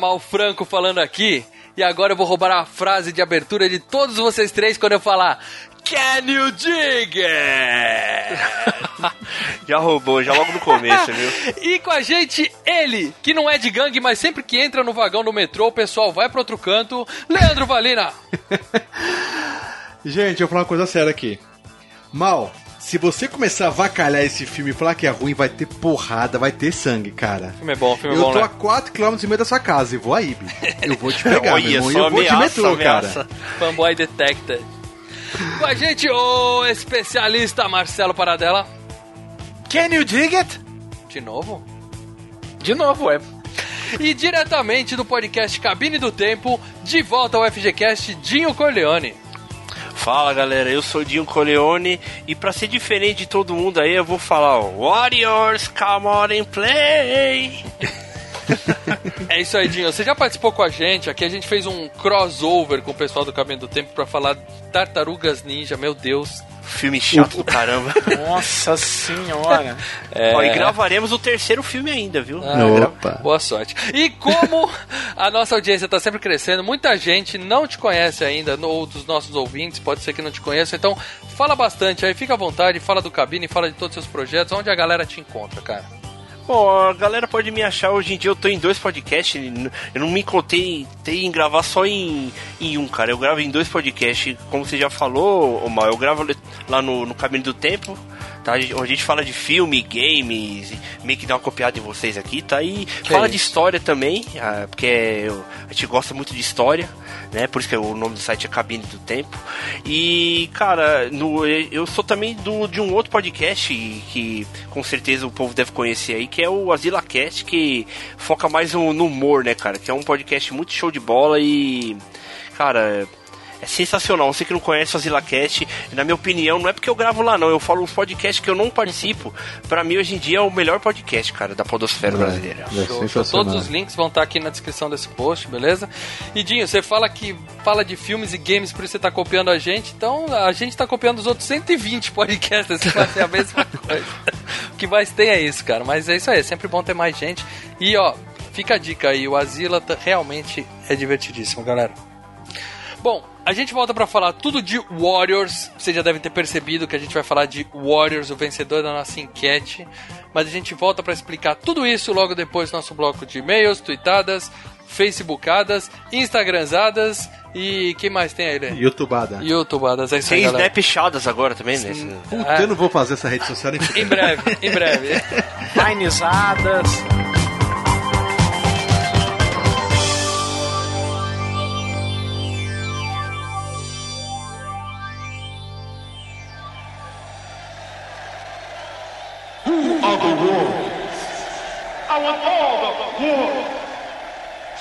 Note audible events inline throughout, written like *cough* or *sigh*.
Mal Franco falando aqui. E agora eu vou roubar a frase de abertura de todos vocês três quando eu falar Can you dig it? *laughs* Já roubou, já logo no começo, viu? *laughs* E com a gente, ele, que não é de gangue, mas sempre que entra no vagão do metrô, o pessoal vai pro outro canto, Leandro Valina. *laughs* Gente, eu vou falar uma coisa séria aqui. Mal, se você começar a vacalhar esse filme e falar que é ruim, vai ter porrada, vai ter sangue, cara. Filme é bom, filme é Eu bom, tô né? a 4km e meio da sua casa e vou aí, bicho. Eu vou te *laughs* pegar, Olha meu irmão, e só, eu vou te ameaça, metrô, ameaça. cara. Fanboy Detected. Com a gente, o especialista Marcelo Paradela. Can you dig it? De novo? De novo, é. E diretamente do podcast Cabine do Tempo, de volta ao FGCast, Dinho Corleone. Fala galera, eu sou o Dinho Coleone e pra ser diferente de todo mundo aí eu vou falar ó, Warriors, come on and play! *laughs* É isso aí, Dinho. Você já participou com a gente? Aqui a gente fez um crossover com o pessoal do Caminho do Tempo pra falar Tartarugas Ninja, meu Deus. Filme chato do caramba. *laughs* Nossa senhora. Ó, e gravaremos o terceiro filme ainda, viu? Ah, Opa. gra- Boa sorte. E como a nossa audiência está sempre crescendo, muita gente não te conhece ainda, ou dos nossos ouvintes, pode ser que não te conheça, então fala bastante aí, fica à vontade, fala do cabine, fala de todos os seus projetos, onde a galera te encontra, cara. Bom, a galera pode me achar hoje em dia. Eu tô em dois podcasts. Eu não me contei em gravar só em, em um, cara. Eu gravo em dois podcasts. Como você já falou, Omar, eu gravo lá no, no Caminho do Tempo. Tá? Onde a gente fala de filme, games, meio que dá uma copiada em vocês aqui, tá? E fala de isso. história também, ah, porque eu- a gente gosta muito de história, né? Por isso que o nome do site é Cabine do Tempo. E, cara, no, eu sou também do, de um outro podcast que com certeza o povo deve conhecer aí, que é o Azila Cast, que foca mais no, no humor, né, cara? Que é um podcast muito show de bola e, cara. É sensacional, você que não conhece o AzilaCast, na minha opinião, não é porque eu gravo lá não, eu falo uns podcasts que eu não participo, pra mim hoje em dia é o melhor podcast, cara, da podosfera brasileira. É Show. Todos os links vão estar aqui na descrição desse post, beleza? E Dinho, você fala que fala de filmes e games, por isso você tá copiando a gente, então a gente tá copiando os outros 120 *laughs* podcasts, você fazer a mesma *laughs* coisa. o que mais tem é isso, cara, mas é isso aí, é sempre bom ter mais gente. E ó, fica a dica aí, o Asila tá- realmente é divertidíssimo, galera. Bom, a gente volta pra falar tudo de Warriors. Vocês já devem ter percebido que a gente vai falar de Warriors, o vencedor da nossa enquete. Mas a gente volta pra explicar tudo isso logo depois do nosso bloco de e-mails, tweetadas, facebookadas, instagramzadas e que mais tem aí, Lê? Youtubada. Youtubadas, é isso aí, Tem galera. snapchadas agora também, né? Puta, eu não vou fazer essa rede social Em breve, em breve. *laughs* Painizadas. Are the warriors. I want all the warriors.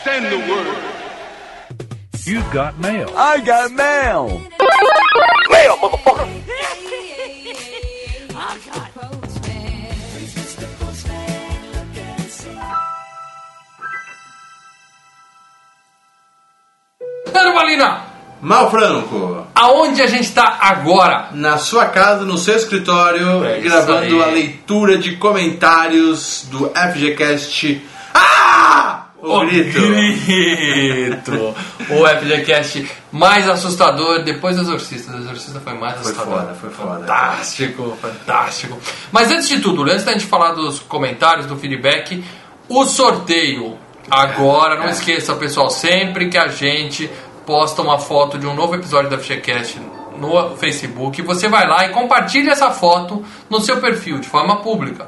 Send the word. You got mail. I got mail. Leandro Valina, Mal Franco, aonde a gente tá agora? na sua casa, no seu escritório, É gravando a leitura de comentários do FGCast. Ah! O grito. grito. O FGCast mais assustador depois do Exorcista. O Exorcista foi mais Foi assustador. foda, foi foda. Fantástico, fantástico. Mas antes de tudo, antes da gente falar dos comentários, do feedback, o sorteio. Agora, não esqueça, pessoal, sempre que a gente posta uma foto de um novo episódio da FGCast no Facebook, você vai lá e compartilha essa foto no seu perfil, de forma pública.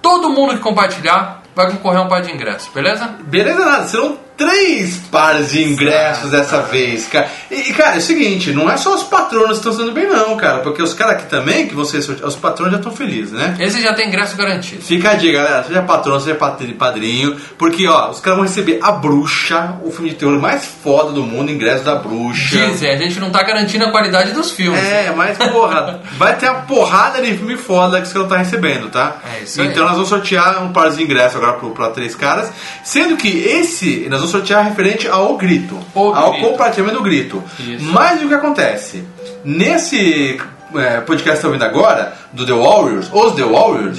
Todo mundo que compartilhar vai concorrer a um par de ingressos, beleza? Beleza nada, você não três pares de ingressos dessa vez, cara. E, cara, é o seguinte, não é só os patronos que estão sendo bem, não, cara. Porque os caras aqui também, que vocês, os patronos já estão felizes, né? Esse já tem ingresso garantido. Fica a dica, galera. Seja patrono, seja padrinho. Porque, ó, os caras vão receber A Bruxa, o filme de terror mais foda do mundo, ingresso da Bruxa. Dizem, a gente não tá garantindo a qualidade dos filmes. É, mas porra, *laughs* vai ter uma porrada de filme foda que você não tá recebendo, tá? É isso aí. Então nós vamos sortear um par de ingressos agora pro- pra três caras. Sendo que esse nós vamos sortear referente ao grito. O ao grito. compartilhamento do grito. Isso. Mas o que acontece? Nesse é, podcast que tá ouvindo agora, do The Warriors, os The Warriors,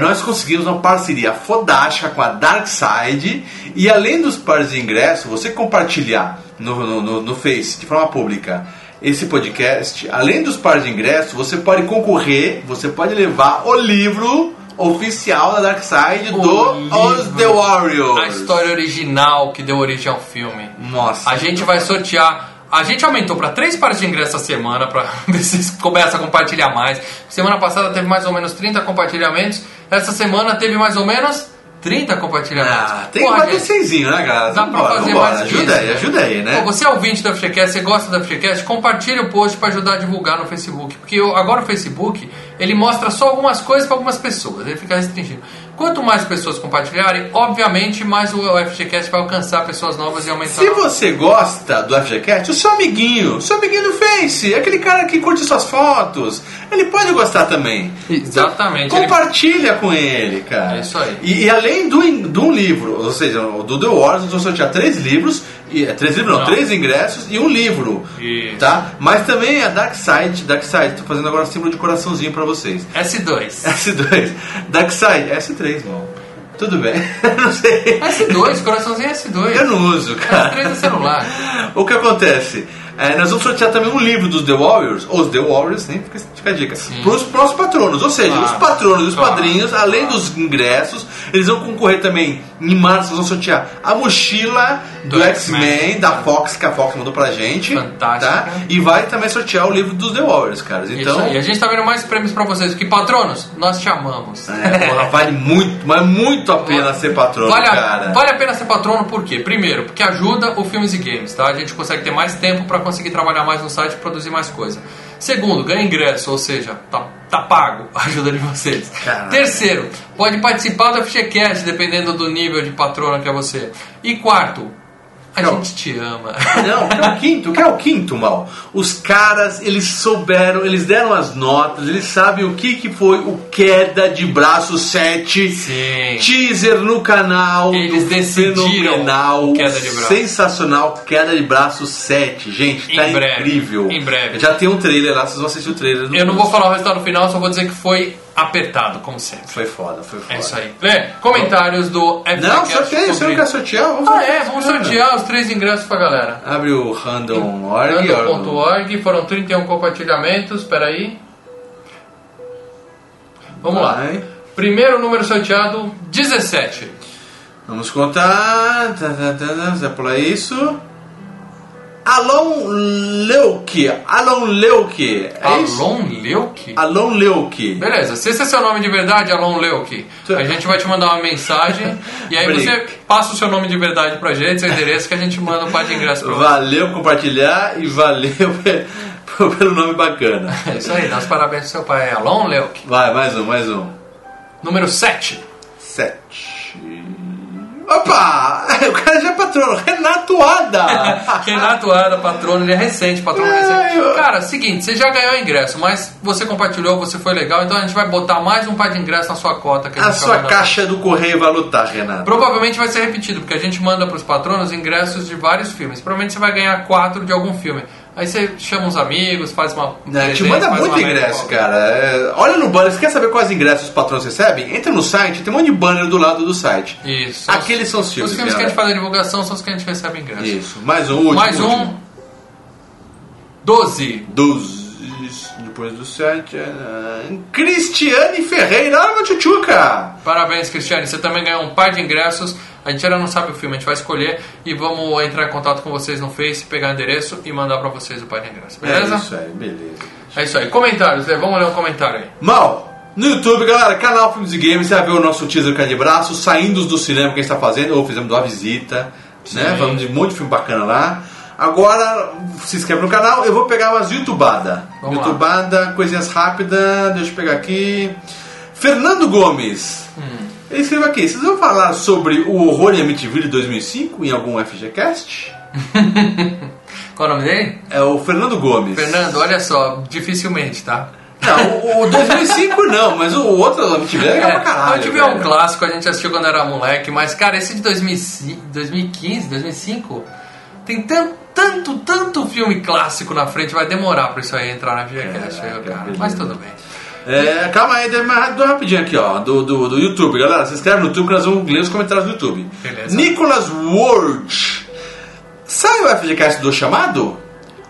nós conseguimos uma parceria fodástica com a Dark Side. E além dos pares de ingresso, você compartilhar no, no, no, no Face de forma pública esse podcast, além dos pares de ingresso, você pode concorrer, você pode levar o livro oficial da Dark Side O do. Os The Warriors. A história original que deu origem ao filme. Nossa. A gente vai sortear. A gente aumentou para três pares de ingressos a semana para *laughs* ver se vocês começam a compartilhar mais. Semana passada teve mais ou menos 30 compartilhamentos. Essa semana teve mais ou menos 30 compartilhamentos. Ah, tem que Porra, bater gente, seizinho, né, galera? Dá pra Vambora, fazer vambora. mais que Ajuda aí, ajuda aí, né? Pô, você é ouvinte do FGCast, você gosta do FGCast, compartilhe o post para ajudar a divulgar no Facebook. Porque o- agora o Facebook, ele mostra só algumas coisas para algumas pessoas, ele fica restringido. Quanto mais pessoas compartilharem, obviamente, mais o FGCast vai alcançar pessoas novas e aumentar. Se você gosta do FGCast, o seu amiguinho, o seu amiguinho do Face, aquele cara que curte suas fotos, ele pode gostar também. Exatamente. ele- Compartilha com ele, cara. É isso aí. E, e além do, do livro, ou seja, do The Wars, vamos sortear três livros, e, é, três livros não, Não. três ingressos e um livro. Isso. Tá? Mas também a Dark Side, Dark Side, tô fazendo agora símbolo de coraçãozinho pra vocês. S2. S2, Dark Side, S3, mano. Tudo bem. *laughs* não sei. S2, coraçãozinho S2. Eu não uso, cara. S3 é celular. *laughs* O que acontece? É, nós vamos sortear também um livro dos The Warriors, os The Warriors, nem fica, fica a dica, para os patronos. Ou seja, Claro. os patronos e os Claro. padrinhos, além dos ingressos, eles vão concorrer também. Em março, vamos sortear a mochila do, Do X-Men, da Fox, que a Fox mandou pra gente. Fantástica. Tá? E vai também sortear o livro dos The Warriors, caras. Isso Então, aí. A gente tá vendo mais prêmios pra vocês. Que patronos, nós te amamos. é, porra, vale muito, mas muito a pena ser patrono, Vale a, cara. vale a pena ser patrono por quê? Primeiro, porque ajuda o Filmes e Games, tá? A gente consegue ter mais tempo para conseguir trabalhar mais no site e produzir mais coisa. Segundo, ganha ingresso, ou seja, tá, tá pago a ajuda de vocês. Terceiro, pode participar do FGCast, dependendo do nível de patrono que é você. E quarto, a Não. gente te ama. Não, que é o quinto, que é o quinto, mal. Os caras, eles souberam, eles deram as notas, eles sabem o que, que foi o Queda de Braço 7. Sim. Teaser no canal. Eles decidiram fenomenal, Queda de Braço. Sensacional, Queda de Braço 7. Gente, tá Em breve, incrível. em breve. Já tem um trailer lá, vocês vão assistir o trailer. Eu não vou falar o resultado final, só vou dizer que foi apertado, como sempre. Foi foda, foi foda. É isso aí. Lê, comentários do FGCast. Não, sorteio, você não quer sortear? Vamos Ah, é, vamos sortear os três ingressos pra galera. Abre o random.org. Random.org, foram 31 compartilhamentos, peraí. Vamos lá. Vai. Primeiro número sorteado, 17. Vamos contar. Tá, tá, tá, tá, pular isso. Alon Leuke. Alon Leuke. É? Alon Leuke? Alon Leuke. Beleza, se esse é seu nome de verdade, Alon Leuke, a gente vai te mandar uma mensagem e aí você passa o seu nome de verdade pra gente, seu endereço, que a gente manda um par de ingressos pra você. Valeu compartilhar e valeu *laughs* pe- pelo nome bacana. É isso aí, dá os parabéns pro seu pai, Alon Leuke. Vai, mais um, mais um. Número 7. Sete. Opa! *laughs* O cara já é patrono. Renato Ada. *laughs* Renato Ada, patrono, ele é recente, patrono É, recente. eu- Cara, seguinte, você já ganhou o ingresso, mas você compartilhou, você foi legal, então a gente vai botar mais um par de ingresso na sua cota. Que a, A sua caixa do correio vai lutar, Renato. Provavelmente vai ser repetido, porque a gente manda pros patronos ingressos de vários filmes. Provavelmente você vai ganhar quatro de algum filme. Aí você chama uns amigos, faz uma. um É, te manda muito ingresso, cara. É, olha no banner, você quer saber quais ingressos os patrões recebem? Entra no site, tem um monte de banner do lado do site. Isso. Aqueles são os filmes. Os filmes que a gente faz a divulgação são os que a gente recebe ingresso. Isso, mais um último. Mais um. último. 12. Depois do site. é, Cristiane Ferreira, meu tchutchuca! Parabéns, Cristiane. Você também ganhou um par de ingressos. A gente ainda não sabe o filme, a gente vai escolher e vamos entrar em contato com vocês no Face, pegar o endereço e mandar pra vocês o par de ingressos. Beleza? É isso aí, beleza. É isso aí. Comentários, Lê. Vamos ler um comentário aí. Mal, no YouTube, galera, canal Filmes e Games, você vai ver o nosso teaser de braço, saindo do cinema que a gente está fazendo, ou fizemos uma visita. né? Falando de um monte de filme bacana lá. Agora, se inscreve no canal, eu vou pegar umas YouTubada. Vamos lá. YouTubada, coisinhas rápidas, deixa eu pegar aqui. Fernando Gomes. Hum. Ele escreveu aqui, vocês vão falar sobre o horror em Amityville de 2005 em algum FGCast? *laughs* Qual é o nome dele? É o Fernando Gomes. Fernando, olha só, dificilmente, tá? Não, o, o 2005 *laughs* não, mas o outro Amityville é legal pra caralho. eu tive um clássico, a gente assistiu quando era moleque, mas, cara, esse de 2005, 2015, 2005, tem tanto, tanto, tanto filme clássico na frente, vai demorar pra isso aí entrar na VGCast, aí, cara. Mas tudo bem. É, calma aí, dê mais do rapidinho aqui, ó, do, do, do YouTube. Galera, se inscreve no YouTube que nós vamos ler os comentários do YouTube. Beleza. Nicolas Ward. Sai o FGCast do chamado?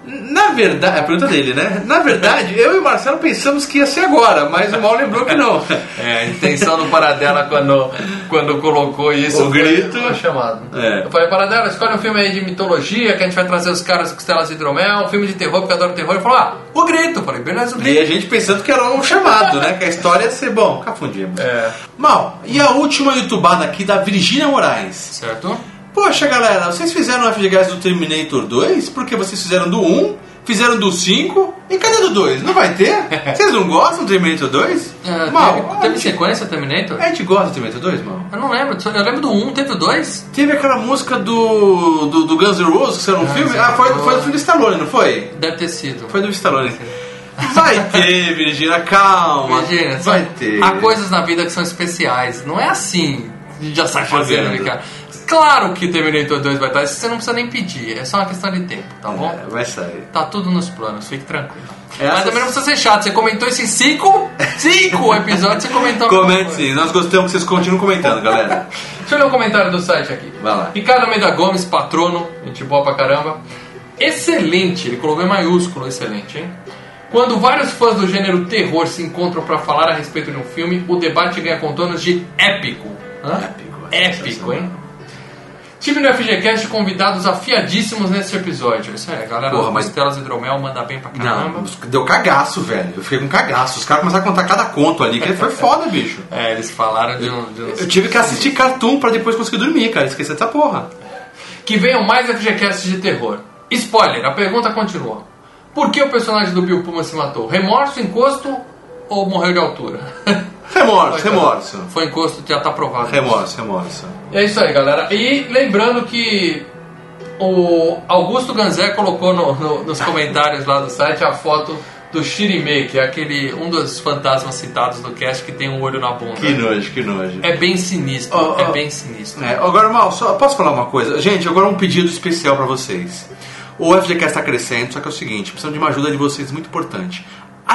Na verdade, é a pergunta dele, né? Na verdade, eu e o Marcelo pensamos que ia ser agora, mas o Mal lembrou que não. *laughs* É, a intenção do Paradela quando, quando colocou isso. O grito. Foi chamado. É. Eu falei, Paradela, escolhe um filme aí de mitologia que a gente vai trazer os caras costelas de hidromel, um filme de terror, porque eu adoro terror. Ele falou, ah, o grito. Eu falei, beleza, o E grito. a gente pensando que era um chamado, né? Que a história ia ser bom. Cafundimos. É. Mal, e a última youtubada aqui da Virgínia Moraes. Certo? Poxa, galera, vocês fizeram o FGCast do Terminator 2 porque vocês fizeram do 1, fizeram do 5 e cadê do 2? Não vai ter? *laughs* Vocês não gostam do Terminator 2? É, Mal, teve, teve sequência Terminator? a gente gosta do Terminator 2, mal? Eu não lembro, eu lembro do 1, teve o 2? Teve aquela música do, do, do Guns N' Roses que saiu no Guns filme? Ah, foi, foi do filme do Stallone, não foi? Deve ter sido. Foi do Stallone. Vai *laughs* ter, Virgínia, calma. Imagina, vai ter. há coisas na vida que são especiais. Não é assim, a gente já sai fazendo, Jogando. né, cara? Claro que Terminator 2 vai estar, isso você não precisa nem pedir, é só uma questão de tempo, tá bom? É, vai sair. Tá tudo nos planos, fique tranquilo. Essas- Mas também não precisa ser chato, você comentou esses cinco, cinco *laughs* episódios, você comentou Comente sim, nós gostamos que vocês continuem comentando, galera. *laughs* Deixa eu ler um comentário do site aqui. Vai lá. Ricardo Almeida Gomes, patrono, gente boa pra caramba. Excelente, ele colocou em maiúsculo excelente, hein? Quando vários fãs do gênero terror se encontram pra falar a respeito de um filme, o debate ganha contornos de épico. Hã? Épico, Épico, hein? Tive no FGCast convidados afiadíssimos nesse episódio. Isso aí, a galera Porra, mas- Costelas Hidromel manda bem pra caramba. Não, deu cagaço, velho. Eu fiquei com cagaço. Os caras começaram a contar cada conto ali, que foi foda, bicho. *laughs* É, eles falaram de um... De uns- Eu tive que assistir cartoon pra depois conseguir dormir, cara. Esqueci dessa porra. Que venham mais FGCasts de terror. Spoiler, a pergunta continua. Por que o personagem do Bill Puma se matou? Remorso, encosto ou morreu de altura? *laughs* Remorso, Foi, remorso. Foi encosto, já tá provado. Remorso, remorso. É isso aí, galera. E lembrando que o Augusto Ganzé colocou no- no- nos comentários lá do site a foto do Shirime, que é aquele um dos fantasmas citados do cast que tem um olho na bunda. Que nojo, que nojo. É bem sinistro, Ó, ó. é bem sinistro. É, agora, Mal, só posso falar uma coisa? Gente, agora um pedido especial pra vocês. O FGCast está crescendo, só que é o seguinte, precisamos de uma ajuda de vocês muito importante.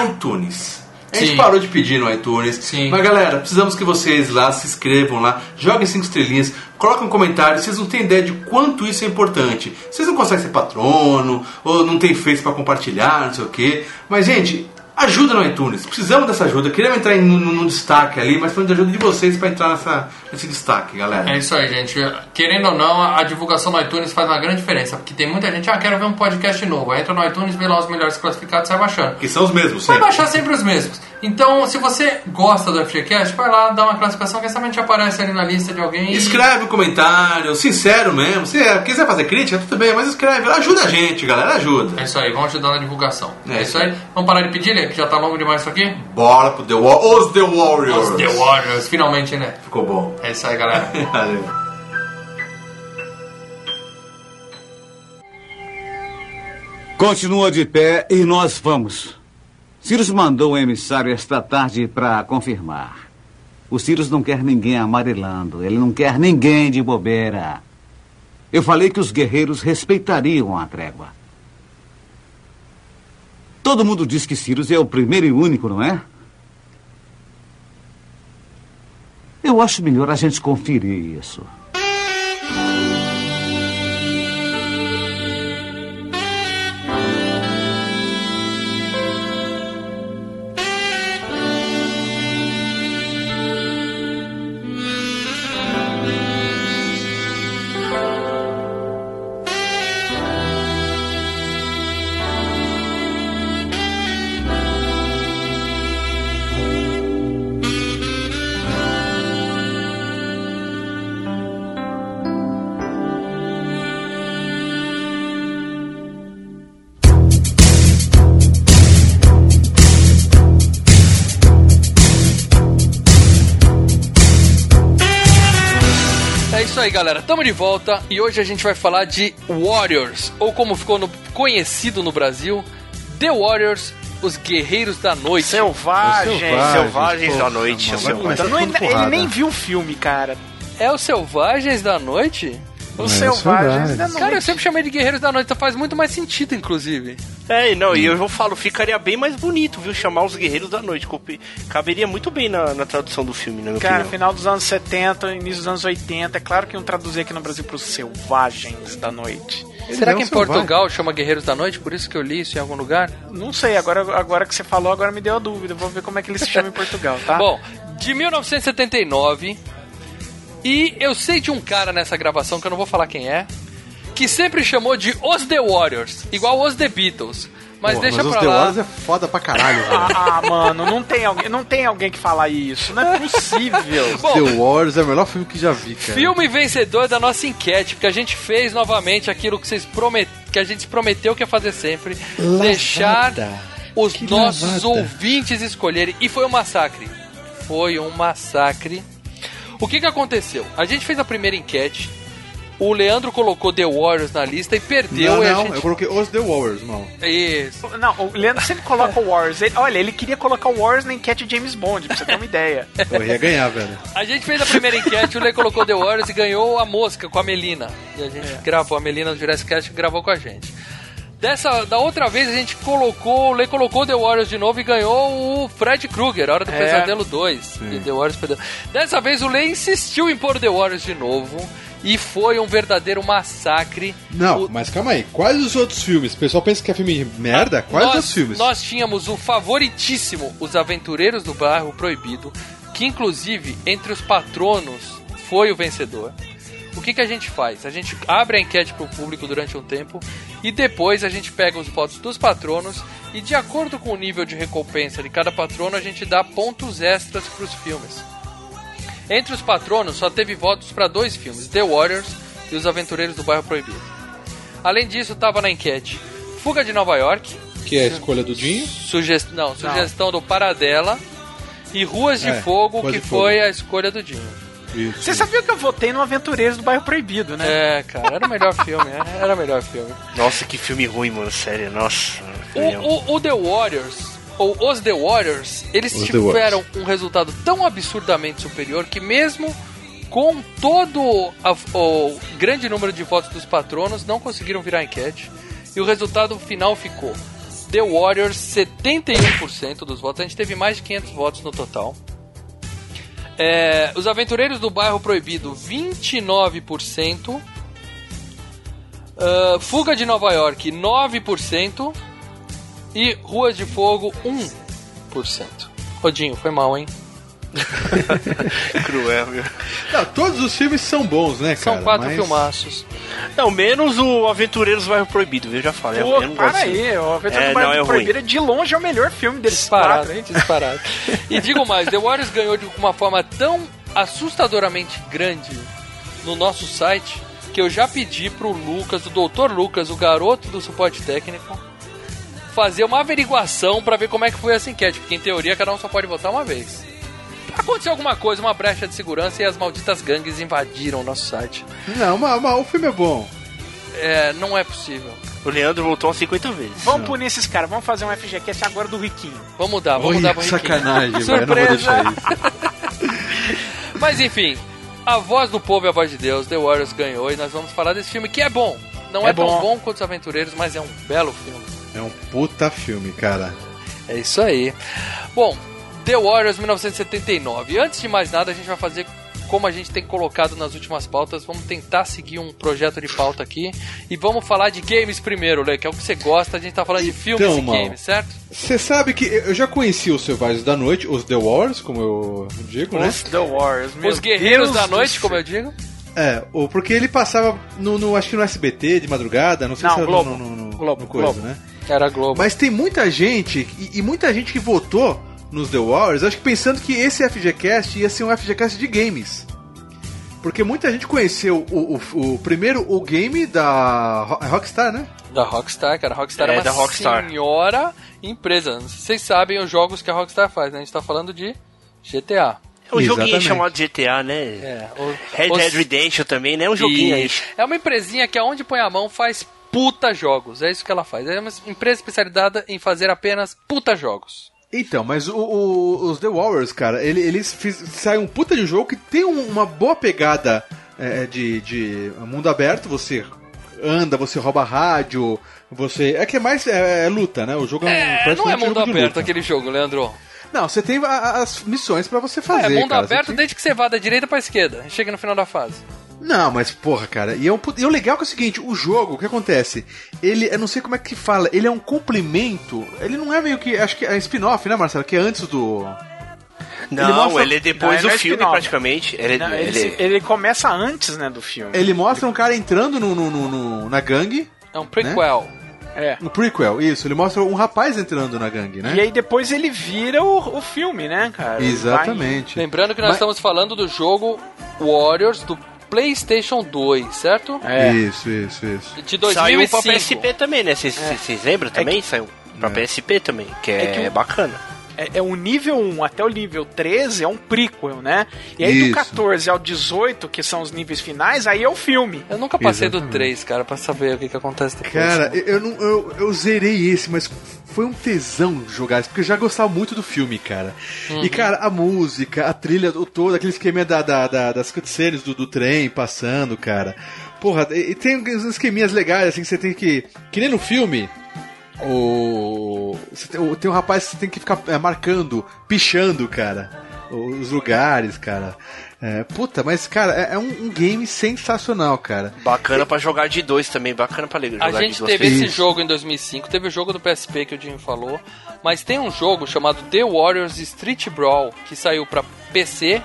iTunes. A gente Sim. parou de pedir no iTunes. Sim. Mas galera, precisamos que vocês lá se inscrevam lá, joguem cinco estrelinhas, coloquem um comentário, vocês não têm ideia de quanto isso é importante. Vocês não conseguem ser patrono, ou não tem Face pra compartilhar, não sei o quê. Mas, gente, ajuda no iTunes. Precisamos dessa ajuda. Queremos entrar no, destaque ali, mas precisamos de ajuda de vocês pra entrar nessa, nesse destaque, galera. É isso aí, gente. Querendo ou não, a divulgação no iTunes faz uma grande diferença. Porque tem muita gente, ah, quero ver um podcast novo. Aí entra no iTunes, vê lá os melhores classificados e sai baixando. Que são os mesmos, Vai sempre. baixar sempre os mesmos. Então, se você gosta do FGCast, vai lá, dá uma classificação que essa mente aparece ali na lista de alguém. Escreve um comentário, sincero mesmo. Se quiser fazer crítica, tudo bem, mas escreve. Ajuda a gente, galera, ajuda. É isso aí, vamos ajudar na divulgação. É É, isso aí. Vamos parar de pedir, Que já tá longo demais isso aqui. Bora pro The War Os The Warriors. Os The Warriors, finalmente, né? Ficou bom. É isso aí, galera. *laughs* Valeu. Continua de pé e nós vamos. Cyrus mandou um emissário esta tarde para confirmar. O Cyrus não quer ninguém amarelando, ele não quer ninguém de bobeira. Eu falei que os guerreiros respeitariam a trégua. Todo mundo diz que Cyrus é o primeiro e único, não é? Eu acho melhor a gente conferir isso. Galera. Tamo de volta e hoje a gente vai falar de Warriors, ou como ficou no- conhecido no Brasil, The Warriors, os Guerreiros da Noite. Selvagem. Selvagens, Selvagens da Noite, mano, Não- falando ele porrada. nem viu o filme, cara. É os Selvagens da Noite? Os É, Selvagens Selvagens. da Noite. Cara, eu sempre chamei de Guerreiros da Noite, então faz muito mais sentido, inclusive. É, não, e eu falo, ficaria bem mais bonito, viu? Chamar os Guerreiros da Noite. Caberia muito bem na, na tradução do filme, minha Cara, opinião. final dos anos 70, início dos anos 80. É claro que iam traduzir aqui no Brasil pros Selvagens da Noite. Ele Será é que em selvagem. Portugal chama Guerreiros da Noite? Por isso que eu li isso em algum lugar? Não sei, agora, agora que você falou, agora me deu a dúvida. Vou ver como é que eles se chamam em Portugal, tá? *laughs* Bom, de 1979. E eu sei de um cara nessa gravação, que eu não vou falar quem é, que sempre chamou de Os The Warriors, igual os The Beatles. Mas Pô, deixa mas os pra The lá. Warriors é foda pra caralho, velho. Ah, mano, não tem, alguém, não tem alguém que fala isso. Não é possível. Bom, The Warriors é o melhor filme que já vi, cara. Filme vencedor da nossa enquete, porque a gente fez novamente aquilo que vocês promet... que a gente prometeu que ia fazer sempre, Lavada. deixar os Que nossos lavada. ouvintes escolherem e foi um massacre. Foi um massacre. O que que aconteceu? A gente fez a primeira enquete. O Leandro colocou The Warriors na lista e perdeu. Não, e a não, gente... eu coloquei os The Warriors, mano. Isso. Não, o Leandro sempre coloca o Warriors. Ele- olha, ele queria colocar o Warriors na enquete de James Bond, pra você ter uma ideia. *laughs* Eu ia ganhar, velho. A gente fez a primeira enquete, o Lê colocou The Warriors e ganhou a mosca com a Melina. E a gente gravou, a Melina do Jurassic Cast gravou com a gente. Dessa, da outra vez a gente colocou, o Lê colocou The Warriors de novo e ganhou o Fred Krueger, Hora do É. Pesadelo 2. E The Warriors perdeu. Dessa vez o Lê insistiu em pôr The Warriors de novo e foi um verdadeiro massacre. Não, O- mas calma aí. Quais os outros filmes? O pessoal pensa que é filme de merda? Quais nós, os outros filmes? Nós tínhamos o favoritíssimo Os Aventureiros do Bairro Proibido, que inclusive entre os patronos foi o vencedor. O que, que a gente faz? A gente abre a enquete para o público durante um tempo e depois a gente pega os votos dos patronos e de acordo com o nível de recompensa de cada patrono a gente dá pontos extras para os filmes. Entre os patronos só teve votos para dois filmes, The Warriors e Os Aventureiros do Bairro Proibido. Além disso, estava na enquete Fuga de Nova York, Que é a escolha do Dinho. Sugest... Não, sugestão do Paradela e Ruas de É, Fogo, Ruas que de foi Fogo. a escolha do Dinho. Isso. Você sabia que eu votei no Aventureiros do Bairro Proibido, né? É, cara, era o melhor filme, era- era o melhor filme. Nossa, que filme ruim, mano, sério, nossa. O, o- o The Warriors, ou os The Warriors, eles Os tiveram um resultado tão absurdamente superior que mesmo com todo a- o grande número de votos dos patronos, não conseguiram virar enquete. E o resultado final ficou The Warriors 71% dos votos. A gente teve mais de 500 votos no total. É, os Aventureiros do Bairro Proibido, 29%. Ah, Fuga de Nova York, 9%. E Ruas de Fogo, 1%. Rodinho, foi mal, hein? *laughs* Cruel, viu? Não, todos os filmes são bons, né, cara? São quatro Mas- filmaços. Não, menos o Aventureiros do Bairro Proibido, viu? Já falei. Pô, eu para assim. aí, o Aventureiros É, do Bairro não, é ruim. Proibido é de longe é o melhor filme desses Disparado, quatro aí. disparado. *laughs* E digo mais, The Warriors ganhou de uma forma tão assustadoramente grande no nosso site que eu já pedi pro Lucas, o Dr. Lucas, o garoto do suporte técnico, fazer uma averiguação pra ver como é que foi essa enquete, porque em teoria cada um só pode votar uma vez. Aconteceu alguma coisa, uma brecha de segurança e as malditas gangues invadiram o nosso site. Não, mas, mas o filme é bom. É, não é possível. O Leandro voltou umas 50 vezes. Vamos punir esses caras, vamos fazer um FGCast agora do Riquinho. Vamos mudar, vamos mudar pro que Riquinho. sacanagem, *laughs* velho. Eu não vou Surpresa! deixar isso. *laughs* Mas enfim, a voz do povo é a voz de Deus, The Warriors ganhou e nós vamos falar desse filme que é bom. Não é, É tão bom. bom quanto os Aventureiros, mas é um belo filme. É um puta filme, cara. É isso aí. Bom, The Warriors 1979. Antes de mais nada, a gente vai fazer como a gente tem colocado nas últimas pautas. Vamos tentar seguir um projeto de pauta aqui. E vamos falar de games primeiro, Lê, que é o que você gosta. A gente tá falando de filmes Então, e Mal. games, certo? Você sabe que eu já conheci os Selvagens da Noite, os The Wars, como eu digo, né? Os The Warriors, meu Os Guerreiros Deus da Noite, como eu digo. É, o- porque ele passava no, no- acho que no SBT de madrugada, não sei Não, se era Globo. no, no, no, Globo, no coisa, Globo. né? Era Globo. Mas tem muita gente, e, e muita gente que votou nos The Wars, acho que pensando que esse FGCast ia ser um FGCast de games. Porque muita gente conheceu o, o, o- primeiro o game da Ro- Rockstar, né? Da Rockstar, cara. A Rockstar é, É, uma da Rockstar. senhora empresa. Não sei se Vocês sabem os jogos que a Rockstar faz, né? A gente tá falando de GTA. É um joguinho Exatamente. chamado GTA, né? É, o- Red os- Dead Redemption também, né? É um joguinho aí. É uma empresinha que aonde põe a mão faz puta jogos. É isso que ela faz. É uma empresa especializada em fazer apenas puta jogos. Então, mas o- o- os The Warriors, cara, ele- eles fiz, saem um puta de jogo que tem um- uma boa pegada é, de, de mundo aberto. Você anda, você rouba rádio, você. É que é mais é, é luta, né? O jogo é, um É, não é mundo aberto luta. aquele jogo, Leandro. Não, você tem a- as missões pra você É, fazer. mundo cara. Aberto tem- desde que você vá da direita pra esquerda. Chega no final da fase. Não, mas porra, cara, e, é um, e o legal é, que é o seguinte, o jogo, o que acontece? Ele, eu não sei como é que fala, ele é um complemento, ele não é meio que, acho que é spin-off, né, Marcelo? Que é antes do... Não, Ele ele, mostra- é depois Não, do ele é filme, praticamente. Ele, Não, ele, ele- ele começa antes, né, do filme. Ele mostra um cara entrando no, no- no- no- na gangue, É um prequel. É. no prequel, isso, ele mostra um rapaz entrando na gangue, né? E aí depois ele vira o, o filme, né, cara? Exatamente. Lembrando que nós Mas- estamos falando do jogo Warriors do PlayStation 2, certo? Vai- É. Isso, isso, isso. De 2005. Saiu pra PSP também, né? Vocês vocês lembram também? Saiu pra PSP também, que é, É que o- bacana. É, é o nível 1 até o nível 13 é um prequel, né? E aí Isso. do 14 ao 18, que são os níveis finais, aí é o filme. Eu nunca passei do Exatamente. 3, cara, pra saber o que, que acontece depois. Cara, eu, eu, não, eu, eu zerei esse, mas foi um tesão jogar isso, porque eu já gostava muito do filme, cara. Uhum. E, cara, a música, a trilha, o todo, aquele esquema da, da, da- das cutscenes do, do trem passando, cara. Porra, e, e tem uns esqueminhas legais, assim, que você tem que. Que nem no filme. O. você tem, tem um rapaz que você tem que ficar é, marcando, pichando, cara. Os lugares, cara. É, puta, mas, cara, é, é um, um game sensacional, cara. Bacana pra jogar de dois também, bacana pra jogar A de gente teve esse jogo em 2005, teve o jogo do PSP que o Jim falou, mas tem um jogo chamado The Warriors Street Brawl que saiu pra PC,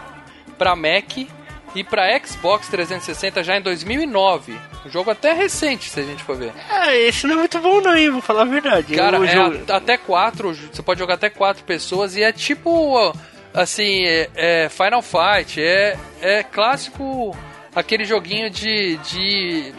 pra Mac e pra Xbox 360 já em 2009. Um jogo até recente, se a gente for ver. Ah, esse não é muito bom não, hein? Vou falar a verdade. Cara, é jogo- a- até quatro, você pode jogar até quatro pessoas e é tipo, assim, é, é Final Fight, é, é clássico aquele joguinho de, de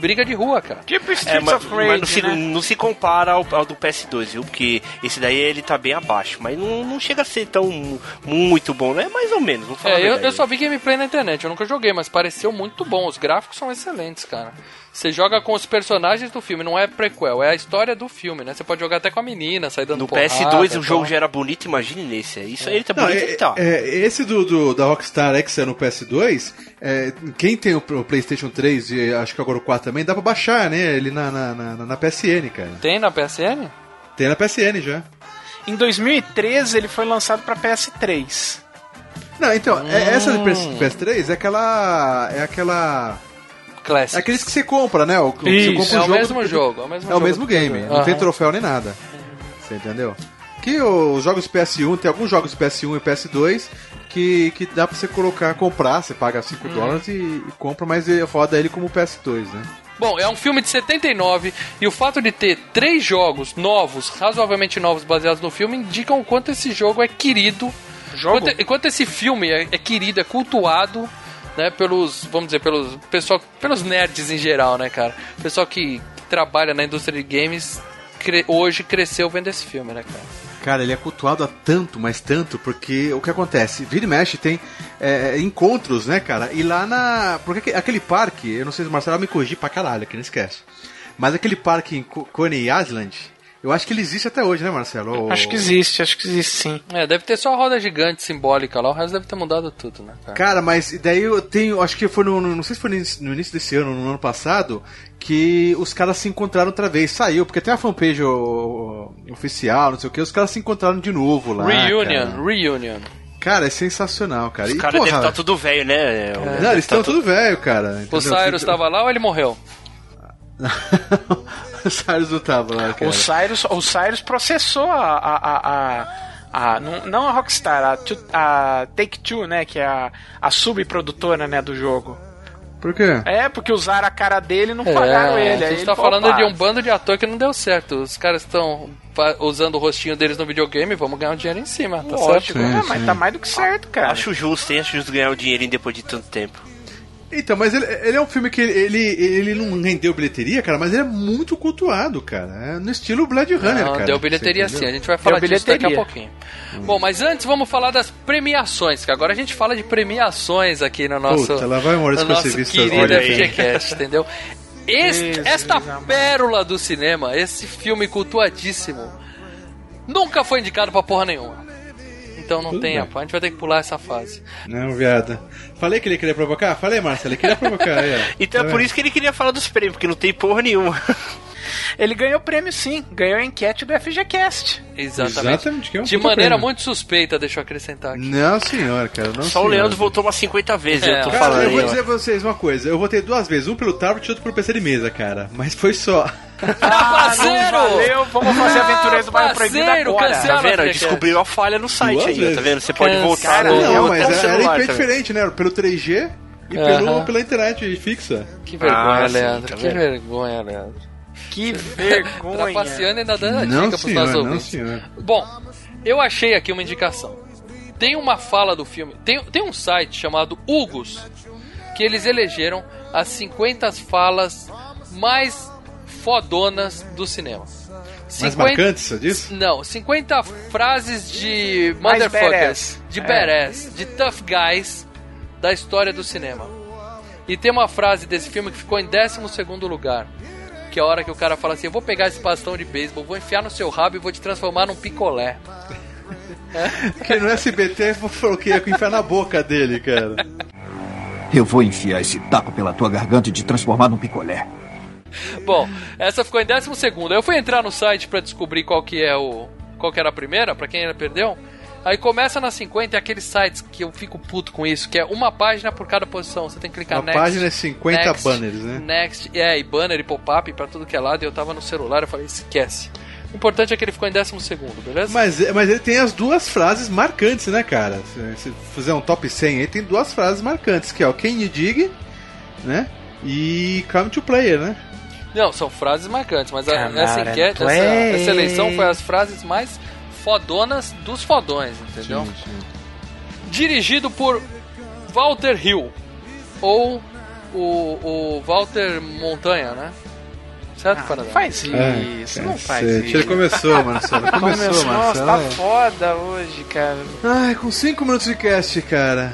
briga de rua, cara. Tipo É, Streets mas, of mas Rage, não, se, né? não se compara ao, ao do PS2, viu? Porque esse daí ele tá bem abaixo. Mas não, não chega a ser tão muito bom, né? Mais ou menos, É, eu, eu só vi gameplay na internet, eu nunca joguei, mas pareceu muito bom. Os gráficos são excelentes, cara. Você joga com os personagens do filme, não é prequel, é a história do filme, né? Você pode jogar até com a menina, sair dando No porrada, PS2 o jogo tal. já era bonito, imagine nesse. Isso aí tá Não, bonito é- que tá. é, esse do, do- da Rockstar X é no PS2, é, quem tem o, o PlayStation 3 e acho que agora o 4 também, dá pra baixar, né? Ele na, na, na, na PSN, cara. Tem na PSN? Tem na PSN já. Em 2013 ele foi lançado pra PS3. Não, então, é- essa do Hum. PS, PS3 é aquela. É aquela. Classic. É aqueles que você compra, né? O, você Isso, compra é um o jogo mesmo jogo, é o mesmo É o jogo mesmo game, PS2. não tem troféu nem nada. Você entendeu? Que os jogos PS1, tem alguns jogos PS1 e PS2 que, que dá pra você colocar, comprar, você paga 5 Uhum. dólares e, e compra, mas ele roda ele como PS2, né? Bom, é um filme de 79 e o fato de ter três jogos novos, razoavelmente novos, baseados no filme, indicam o quanto esse jogo é querido. Jogo? Quanto, quanto esse filme é, é querido, é cultuado, né, pelos, vamos dizer, pelos pessoal, pelos nerds em geral, né, cara? Pessoal que trabalha na indústria de games cre- hoje cresceu vendo esse filme, né, cara? Cara, ele é cultuado há tanto, mas tanto, porque o que acontece? Vira e mexe tem é, encontros, né, cara? E lá na. Porque aque- aquele parque, eu não sei se o Marcelo vai me corrigir pra caralho, aqui não esquece. Mas aquele parque em Co- Coney Island, eu acho que ele existe até hoje, né, Marcelo? Ou- Acho que existe, acho que existe sim. É, deve ter só a roda gigante simbólica lá, o resto deve ter mudado tudo, né, cara? Cara, mas daí eu tenho, acho que foi no, no- não sei se foi no início- desse ano, no ano passado, que os caras se encontraram outra vez. Saiu, porque tem a fanpage o- o- oficial, não sei o que, os caras se encontraram de novo lá. Reunion, Cara, reunion. Cara, é sensacional, cara. Os caras devem estar tudo velho, né? Não, eles estão tudo velho, cara. O? Cyrus tava lá ou ele morreu? *laughs* o Cyrus não tava lá, cara. O Cyrus, o Cyrus processou a. a, a, a- a- não, não a Rockstar, a, Two- a Take-Two, né? Que é a, a subprodutora né, do jogo. Por quê? É, porque usaram a cara dele e não pagaram É, ele. A gente ele tá falou, falando "Opa, de um bando de ator que não deu certo. Os caras estão usando o rostinho deles no videogame, vamos ganhar um dinheiro em cima, tá Lógico, certo? né, mas tá mais do que certo, cara. Acho justo, hein? Acho justo ganhar o dinheirinho depois de tanto tempo. Então, mas ele, ele é um filme que ele, ele, ele não rendeu bilheteria, cara, mas ele é muito cultuado, cara. É no estilo Blade Runner, Não, cara. deu bilheteria sim, a gente vai falar Deu disso daqui a pouquinho. Bom, mas antes vamos falar das premiações, que agora a gente fala de premiações aqui no nosso, Puta, lá vai o Maurício no nosso querido. FGCast, entendeu? Este, esta pérola do cinema, esse filme cultuadíssimo, nunca foi indicado pra porra nenhuma. Então não Tudo tem, bem. a a gente vai ter que pular essa fase. Não, viado. Falei que ele queria provocar? Falei, Marcelo, ele queria provocar aí, ó. *laughs* Então Tá é por vendo? isso que ele queria falar dos prêmios, porque não tem porra nenhuma. *laughs* Ele ganhou prêmio sim, ganhou a enquete do FGCast. Exatamente. Exatamente, que é um de maneira prêmio. muito suspeita, deixa eu acrescentar aqui. Não, senhor, cara, não Só o senhor. Leandro voltou umas 50 vezes, É, eu tô cara, falando eu vou aí, ó. dizer pra vocês uma coisa. Eu votei duas vezes, um pelo tablet e outro pelo PC de mesa, cara. Mas foi só. Parceiro! não valeu, vamos fazer Aventureiros do Bairro Proibido agora. cancela. Tá vendo? Descobriu a falha no site aí, tá vendo? Você pode voltar no Não, mas era celular IP também. diferente, né? Pelo 3G e pelo, pela internet fixa. Que vergonha, Ah, sim, Leandro. tá que vendo? vergonha, Leandro. Que vergonha. Trapaceando e ainda dando a Não, dica pros nossos senhor, não, ouvintes. senhor. Bom, eu achei aqui uma indicação. Tem uma fala do filme. Tem, tem um site chamado Hugos que eles elegeram as 50 falas mais fodonas do cinema. Mais marcantes, você disse? Não, 50 frases de motherfuckers, badass. de É. badass, de tough guys da história do cinema. E tem uma frase desse filme que ficou em 12º lugar. Que é a hora que o cara fala assim: Eu vou pegar esse bastão de beisebol, vou enfiar no seu rabo e vou te transformar num picolé. *laughs* Porque no SBT falou que ia enfiar na boca dele, cara. Eu vou enfiar esse taco pela tua garganta e te transformar num picolé. *laughs* Bom, essa ficou em 12º. Eu fui entrar no site pra descobrir qual que é o. Qual que era a primeira, pra quem ainda perdeu. Aí começa na 50 e aqueles sites que eu fico puto com isso, que é uma página por cada posição. Você tem que clicar Uma next. página é 50 next, banners, né? Next, é, e banner e pop-up pra tudo que é lado. E eu tava no celular, eu falei, esquece. O importante é que ele ficou em 12º, beleza? Mas, mas ele tem as duas frases marcantes, né, cara? Se, se fizer um top 100 aí, tem duas frases marcantes, que é o Can You Dig, né? E Come to Player, né? Não, são frases marcantes, mas a, essa, enquete, essa, play. essa eleição foi as frases mais fodonas dos fodões, entendeu? Sim, sim. Dirigido por Walter Hill, ou o, o Walter Montanha, né? Certo, Ah, faz É, isso, não faz isso. Ele começou, *laughs* Marcelo. Começou, Começou, nossa, tá Marcelo. foda hoje, cara. Ai, com 5 minutos de cast, cara.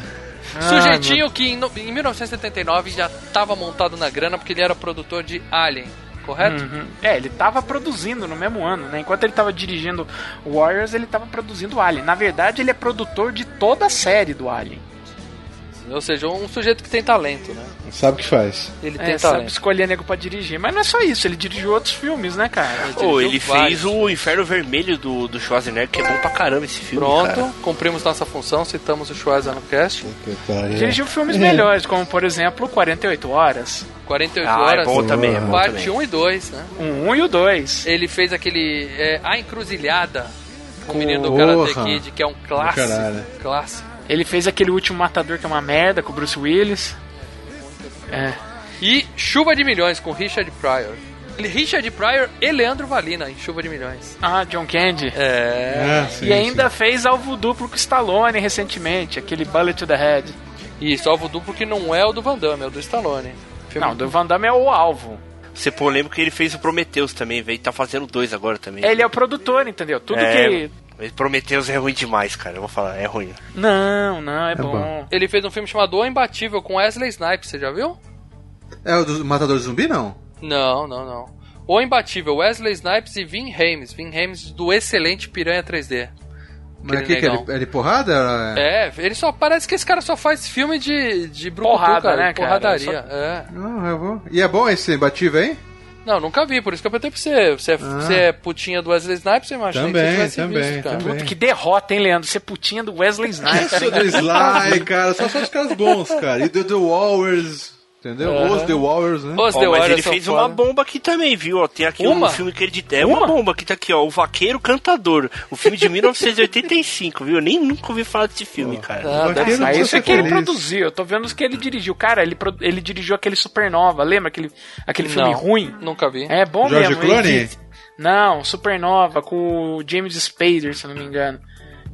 Sujeitinho que em, em 1979 já estava montado na grana porque ele era produtor de Alien, correto? Uhum. É, ele tava produzindo no mesmo ano, né? Enquanto ele tava dirigindo Warriors, ele tava produzindo Alien. Na verdade, ele é produtor de toda a série do Alien. Ou seja, um sujeito que tem talento, né? Sabe o que faz. Ele É, tem sabe talento. escolher nego pra dirigir. Mas não é só isso, ele dirigiu outros filmes, né, cara? Ô, dirigiu ele fez o Inferno Vermelho do, do Schwarzenegger, que é bom pra caramba esse filme. Pronto, cara. cumprimos nossa função, citamos o Schwarzenegger no cast. Dirigiu filmes melhores, como por exemplo 48 Horas, 48 Ah, horas, é bom também, é bom parte também. 1 e 2, né? o 1 e o 2. Ele fez aquele é, A Encruzilhada com o menino do. Karate Kid, que é um clássico. caralho. Clássico. Ele fez aquele último Matador que é uma merda com o Bruce Willis. É. E Chuva de Milhões com Richard Pryor. Richard Pryor e Leandro Valina em Chuva de Milhões. Ah, John Candy. É. Ah, sim, e ainda sim. fez alvo duplo com o Stallone recentemente, aquele Bullet to the Head. Isso, alvo duplo que não é o do Van Damme, é o do Stallone. Filme- Não, do Van Damme é o alvo. Você polêmico que ele fez o Prometheus também, velho. Tá fazendo dois agora também. Ele é o produtor, entendeu? Tudo É, que. Mas Prometheus é ruim demais, cara. Eu vou falar, é ruim. Não, não, é, bom. bom. Ele fez um filme chamado O Imbatível com Wesley Snipes, você já viu? É o do Matador de Zumbi, não? Não, não, não. O Imbatível, Wesley Snipes e Vin Hames. Vin Hames do excelente Piranha 3D. Mas Aquele o que, é? Ele, é porrada? É, ele só parece que esse cara só faz filme de, de brucutu, Porrada, cara, né, cara? porradaria. É. Não, eu vou. E é bom esse imbatível aí? Não, nunca vi, por isso que eu perguntei pra você. Você é, Ah. você é putinha do Wesley Snipes, eu imaginei que Também, você tivesse também, visto, cara. também. Puta, que derrota, hein, Leandro? Você putinha do Wesley *laughs* Snipes. Sou do Sly, cara. Só são os caras bons, cara. E do The Warriors. Entendeu? Aham. Os The Warriors, né? Os Ó, The mas Warriors ele fez foda. uma bomba aqui também, viu? Ó, tem aqui Uma? um filme que ele de... É uma? bomba que tá aqui, ó. O Vaqueiro Cantador. O filme de *laughs* 1985, viu? Eu nem nunca ouvi falar desse filme, cara. Ah. Ah, Precisa isso é que ele produziu. Eu tô vendo os que ele dirigiu. Cara, ele, pro- ele dirigiu aquele Supernova. Lembra aquele, aquele filme Não, ruim? Nunca vi. É bom George mesmo. Clooney? ele- Não, Supernova com o James Spader, se eu não me engano.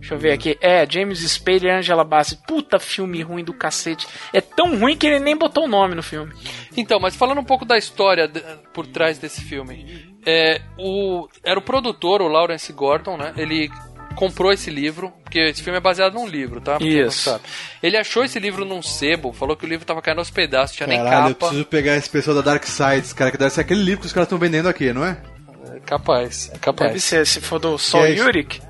Deixa eu ver aqui. É, James Spader e Angela Bassett. Puta filme ruim do cacete. É tão ruim que ele nem botou o nome no filme. Então, mas falando um pouco da história de- por trás desse filme. É, o, era o produtor, o Lawrence Gordon, né? Ele comprou esse livro, porque esse filme é baseado num livro, tá? Não Isso. sabe. Ele achou esse livro num sebo, falou que o livro tava caindo aos pedaços, tinha nem Caralho, eu capa. preciso pegar esse pessoal da Dark Sides, cara, que deve ser aquele livro que os caras estão vendendo aqui, não é? É capaz, é capaz. Deve ser, se for do Sol é? Yurik.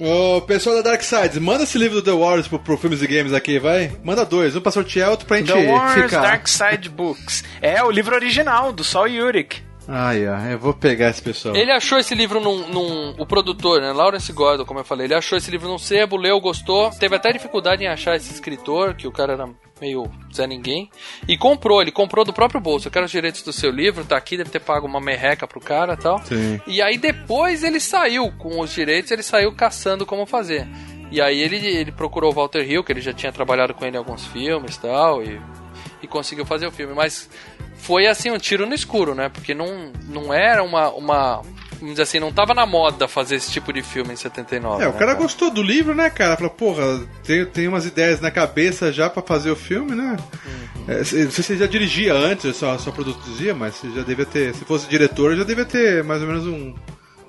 Ô, pessoal da Dark Sides, manda esse livro do The Warriors pro, pro Filmes e Games aqui, vai. Manda dois, um pra sortear, outro pra gente The Wars ficar. Dark Side Books. É o livro original do Sol Yurik. Ai, ai, eu vou pegar esse pessoal. Ele achou esse livro num, num- O produtor, né? Lawrence Gordon, como eu falei, ele achou esse livro num sebo, leu, gostou. Teve até dificuldade em achar esse escritor, que o cara era meio Zé Ninguém. E comprou, ele comprou do próprio bolso. Eu quero os direitos do seu livro, tá aqui, deve ter pago uma merreca pro cara e tal. Sim. E aí depois ele saiu com os direitos, ele saiu caçando como fazer. E aí ele, ele procurou o Walter Hill, que ele já tinha trabalhado com ele em alguns filmes e tal, e, e conseguiu fazer o filme. Mas foi assim um tiro no escuro, né? Porque não, não era uma, uma. Vamos dizer assim, não tava na moda fazer esse tipo de filme em 79. É, o né, cara gostou do livro, né, cara? Falou, porra, tem, tem umas ideias na cabeça já pra fazer o filme, né? Uhum. É, não sei se você já dirigia antes, só, só produzia, mas você já devia ter. Se fosse diretor, já devia ter mais ou menos um.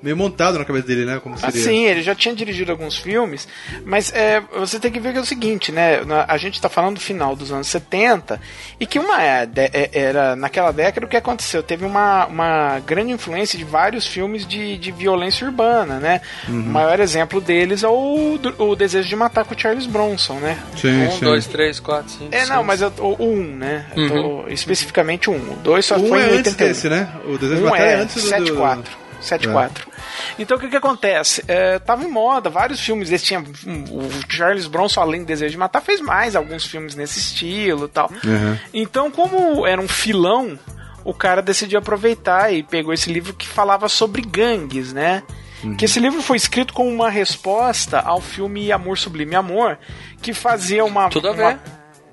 Meio montado na cabeça dele, né? Como Ah, seria. sim, ele já tinha dirigido alguns filmes, mas é, você tem que ver que é o seguinte, né? na- A gente tá falando do final dos anos 70 e que uma é, de- era naquela década o que aconteceu? Teve uma, uma grande influência de vários filmes de, de violência urbana, né? Uhum. O maior exemplo deles é o, o Desejo de Matar com o Charles Bronson, né? Sim, Um, sim. dois, três, quatro, cinco. É, não, mas eu, o 1, um, né? Tô- especificamente o 1. Um. O 2 só Um foi é em antes 81. desse, né? O Desejo de Um Matar é, é antes do- do- 7-4. 7-4. Então o que que acontece? É, tava em moda, vários filmes desse tinha. hum, O Charles Bronson, além do Desejo de Matar, fez mais alguns filmes nesse estilo e tal. Uhum. Então, como era um filão, o cara decidiu aproveitar e pegou esse livro que falava sobre gangues, né? Que esse livro foi escrito como uma resposta ao filme Amor Sublime Amor, que fazia uma. Tudo a uma- ver.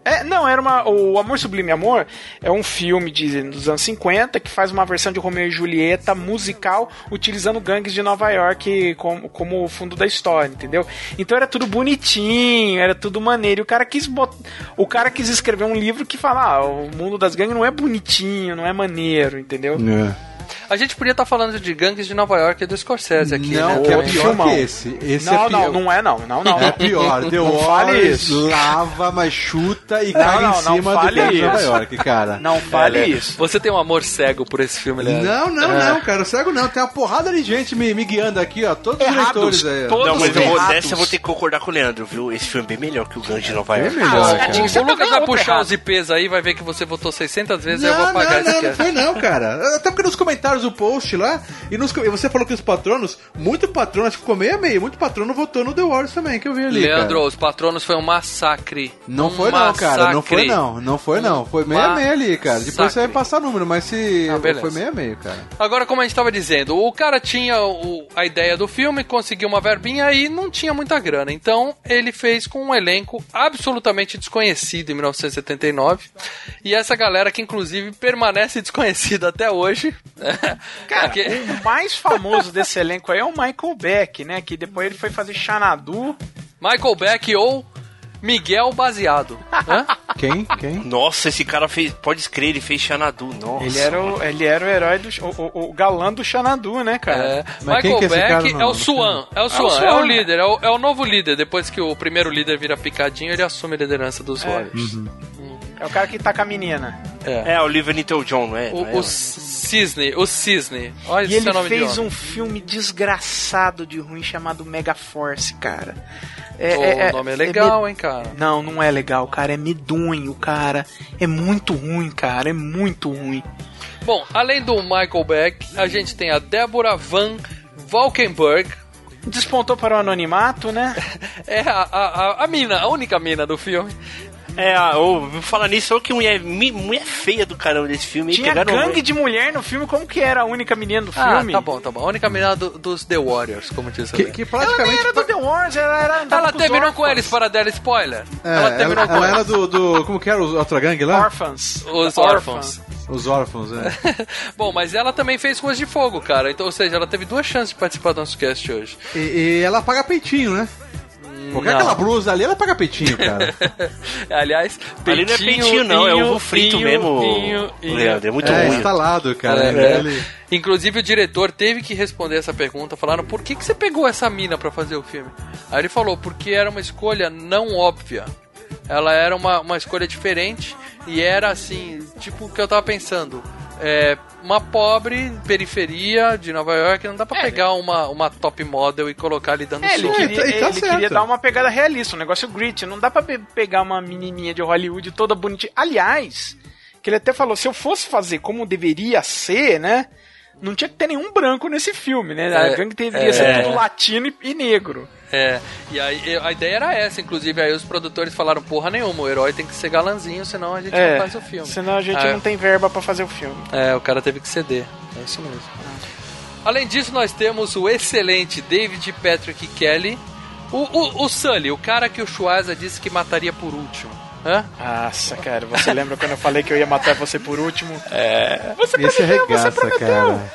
É, não, era uma. O Amor Sublime Amor é um filme de, dos anos 50 que faz uma versão de Romeo e Julieta musical utilizando gangues de Nova York como, como fundo da história, entendeu? Então era tudo bonitinho, era tudo maneiro. E o cara quis bot... O cara quis escrever um livro que fala: ah, o mundo das gangues não é bonitinho, não é maneiro, entendeu? É. A gente podia estar falando de gangues de Nova York e do Scorsese aqui, Não, né? que é pior filmão. que esse. Esse não, é pior. não, não é não, não, não. É pior. The Não fale Warriors isso. lava, mas chuta e Não, caga não, em não cima do fale Gangue de Nova isso. York, cara. Não fale Olha, isso. Você tem um amor cego por esse filme, Leandro. Não, não, É. não, cara. Cego não. Tem uma porrada de gente me, me guiando aqui, ó. Todos os Errados, diretores aí. ó. todos Não, mas eu vou, errados. dessa eu vou ter que concordar com o Leandro, viu? Esse filme é bem melhor que o Gangue de Nova É York. melhor, Ah, ser O Lucas vai também puxar errado. os IPs aí, vai ver que você votou 600 vezes, aí eu Não, vou apagar não, esse não, não cast. foi não, cara. Até porque nos comentários do post lá, e, nos, você falou que os patronos, muito patrono, acho que ficou meio a meio, muito patrono votou no The Wars também, que eu vi ali, Leandro, cara. os patronos foi um massacre. Não Um foi não, cara, não foi não, não foi não, foi meio a meio ali, cara. Depois você vai passar número, mas se Ah, foi meio a meio, cara. Agora, como a gente tava dizendo, o cara tinha o- a ideia do filme, conseguiu uma verbinha e não tinha muita grana. Então, ele fez com um elenco absolutamente desconhecido em 1979. E essa galera que, inclusive, permanece *laughs* desconhecida até hoje. *laughs* Cara, Porque- o mais famoso desse elenco aí é o Michael Beck, né? Que depois ele foi fazer Xanadu. Michael Beck ou Miguel Baseado. Hã? *laughs* Quem? Quem? Nossa, esse cara fez. Pode escrever, ele fez Xanadu. Nossa. Ele era o, ele era o herói do. O, o, o galã do Xanadu, né, cara? É, Mas quem Michael que é Beck é o Swan. É o o Swan, é o Swan. líder, é o, é o novo líder. Depois que o primeiro líder vira picadinho, ele assume a liderança dos Warriors. É o cara que tá com a menina. É. É, o Olivia Newton-John, não é? Não é O, o Cisne, o Cisne. Olha E esse ele é o fez um filme desgraçado de ruim chamado Mega Force, cara. Pô, o nome é legal, hein, cara. Não, não é legal, cara. É medonho, cara. É muito ruim, cara. É muito ruim. Bom, além do Michael Beck, a gente tem a Deborah Van Valkenburg. Despontou para o anonimato, né? *laughs* É a, a, a, a mina, a única mina do filme. É, ah, ô, falar nisso, olha que mulher, mi- mulher feia do caramba desse filme. aí, Tinha pegaram- gangue de mulher no filme. Como que era a única menina do Ah, filme? tá bom, tá bom. A única mina do- dos The Warriors, como diz Que, que Ela nem praticamente. era do The Wars, ela era. andava Ela terminou com eles para dar spoiler. É, ela terminou ela, com ela eles. era do, do. Como que era o outra gangue lá? Orphans. Os Orphans. Os órfãos, é. *laughs* Bom, mas ela também fez Ruas de Fogo, cara. Então, ou seja, ela teve duas chances de participar do nosso cast hoje. E, e ela paga peitinho, né? Porque Não. aquela blusa ali, ela pega peitinho, cara. *laughs* Aliás, Ali não é peitinho, não, é ovo frito mesmo, Leandro, é muito é, ruim. instalado, cara. É, é. Ele- Inclusive o diretor teve que responder essa pergunta, falaram por que, que você pegou essa mina pra fazer o filme? Aí ele falou, porque era uma escolha não óbvia. Ela era uma, uma escolha diferente e era assim, tipo o que eu tava pensando. É, uma pobre periferia de Nova York, não dá pra pegar uma, uma top model e colocar ali dando É, ele soco. queria, e tá ele queria dar uma pegada realista, um negócio grit. Não dá pra pe- pegar uma menininha de Hollywood toda bonitinha. Aliás, que ele até falou, se eu fosse fazer como deveria ser, né? Não tinha que ter nenhum branco nesse filme, né? A É, gangue deveria é. ser tudo latino e, e negro. É, e aí a ideia era essa, inclusive aí os produtores falaram, porra nenhuma, o herói tem que ser galanzinho, senão a gente É, não faz o filme. senão a gente Ah, não tem verba pra fazer o filme. É, o cara teve que ceder. É isso mesmo. Além disso, nós temos o excelente David Patrick Kelly. O, o, o Sully, o cara que o Schwarza disse que mataria por último. Hã? Nossa, cara, você lembra quando eu falei que eu ia matar você por último? É. Você Esse prometeu, você prometeu. cara.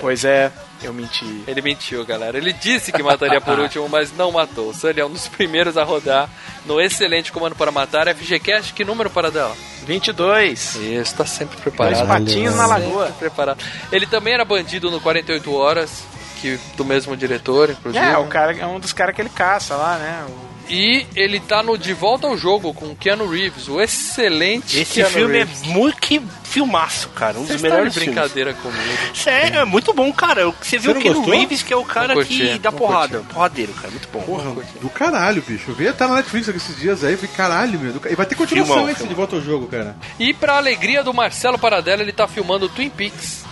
Pois é, eu menti. Ele mentiu, galera. Ele disse que mataria por *laughs* último, mas não matou. O Sully é um dos primeiros a rodar no excelente Comando para Matar. FGCast, que número para dela? 22. Isso, tá sempre preparado. Dois patinhos na lagoa. Sempre preparado. Ele também era bandido no 48 Horas, que do mesmo diretor, inclusive. É, o cara é um dos caras que ele caça lá, né? O- E ele tá no De Volta ao Jogo com Keanu Reeves, o excelente Esse Keanu filme Reeves. é muito que filmaço, cara. Um dos melhores de filmes. brincadeira comigo. Sério, é muito bom, cara. Você viu não o Keanu gostou? Reeves, que é o cara que dá porrada. Porradeiro, cara. Muito bom. Porra, do caralho, bicho. Eu vi até na Netflix esses dias aí, eu falei, caralho, meu. E vai ter continuação Filmão, esse filmão. de volta ao jogo, cara. E pra alegria do Marcelo Paradela, ele tá filmando Twin Peaks.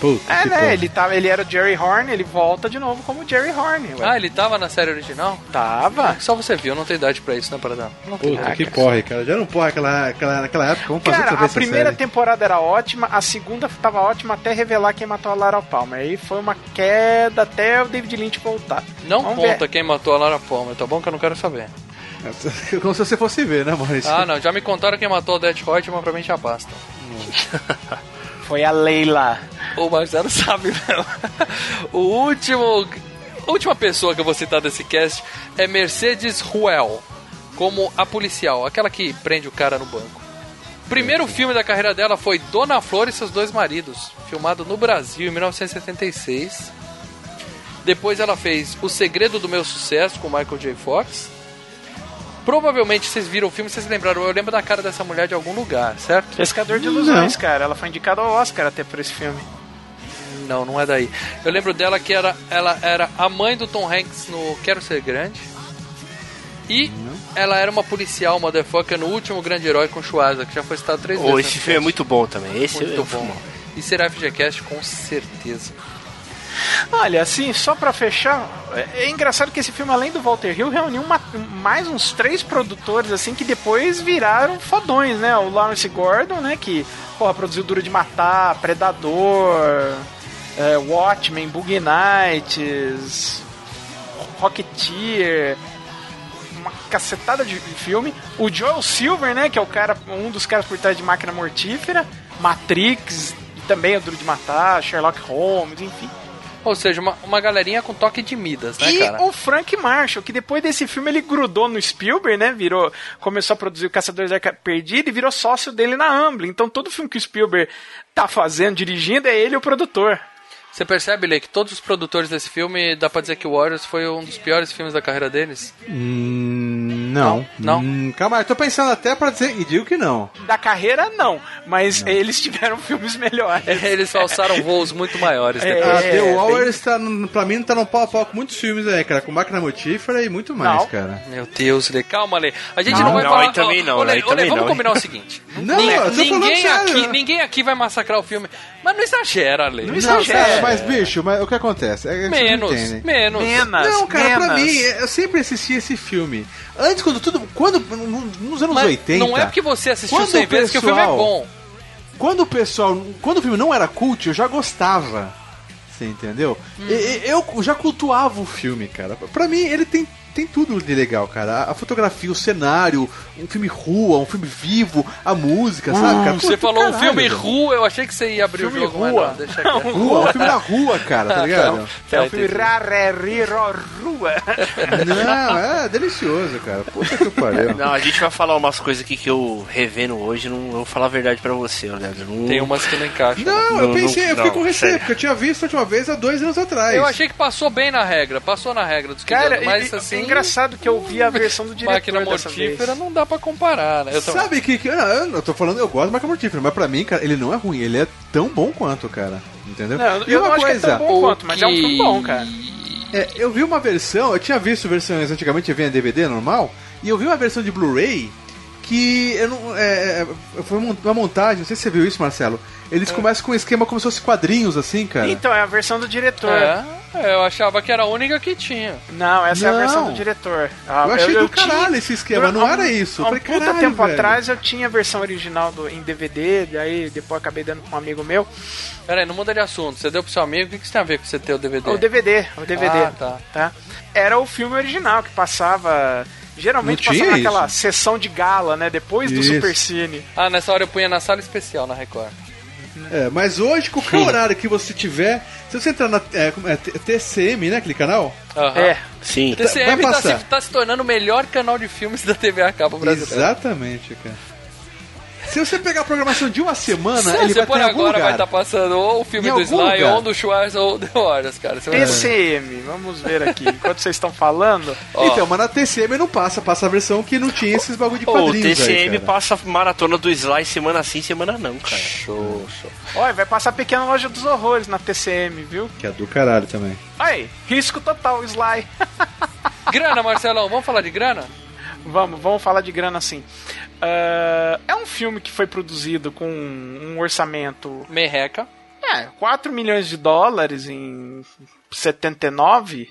Puta, É, né? porra. Ele, tava, ele era o Jerry Horn, ele volta de novo como Jerry Horn. Ué. Ah, ele tava na série original? Tava. Só você viu, não tem idade pra isso, né, Paradela? Não tem Puta, que porra, cara. Já não porra aquela, aquela, naquela época. Vamos fazer outra Cara, a vez essa primeira série. temporada era ótima, a segunda tava ótima até revelar quem matou a Lara Palmer. Aí foi uma queda até o David Lynch voltar. Não Vamos conta ver. quem matou a Lara Palmer, tá bom que eu não quero saber. *laughs* Como se você fosse ver, né, Maurício? Ah, não, já me contaram quem matou o Death Hot, mas pra mim já basta. *laughs* Foi a Leila. O Marcelo *laughs* sabe mesmo. O último. A última pessoa que eu vou citar desse cast é Mercedes Ruel, como a policial, aquela que prende o cara no banco. O primeiro filme da carreira dela foi Dona Flor e seus dois maridos, filmado no Brasil em 1976. Depois ela fez O Segredo do Meu Sucesso com Michael J. Fox. Provavelmente vocês viram o filme, vocês lembraram. Eu lembro da cara dessa mulher de algum lugar, certo? Pescador de ilusões, cara. Ela foi indicada ao Oscar até por esse filme. Não, não é daí. Eu lembro dela que era, ela era a mãe do Tom Hanks no Quero Ser Grande. E ela era uma policial, motherfucker, no último grande herói com Schwarza, que já foi citado três Oh, vezes. esse filme é muito bom também. Esse muito é bom. filmão. E será FGCast com certeza. Olha, assim, só pra fechar, é, é engraçado que esse filme, além do Walter Hill, reuniu uma- mais uns três produtores, assim, que depois viraram fodões, né? O Lawrence Gordon, né? Que, porra, produziu Duro de Matar, Predador, é, Watchmen, Boogie Nights, Rocketeer, uma cacetada de filme. O Joel Silver, né? Que é o cara, um dos caras por trás de Máquina Mortífera, Matrix, também o Duro de Matar, Sherlock Holmes, enfim. Ou seja, uma, uma galerinha com toque de Midas, né, e cara? o Frank Marshall, que depois desse filme ele grudou no Spielberg, né? Virou, começou a produzir o Caçadores da Arca Perdida e virou sócio dele na Amblin. Então todo filme que o Spielberg tá fazendo, dirigindo, é ele o produtor. Você percebe, Lê, que todos os produtores desse filme, dá pra dizer que o Warriors foi um dos piores filmes da carreira deles? Hum, não. Não? Hum, calma, eu tô pensando até pra dizer, e digo que não. Da carreira, não. Mas eles tiveram filmes melhores. *laughs* Eles alçaram voos muito maiores É, depois. Ah, The tem- Warriors tá, no- pra mim tá no pau a pau com muitos filmes aí, cara, com Máquina Mortífera e muito mais, Não. cara. Meu Deus, Lê, calma, Lê. A gente não, Não, vai não, falar. aí também não, Ô, Lê, aí ô, Lê, também vamos não. combinar o seguinte. *laughs* Não, ninguém, sério. aqui, ninguém aqui vai massacrar o filme. Mas não exagera, Lê. Não Não, exagera. cara, mas bicho, mas o que acontece? É, não Menos, menos. Menas, Não, cara, pra menas. mim, eu sempre assisti esse filme. Antes, quando tudo. Quando. Nos anos Mas 80. não é porque você assistiu Quando 100 o vezes que o filme é bom. Quando o pessoal. Quando o filme não era cult, eu já gostava. Você entendeu? Hum. E- e- Eu já cultuava o filme, cara. Pra mim, ele tem tem tudo de legal, cara. A, fotografia, o cenário, um filme rua, um filme vivo, a música, sabe, cara? Pô, Você falou um caralho, filme velho. rua, eu achei que você ia abrir Filme o jogo, mas rua. não, deixa quieto. *laughs* Rua, um filme na rua, cara, tá *laughs* ligado? É Tá, o filme. Rareriro Rua. Não, é delicioso, cara. Puta que pariu. Não, a gente vai falar umas coisas aqui que eu revendo hoje, não vou falar a verdade pra você, Leandro. Não... Tem umas que não encaixam. Não, eu Não, pensei, não, eu fiquei não, com receio, sério. porque eu tinha visto a última vez há dois anos atrás. Eu achei que passou bem na regra, passou na regra dos Cara, quesitos, mas e- assim... é engraçado que eu vi a versão do diretor Máquina mortífera não dá pra comparar, né? Eu também- Sabe que, que- eu, eu tô falando, eu gosto do Máquina Mortífera, mas pra mim, cara, ele não é ruim, ele é tão bom quanto, cara. Entendeu? Não, e eu uma não acho que é coisa, tão bom quanto, mas é um filme bom, cara. é, eu vi uma versão, eu tinha visto versões antigamente, vinha DVD normal, e eu vi uma versão de Blu-ray que eu não, é, é, foi uma montagem, não sei se você viu isso, Marcelo. Eles começam com um esquema como se fosse quadrinhos, assim, cara. Então, é a versão do diretor. É, é, eu achava que era a única que tinha. Não, essa é a Não. versão do diretor. Ah, Eu achei do tinha- caralho esse esquema, não um- era isso. Eu Há um falei, puta caralho, tempo velho. atrás eu tinha a versão original do, em DVD, daí depois acabei dando pra um amigo meu. Pera aí, não muda de assunto. Você deu pro seu amigo, o que, que isso tem a ver com você ter o DVD? O DVD, o DVD. Ah, tá. tá? Era o filme original que passava. Geralmente Não passava naquela isso? sessão de gala, né? Depois do Isso. Super Cine. Ah, nessa hora eu punha na sala especial, na Record. É, mas hoje, qualquer horário que você tiver, se você entrar na é, como é, TCM, né, aquele canal, Aham. É. Sim. TCM Vai tá se, tá se tornando o melhor canal de filmes da TV a cabo brasileira. Exatamente, cara. Se você pegar a programação de uma semana, Se ele você vai por estar agora vai estar passando ou o filme Em do Sly, lugar. ou do Schwarz, ou do Warriors, cara. Você vai- TCM, vamos ver aqui. Enquanto vocês estão falando. Ó. Então, mas na TCM não passa, passa a versão que não tinha esses bagulho de o quadrinhos aí, TCM cara. passa maratona do Sly semana sim, semana não, cara. Show, show. Olha, vai passar a Pequena Loja dos Horrores na TCM, viu? Que é do caralho também. Aí, risco total, Sly. *laughs* Grana, Marcelão, vamos falar de grana? Vamos, vamos falar de grana assim. Ah, é um filme que foi produzido com um orçamento. Merreca. É, 4 milhões de dólares em 79.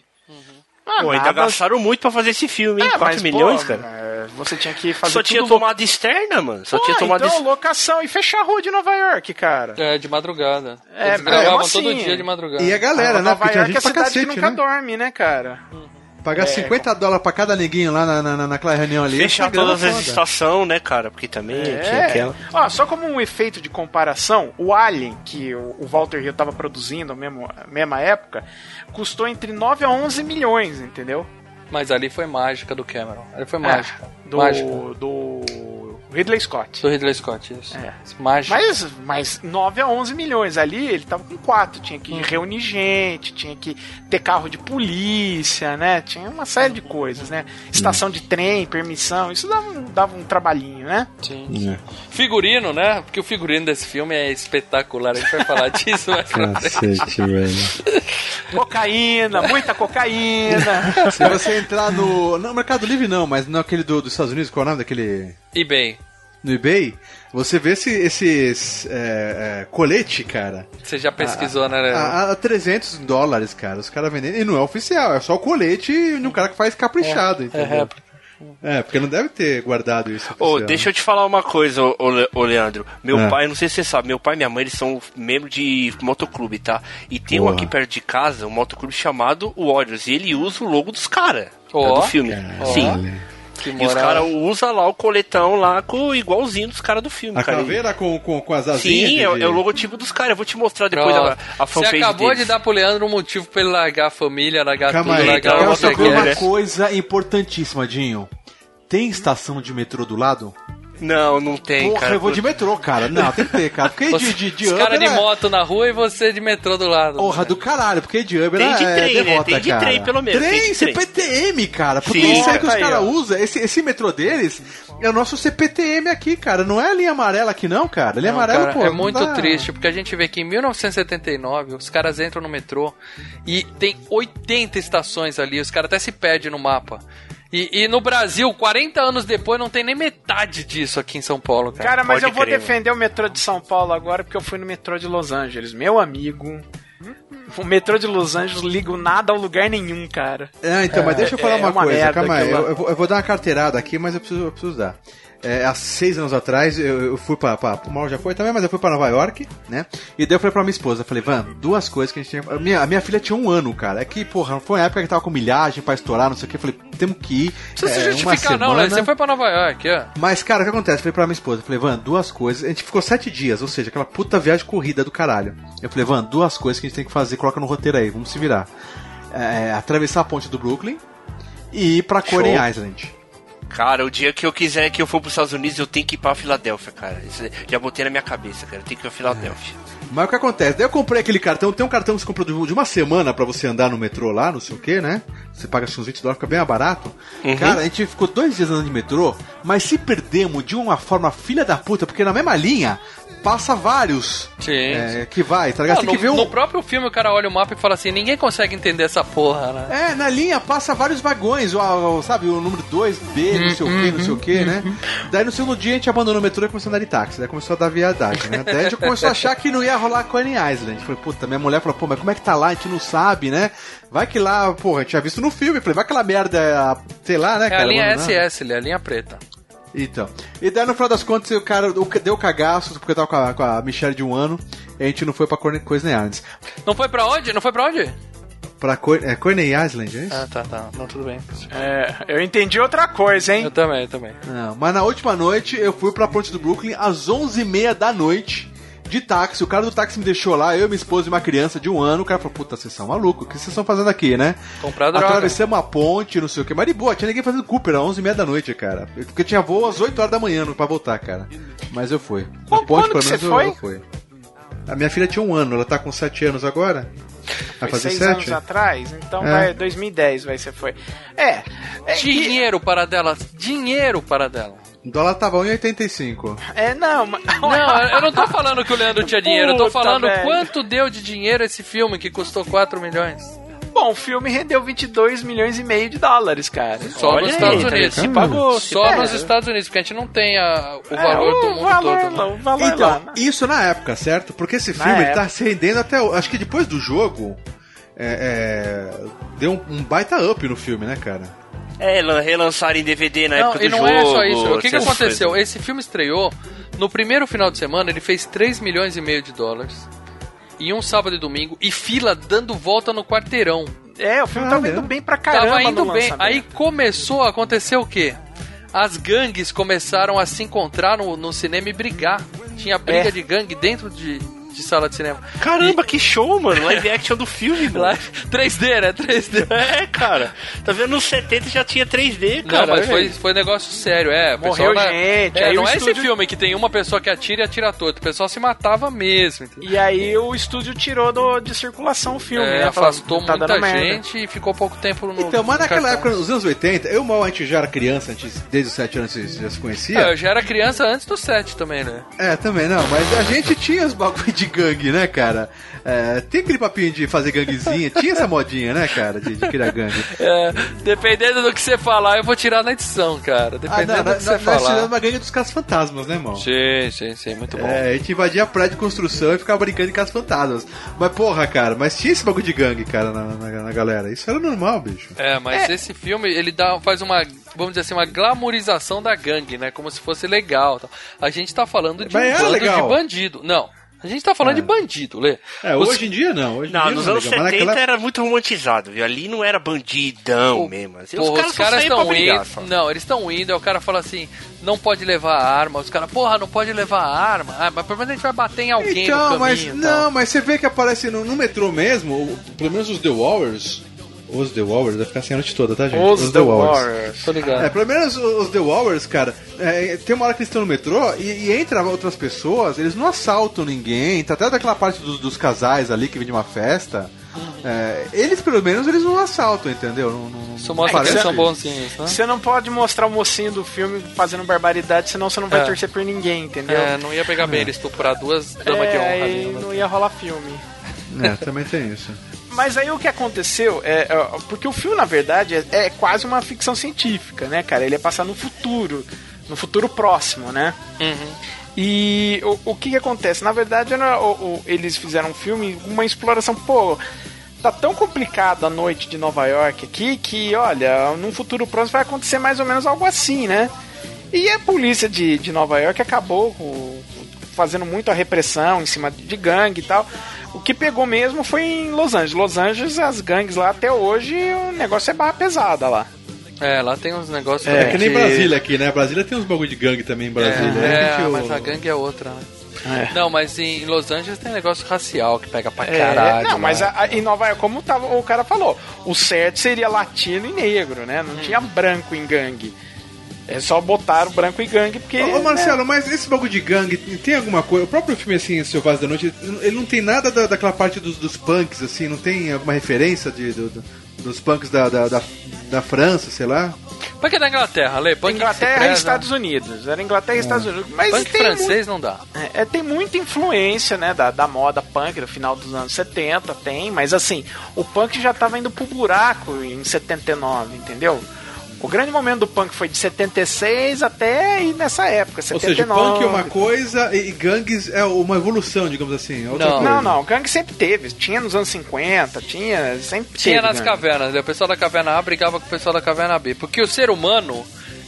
Ah, Pô, ainda gastaram muito pra fazer esse filme, hein? É, 4 mas, milhões, pô, cara. é, Você tinha que fazer Só tinha tudo tomada externa, mano. Só Pô, tinha tomada então, ex- locação e fechar a rua de Nova York, cara. É, de madrugada. É, Eles mas gravavam todo assim, dia de madrugada. E a galera, Ah, né? Nova York é gente a cidade cacete, que nunca né? dorme, né, cara? Pagar 50 dólares pra cada neguinho lá na, na, naquela reunião ali. Fechar todas as estações, né, cara? Porque também tinha aquela. Ó, só como um efeito de comparação, o Alien, que o o Walter Hill tava produzindo na mesma, mesma época, custou entre 9 a 11 milhões, entendeu? Mas ali foi mágica do Cameron. Ali foi mágica. É, do, Mágica. do Ridley Scott. Do Ridley Scott, isso. É. Mágica. Mas, mas 9 a 11 milhões. Ali ele tava com 4. Tinha que reunir gente, tinha que ter carro de polícia, né? Tinha uma série de coisas, né? Estação de trem, permissão. Isso dava um, dava um trabalhinho, né? Sim. Figurino, né? Porque o figurino desse filme é espetacular. A gente vai falar *laughs* disso mais pra frente. Cacete, velho. Cocaína, muita cocaína. *laughs* Se você entrar no. Não, Mercado Livre não, mas naquele do, dos Estados Unidos, qual é o nome daquele. eBay. No eBay, você vê esse, esses é, é, colete, cara. Você já pesquisou, né? A, a 300 dólares, cara. Os caras vendendo. E não é oficial, é só o colete de um cara que faz caprichado, É, é entendeu? réplica. É, porque não deve ter guardado isso. Ô, oficial. deixa eu te falar uma coisa, ô, ô, Le- ô, Leandro. Meu É. pai, não sei se você sabe, meu pai e minha mãe, eles são membros de motoclube, tá? E tem um Porra. aqui perto de casa, um motoclube chamado Warriors, e ele usa o logo dos caras Ó. do filme. Sim. Que E os caras usam lá o coletão lá com igualzinho dos caras do filme, A cara. caveira com, com, com as asinhas. Sim, é, é o logotipo dos caras. Eu vou te mostrar depois Pronto. a, a Você fanpage acabou deles. de dar pro Leandro um motivo pra ele largar a família, largar Calma tudo, aí, largar então, o você uma coisa importantíssima, Dinho. Tem estação de metrô do lado? Não, não tem, Porra, cara. eu vou de metrô, cara. Não, tem que ter, cara. Porque de, de, de Os caras de é- moto na rua e você de metrô do lado. Porra, do caralho, porque de Uber Tem de é trem, né? derrota, Tem de cara. trem, pelo menos, Trem, tem de trem. CPTM, cara. Porque Sim, isso aí que os cara. caras usam, esse, esse metrô deles, é o nosso CPTM aqui, cara. Não é a linha amarela aqui não, cara. A linha Não, amarela, cara, pô. é muito dá. triste, porque a gente vê que em 1979 os caras entram no metrô e tem 80 estações ali, os caras até se perdem no mapa. E, e no Brasil, 40 anos depois, não tem nem metade disso aqui em São Paulo, cara. Cara, mas Pode eu vou crer, defender o metrô de São Paulo agora porque eu fui no metrô de Los Angeles. Meu amigo. O metrô de Los Angeles liga nada ao lugar nenhum, cara. É, então, mas deixa eu falar é uma, uma coisa. Calma aí, eu, eu vou, eu vou dar uma carteirada aqui, mas eu preciso, eu preciso dar. É, há seis anos atrás, eu, eu fui pra, pra. O Mauro já foi também, mas eu fui pra Nova York, né? E daí eu falei pra minha esposa, eu falei, Van, duas coisas que a gente tinha. A minha, a minha filha tinha um ano, cara. É que, porra, foi uma época que tava com milhagem pra estourar, não sei o que. Eu falei, temos que ir. Não precisa é, se justificar, não, né? Você foi pra Nova York, ó. Mas, cara, o que acontece? Eu falei pra minha esposa, eu falei, Van, duas coisas. A gente ficou sete dias, ou seja, aquela puta viagem corrida do caralho. Eu falei, Van, duas coisas que a gente tem que fazer, coloca no roteiro aí, vamos se virar. É, atravessar a ponte do Brooklyn e ir pra Show. Coney Island. Cara, o dia que eu quiser que eu for pros Estados Unidos, eu tenho que ir pra Filadélfia, cara. Isso já botei na minha cabeça, cara. Eu tenho que ir pra Filadélfia. Mas o que acontece? Daí eu comprei aquele cartão, tem um cartão que você comprou de- uma semana pra você andar no metrô lá, não sei o que, né? Você paga uns 20 dólares, fica bem barato. Uhum. Cara, a gente ficou dois dias andando de metrô, mas se perdemos de uma forma filha da puta, porque na mesma linha passa vários Sim. é, que vai, tá ligado? Ah, Você no, que ver no um. próprio filme o cara olha o mapa e fala assim, ninguém consegue entender essa porra, né? É, na linha passa vários vagões, o, o- sabe, o número 2B, não sei o que, não sei o que, né? Daí no segundo dia a gente abandonou o metrô e começou a andar de táxi, daí começou a dar viadagem, né? Daí a gente começou a achar que não ia rolar Coney Island. Falei, puta, minha mulher falou, pô, mas como é que tá lá? A gente não sabe, né? Vai que lá, porra, a gente tinha visto no filme, falei, vai que aquela merda, é, sei lá, né, É cara? a linha abandonada. SS, ali, a linha preta. Então. E daí no final das contas o cara o- deu cagaço, porque eu tava com a, com a Michelle de um ano, e a gente não foi pra Coney Coney Island. Não foi pra onde? Não foi pra onde? Pra Co- é, Coney Island, é isso? Ah, tá, tá. Não, tudo bem. É, eu entendi outra coisa, hein? Eu também, eu também. Não, mas na última noite eu fui pra ponte do Brooklyn às 11h30 da noite de táxi. O cara do táxi me deixou lá, eu, minha esposa e uma criança de um ano. O cara falou: Puta, vocês são malucos, o que vocês estão fazendo aqui, né? Comprar droga. Atravessamos a ponte, não sei o que. Mas de boa, tinha ninguém fazendo Cooper às 11h30 da noite, cara. Porque tinha voo às 8 horas da manhã pra voltar, cara. Mas eu fui. Na ponte, quando que você eu- foi? eu fui. A minha filha tinha um ano, ela tá com 7 anos agora. Vai fazer seis 7? anos atrás, então É. vai 2010 vai ser foi. É, é que- Dinheiro para dela. Dinheiro para dela. O dólar tava 1,85. é não, mas Não, *laughs* eu não tô falando que o Leandro tinha dinheiro, eu tô falando velho. quanto deu de dinheiro esse filme que custou 4 milhões. Bom, o filme rendeu 22 milhões e meio de dólares, cara. Só Olha nos aí, Estados tá Unidos. Se pagou. Só É. nos Estados Unidos, porque a gente não tem a- o É, valor do o mundo valor, todo. né? O valor lá, Então, né? isso na época, certo? Porque esse Na filme tá se rendendo até. o- Acho que depois do jogo. é, é, deu um, um baita up no filme, né, cara? É, lan- relançaram em DVD na Não, época do e não jogo. é só isso. O que, que aconteceu? coisas. Esse filme estreou no primeiro final de semana, ele fez 3 milhões e meio de dólares. Em um sábado e domingo, e fila dando volta no quarteirão. É, o filme tava Olha. indo bem pra caramba. Tava indo no bem. Aí começou a acontecer o quê? As gangues começaram a se encontrar no, no cinema e brigar. Tinha briga É. de gangue dentro de, de sala de cinema. Caramba, que show, mano. Live action do filme, mano. Lá, 3D, né? 3D. É, cara. Tá vendo? Nos 70 já tinha 3D, cara. Não, mas foi, foi negócio sério, é. Morreu na- gente, É, aí não é estúdio- esse filme que tem uma pessoa que atira e atira todo. O pessoal se matava mesmo. entendeu? E aí o estúdio tirou do- de circulação o filme, É, né? Afastou tá muita dando merda. gente e ficou pouco tempo no. Então, mas naquela época, nos anos 80, eu mal a gente já era criança, a gente, desde os 7 anos a gente já se É, conhecia. eu já era criança antes do 7 também, né? É, também não, mas a gente tinha os bagulho de gangue, né, cara? É, tem aquele papinho de fazer ganguezinha, tinha essa modinha, né, cara, de, de criar gangue. É, dependendo do que você falar, eu vou tirar na edição, cara. Ah, Dependendo não, do que você nós tiramos falar. uma gangue dos caras fantasmas, né, irmão? Sim, sim, sim, muito bom. É, a gente invadia prédio de construção e ficava brincando de casas fantasmas. Mas porra, cara, mas tinha esse bagulho de gangue, cara, na, na- na galera. Isso era normal, bicho. É, mas esse filme, ele dá, faz uma, vamos dizer assim, uma glamorização da gangue, né? Como se fosse legal. tal. A gente tá falando de Mas um é bando legal. de bandido. Não, a gente tá falando de bandido, Lê. É, Os- hoje em dia não. Hoje em Não, dia nos não é anos legal, mas 70 naquela- era muito romantizado, viu? Ali não era bandidão Pô, mesmo. Assim, Porra, os caras, os caras estão brigar, indo. Não, eles estão indo, aí o cara fala assim: não pode levar arma. Os caras, porra, não pode levar arma. Ah, mas pelo menos a gente vai bater em alguém Então, no caminho. mas não, mas você vê que aparece no, no metrô mesmo, pelo menos os The Warriors. Os The Warriors, vai ficar assim a noite toda, tá, gente? Os The Warriors. Tô ligado. É, pelo menos os The Warriors, cara, é, tem uma hora que eles estão no metrô e, e entra outras pessoas, eles não assaltam ninguém, tá até daquela parte dos, dos casais ali que vem de uma festa. é, eles, pelo menos, eles não assaltam, entendeu? Não, não, não mostra que são bonzinhos, né? Você não pode mostrar o mocinho do filme fazendo barbaridade, senão você não vai É. torcer por ninguém, entendeu? É, não ia pegar bem ele estuprar duas damas de É, honra aí ali. né? não ia rolar filme. É, também tem isso. Mas aí o que aconteceu é. é, Porque o filme, na verdade, é, é quase uma ficção científica, né, cara? Ele é passar no futuro. No futuro próximo, né? Uhum. E o, o que, que acontece? Na verdade, era, o- o- eles fizeram um filme, uma exploração, pô. Tá tão complicado a noite de Nova York aqui que, olha, num futuro próximo vai acontecer mais ou menos algo assim, né? E a polícia de, de Nova York acabou com- fazendo muito a repressão em cima de gangue e tal. O que pegou mesmo foi em Los Angeles. Los Angeles, as gangues lá até hoje, o negócio é barra pesada lá. É, lá tem uns negócios... É, que nem Brasília aqui, né? Brasília tem uns bagulho de gangue também em Brasília. É, É, o- mas a gangue é outra, né? É. Não, mas em Los Angeles tem negócio racial que pega pra É, caralho. não, mas a- a- em Nova York, como tava, o cara falou, o certo seria latino e negro, né? Hum. Não tinha branco em gangue. É só botar o branco em gangue porque. Ô, ô, Marcelo, né? mas esse bagulho de gangue tem alguma coisa? O próprio filme, assim, Selvagem da Noite, ele não tem nada da- daquela parte dos, dos punks, assim, não tem alguma referência de, do- do- dos punks da, da, da, da França, sei lá? Punk é da Inglaterra, Lê. Punk Inglaterra e preza. Estados Unidos. Era Inglaterra e Estados Unidos. Mas Punk tem francês não dá. mu- é, tem muita influência, né, da, da moda punk do final dos anos 70, tem, mas assim, o punk já tava indo pro buraco em 79, entendeu? O grande momento do punk foi de 76 até aí nessa época, Ou 79. seja, punk é uma coisa e, gangues é uma evolução, digamos assim. é outra Não. coisa. Não, não, gangue sempre teve. Tinha nos anos 50, tinha, sempre Tinha teve nas gangue. cavernas, né? o pessoal da caverna A brigava com o pessoal da caverna B. Porque o ser humano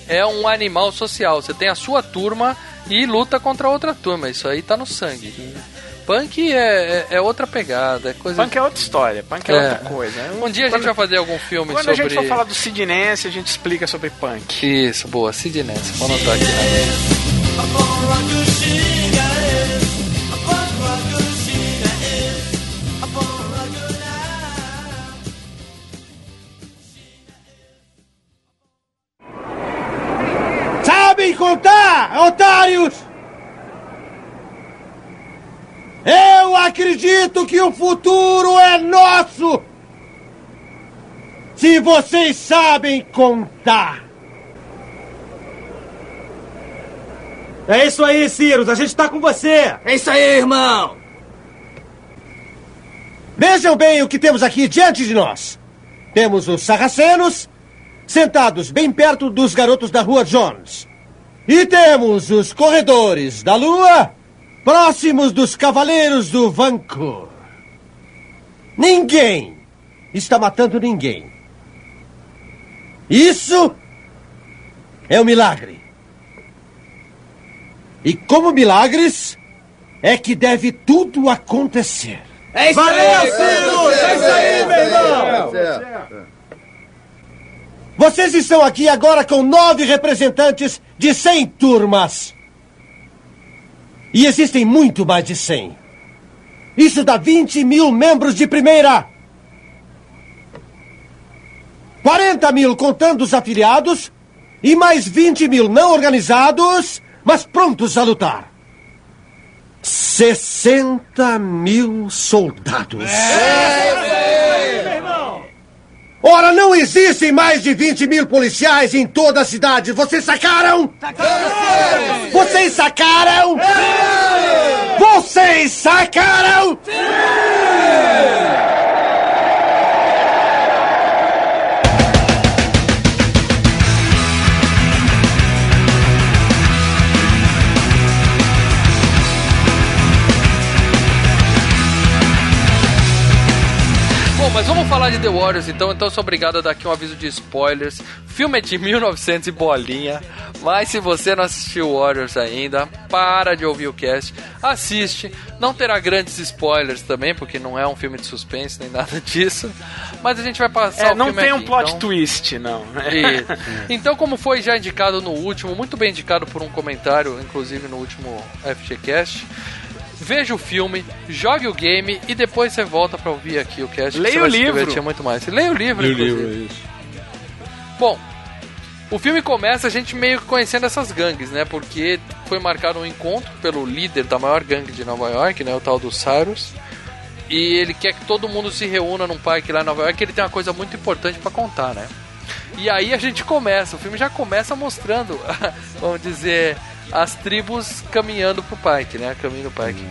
é um animal social. Você tem a sua turma e luta contra outra turma. Isso aí tá no sangue. Punk é, é, é outra pegada, é coisa. Punk é outra história, punk é, É. outra coisa. Um dia a gente Quando- vai fazer algum filme Quando sobre. a gente for falar do Sid Nance, a gente explica sobre punk. Isso, boa, Sid Nance. Vou anotar aqui na Sabem contar, otários! Eu acredito que o futuro é nosso! Se vocês sabem contar! É isso aí, Cirus, a gente tá com você. É isso aí, irmão! Vejam bem o que temos aqui diante de nós. Temos os sarracenos, sentados bem perto dos garotos da Rua Jones. E temos os corredores da Lua, próximos dos cavaleiros do Vancouver. Ninguém está matando ninguém. Isso é um milagre. E como milagres, é que deve tudo acontecer. É isso Valeu, Cirus! É isso aí, meu irmão! Vocês estão aqui agora com nove representantes de cem turmas. E existem muito mais de cem. Isso dá 20 mil membros de primeira. 40 mil contando os afiliados. E mais 20 mil não organizados, mas prontos a lutar. 60 mil soldados. Ora, não existem mais de 20 mil policiais em toda a cidade. Vocês sacaram? Vocês sacaram? Vocês sacaram? Bom, falar de The Warriors então. Então sou obrigado a dar aqui um aviso de spoilers. O filme é de *laughs* 1900 e bolinha. Mas se você não assistiu Warriors ainda, para de ouvir o cast. Assiste. Não terá grandes spoilers também, porque não é um filme de suspense nem nada *laughs* disso. Mas a gente vai passar É, o não filme tem um aqui, plot então. twist, não. E- *laughs* então, como foi já indicado no último, muito bem indicado por um comentário, inclusive no último FGCast, veja o filme, jogue o game e depois você volta pra ouvir aqui o cast. Leia o livro. divertir muito mais. Leia o livro, Li o inclusive. livro, isso. Bom, o filme começa a gente meio que conhecendo essas gangues, né? Porque foi marcado um encontro pelo líder da maior gangue de Nova York, né? O tal do Cyrus. E ele quer que todo mundo se reúna num parque lá em Nova York. Ele tem uma coisa muito importante pra contar, né? E aí a gente começa, o filme já começa mostrando, *laughs* vamos dizer, as tribos caminhando pro parque, né? Caminho do parque.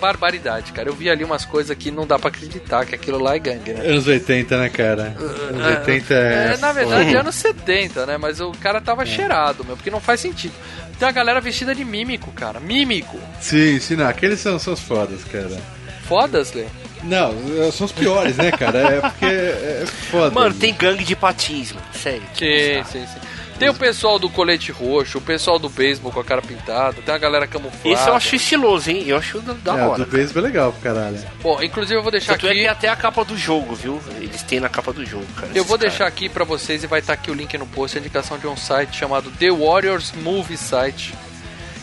Barbaridade, cara. Eu vi ali umas coisas que não dá pra acreditar que aquilo lá é gangue, né? Anos 80, né, cara? Anos 80 é. É, na verdade, foda. anos 70, né? Mas o cara tava cheirado, meu, porque não faz sentido. Tem uma galera vestida de mímico, cara. Mímico. Sim, sim, não. Aqueles são, são os fodas, cara. Fodas, Lê? Não, são os piores, né, cara? É porque é foda. Mano, tem gangue de patins, mano. Sério. Sim, sim, sim. Tem o pessoal do colete roxo, o pessoal do beisebol com a cara pintada, tem a galera camuflada. Esse eu acho estiloso, hein? Eu acho da, é, hora. do beisebol é legal pro caralho. Bom, inclusive eu vou deixar Tanto é aqui. que até a capa do jogo, viu? Eles têm na capa do jogo, cara. Eu vou caras. deixar aqui pra vocês e vai estar aqui o link no post, a indicação de um site chamado The Warriors Movie Site,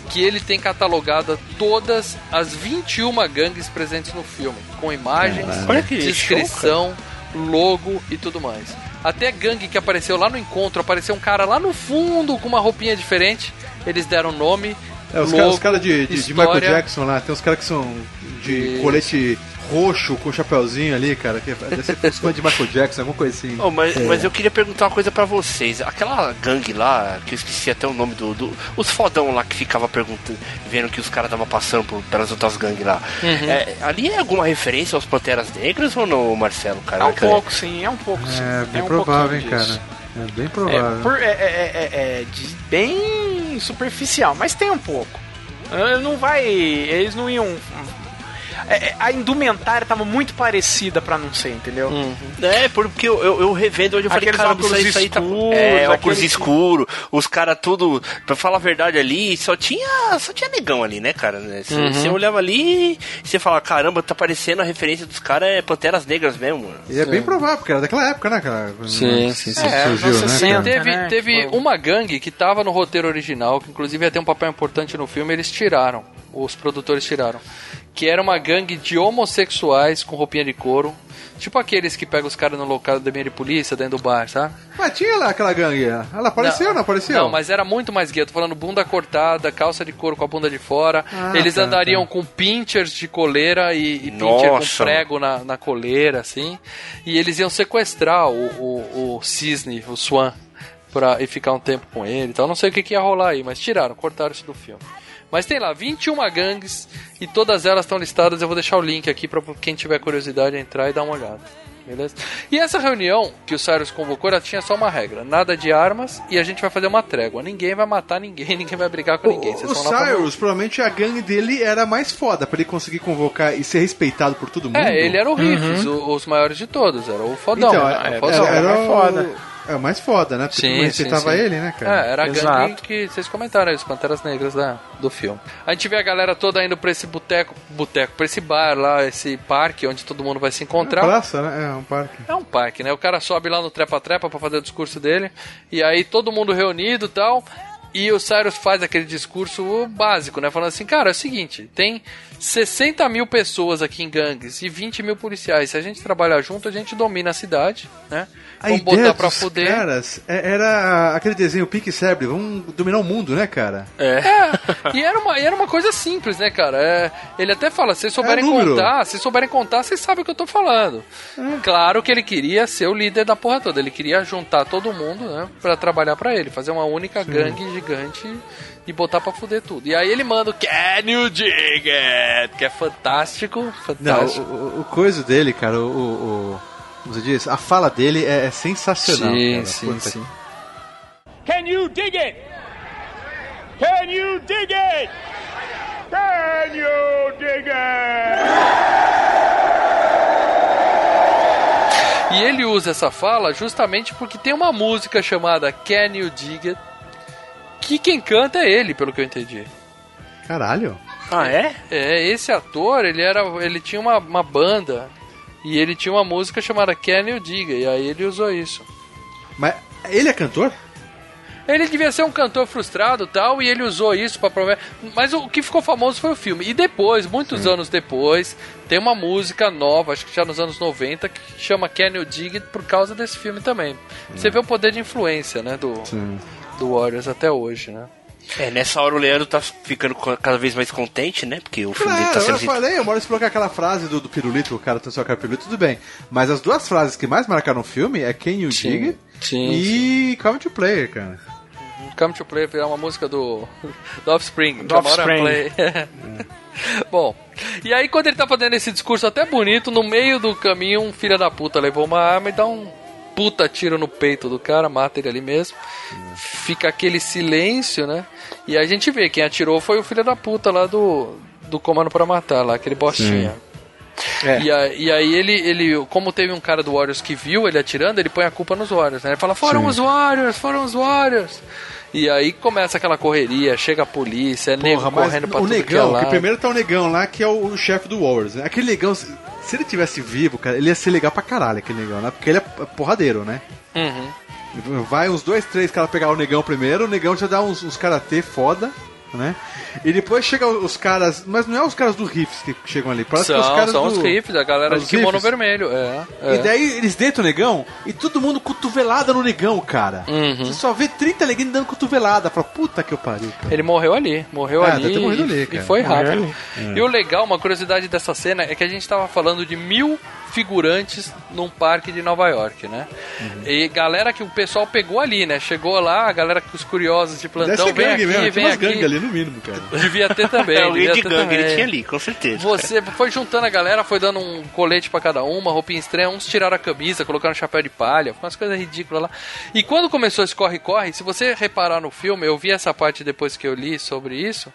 que ele tem catalogado todas as 21 gangues presentes no filme, com imagens. Olha que descrição, logo e tudo mais. Até gangue que apareceu lá no encontro, apareceu um cara lá no fundo com uma roupinha diferente, eles deram nome, É, os caras cara de, de, de Michael. Jackson lá, tem uns caras que são de colete roxo com chapéuzinho ali, cara, que deve ser *laughs* fãs de Michael Jackson, alguma coisa assim. Oh, mas, É. mas eu queria perguntar uma coisa pra vocês. Aquela gangue lá, que eu esqueci até o nome do. do- os fodão lá que ficava perguntando, vendo que os caras estavam passando por, pelas outras gangues lá. Uhum. É, ali é alguma referência aos Panteras Negras ou não, Marcelo? Cara? É um pouco, sim, é um pouco, sim. É, bem um provável, hein, pouquinho cara. É bem É, provável. por- é- é- é- é de- bem superficial, mas tem um pouco. Não vai. Eles não iam. É, é, a indumentária tava muito parecida pra não ser, entendeu? É, porque eu, eu, eu revendo hoje eu falei, Aqueles caramba, isso aí, óculos isso aí tá. escuros, É, óculos aquele- escuro, os caras tudo. Pra falar a verdade ali, só tinha. Só tinha negão ali, né, cara? Você Uhum. você olhava ali e você fala, caramba, tá parecendo a referência dos caras é Panteras Negras mesmo, mano. E é bem provável, porque era daquela época, né, cara? Sim, sim, sim. Surgiu, anos né, 60. cara? Teve, né? teve uma gangue que tava no roteiro original, que inclusive ia ter um papel importante no filme, eles tiraram. Os produtores tiraram. Que era uma gangue de homossexuais com roupinha de couro. Tipo aqueles que pegam os caras no local da minha de polícia, dentro do bar, sabe? Mas tinha lá aquela gangue. Ela apareceu, não, apareceu? Não, mas era muito mais. Eu tô falando bunda cortada, calça de couro com a bunda de fora. Ah, Eles tá, andariam tá. com pinchers de coleira e, e pincher com prego na, na coleira, assim. E eles iam sequestrar o, o, o cisne, o Swan, pra, e ficar um tempo com ele. Então eu não sei o que, que ia rolar aí, mas tiraram, cortaram isso do filme. Mas tem lá 21 gangues e todas elas estão listadas. Eu vou deixar o link aqui pra quem tiver curiosidade entrar e dar uma olhada. Beleza? E essa reunião que o Cyrus convocou, ela tinha só uma regra: nada de armas e a gente vai fazer uma trégua. Ninguém vai matar ninguém, *laughs* ninguém vai brigar com ninguém. O, Vocês o lá pra- Cyrus, provavelmente a gangue dele era mais foda pra ele conseguir convocar e ser respeitado por todo mundo. É, ele era o Riffs, o- os maiores de todos, era o fodão. Então, era, o fodão. era, mais o- foda. É o mais foda, né? Porque mundo respeitava ele, né, cara? É, era a gangue que vocês comentaram aí, os Panteras Negras da, do filme. A gente vê a galera toda indo pra esse boteco, boteco, pra esse bar lá, esse parque onde todo mundo vai se É encontrar. praça, né? É um parque. É um parque, né? O cara sobe lá no trepa-trepa pra fazer o discurso dele. E aí todo mundo reunido e tal. E o Cyrus faz aquele discurso básico, né? Falando assim, cara, é o seguinte, tem 60 mil pessoas aqui em gangues e 20 mil policiais. Se a gente trabalhar junto, a gente domina a cidade, né? A Vamos botar pra dos fuder. caras é- era aquele desenho Pink Cérebro, vamos dominar o mundo, né, cara? É. e, era uma, era uma coisa simples, né, cara? É, ele até fala, se souberem É contar, se souberem contar, vocês sabem o que eu tô falando. Claro que ele queria ser o líder da porra toda, ele queria juntar todo mundo, né, pra trabalhar pra ele, fazer uma única gangue gigante e botar pra fuder tudo. E aí ele manda o Can you dig it? Que é fantástico, Não, fantástico. o, o- o coisa dele, cara, o, o, como você diz, a fala dele é, é sensacional. sim, cara. sim, Puta sim. Can you dig it? Can you dig it? Can you dig it? E ele usa essa fala justamente porque tem uma música chamada Can You Dig It? Que quem canta é ele, pelo que eu entendi. Caralho. Ah, é? É, esse ator, ele era. ele tinha uma, uma banda e ele tinha uma música chamada Can You Diga, e aí ele usou isso. Mas ele é cantor? Ele devia ser um cantor frustrado e tal, e ele usou isso pra provar. Mas o que ficou famoso foi o filme. E depois, muitos anos depois, tem uma música nova, acho que já nos anos 90, que chama Can You Dig It por causa desse filme também. Você vê o poder de influência, né, do, do Warriors até hoje, né? É, nessa hora o Leandro tá ficando cada vez mais contente, né? Porque o filme dele tá Claro, sendo. eu falei, eu Maurício falou que aquela frase do, do pirulito, o cara tem sua cara pirulito, tudo bem. Mas as duas frases que mais marcaram o filme é Can You Sim, Dig sim, e Come to Player, cara. Come to Play é uma música do, *laughs* do Offspring. Do Come Offspring. Play. *laughs* Bom, e aí quando ele tá fazendo esse discurso até bonito, no meio do caminho, um filho da puta levou uma arma e dá um puta tiro no peito do cara, mata ele ali mesmo. Fica aquele silêncio, né? E a gente vê quem atirou foi o filho da puta lá do, do Comando para Matar, lá, aquele bostinha. É. E, a- e aí ele, ele, como teve um cara do Warriors que viu ele atirando, ele põe a culpa nos Warriors, né? Ele fala, foram Sim. os Warriors, foram os Warriors. E aí começa aquela correria, chega a polícia, é nego Porra, mas correndo pra o tudo que é negão, que primeiro tá o negão lá, que é o, o chefe do Warriors. Né? Aquele negão, se, se ele tivesse vivo, cara, ele ia ser legal pra caralho, aquele negão, né? Porque ele é porradeiro, né? Uhum. Vai uns dois, três caras pegar o negão primeiro, o negão já dá uns, uns karatê foda, né? E depois chega os caras, mas não é os caras do Riffs que chegam ali, parece que é os São, caras são do, os riffs, a galera de kimono riffs. vermelho. É, é. E daí eles deitam o negão e todo mundo cotovelada no negão, cara. Uhum. Você só vê 30 neguinhos dando cotovelada. Fala, puta que eu pariu, cara. Ele morreu ali, morreu É, ali, e, ali, e foi Morreu rápido. ali. E o legal, uma curiosidade dessa cena é que a gente tava falando de mil figurantes num parque de Nova York, né? Uhum. E galera que o pessoal pegou ali, né? Chegou lá, a galera com os curiosos de plantão, vem gangue aqui, mesmo, vem aqui. gangues ali no mínimo, cara. Devia ter *laughs* também. É, devia de ter gangue também. ele tinha ali, com certeza. Você *laughs* foi juntando a galera, foi dando um colete pra cada um, uma roupinha estranha, uns tiraram a camisa, colocaram um chapéu de palha, umas coisas ridículas lá. E quando começou esse corre-corre, se você reparar no filme, eu vi essa parte depois que eu li sobre isso,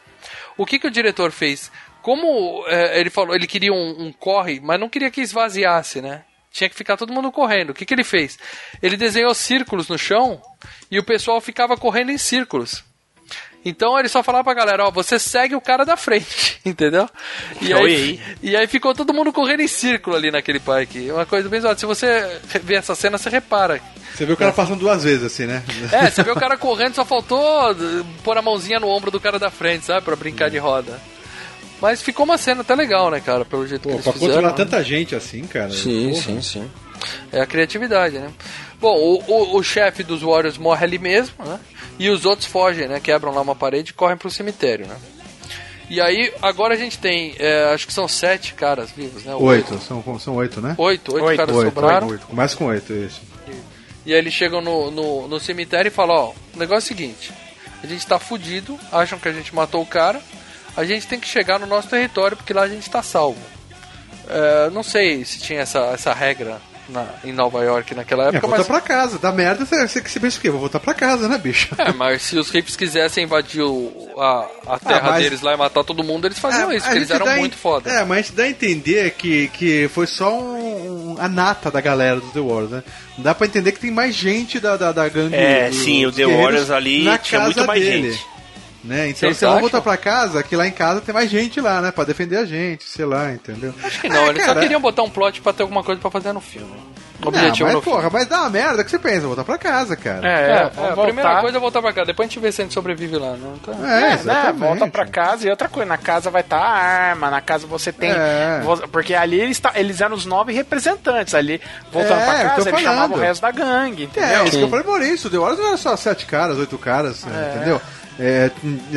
o que que o diretor fez? Como é, ele falou, ele queria um, um corre, mas não queria que esvaziasse, né? Tinha que ficar todo mundo correndo. O que, que ele fez? Ele desenhou círculos no chão e o pessoal ficava correndo em círculos. Então ele só falava pra galera, ó, você segue o cara da frente, *laughs* entendeu? E aí, e aí ficou todo mundo correndo em círculo ali naquele parque. É Uma coisa bem zoada. Se você ver essa cena, você repara. Você vê o cara passando duas vezes, assim, né? É, você vê o cara correndo, só faltou pôr a mãozinha no ombro do cara da frente, sabe? Pra brincar de roda. Mas ficou uma cena até legal, né, cara? Pelo jeito Pô, que eles pra fizeram. controlar né? tanta gente assim, cara. Sim, porra. sim, sim. É a criatividade, né? Bom, o, o, o chefe dos Warriors morre ali mesmo, né? E os outros fogem, né? Quebram lá uma parede e correm pro cemitério, né? E aí, agora a gente tem, é, acho que são sete caras vivos, né? Oito, são, são oito, né? Oito, oito caras sobraram. Oito, começa com oito, isso. E aí eles chegam no, no, no cemitério e falam, ó, o negócio é o seguinte, a gente tá fudido, acham que a gente matou o cara, a gente tem que chegar no nosso território porque lá a gente tá salvo. É, não sei se tinha essa, essa regra na- em Nova York naquela É, época, voltar mas... pra casa. Dá merda, você, você, você pensa o quê? Vou voltar pra casa, né, bicho? É, mas se os hippies quisessem invadir o- a, a terra Ah, mas- deles lá e matar todo mundo, eles faziam É, isso, porque eles eram muito em- foda. É, mas a gente dá a entender que, que foi só um, um- a nata da galera do The Warriors, né? Dá pra entender que tem mais gente da, da, da gangue. É, dos sim, o The Warriors ali tinha muito mais dele. gente. Né? Então Vocês você vai acham? voltar pra casa, que lá em casa tem mais gente lá, né? Pra defender a gente, sei lá, entendeu? Acho que não, É, eles cara, só queriam botar um plot pra ter alguma coisa pra fazer no filme. O Não, objetivo mas no porra, filme. mas dá uma merda que você pensa, voltar pra casa, cara. É, É, é, a voltar. primeira coisa é voltar pra cá, depois a gente vê se a gente sobrevive lá. Não tá... É, né, exatamente. volta pra casa e outra coisa, na casa vai estar a arma, na casa você tem. É. Porque ali eles, tá- eles eram os nove representantes ali. Voltando É, pra casa, eles chamavam falando. o resto da gangue, entendeu? É, isso que eu falei por isso. The Warriors não era só sete caras, oito caras, entendeu? É,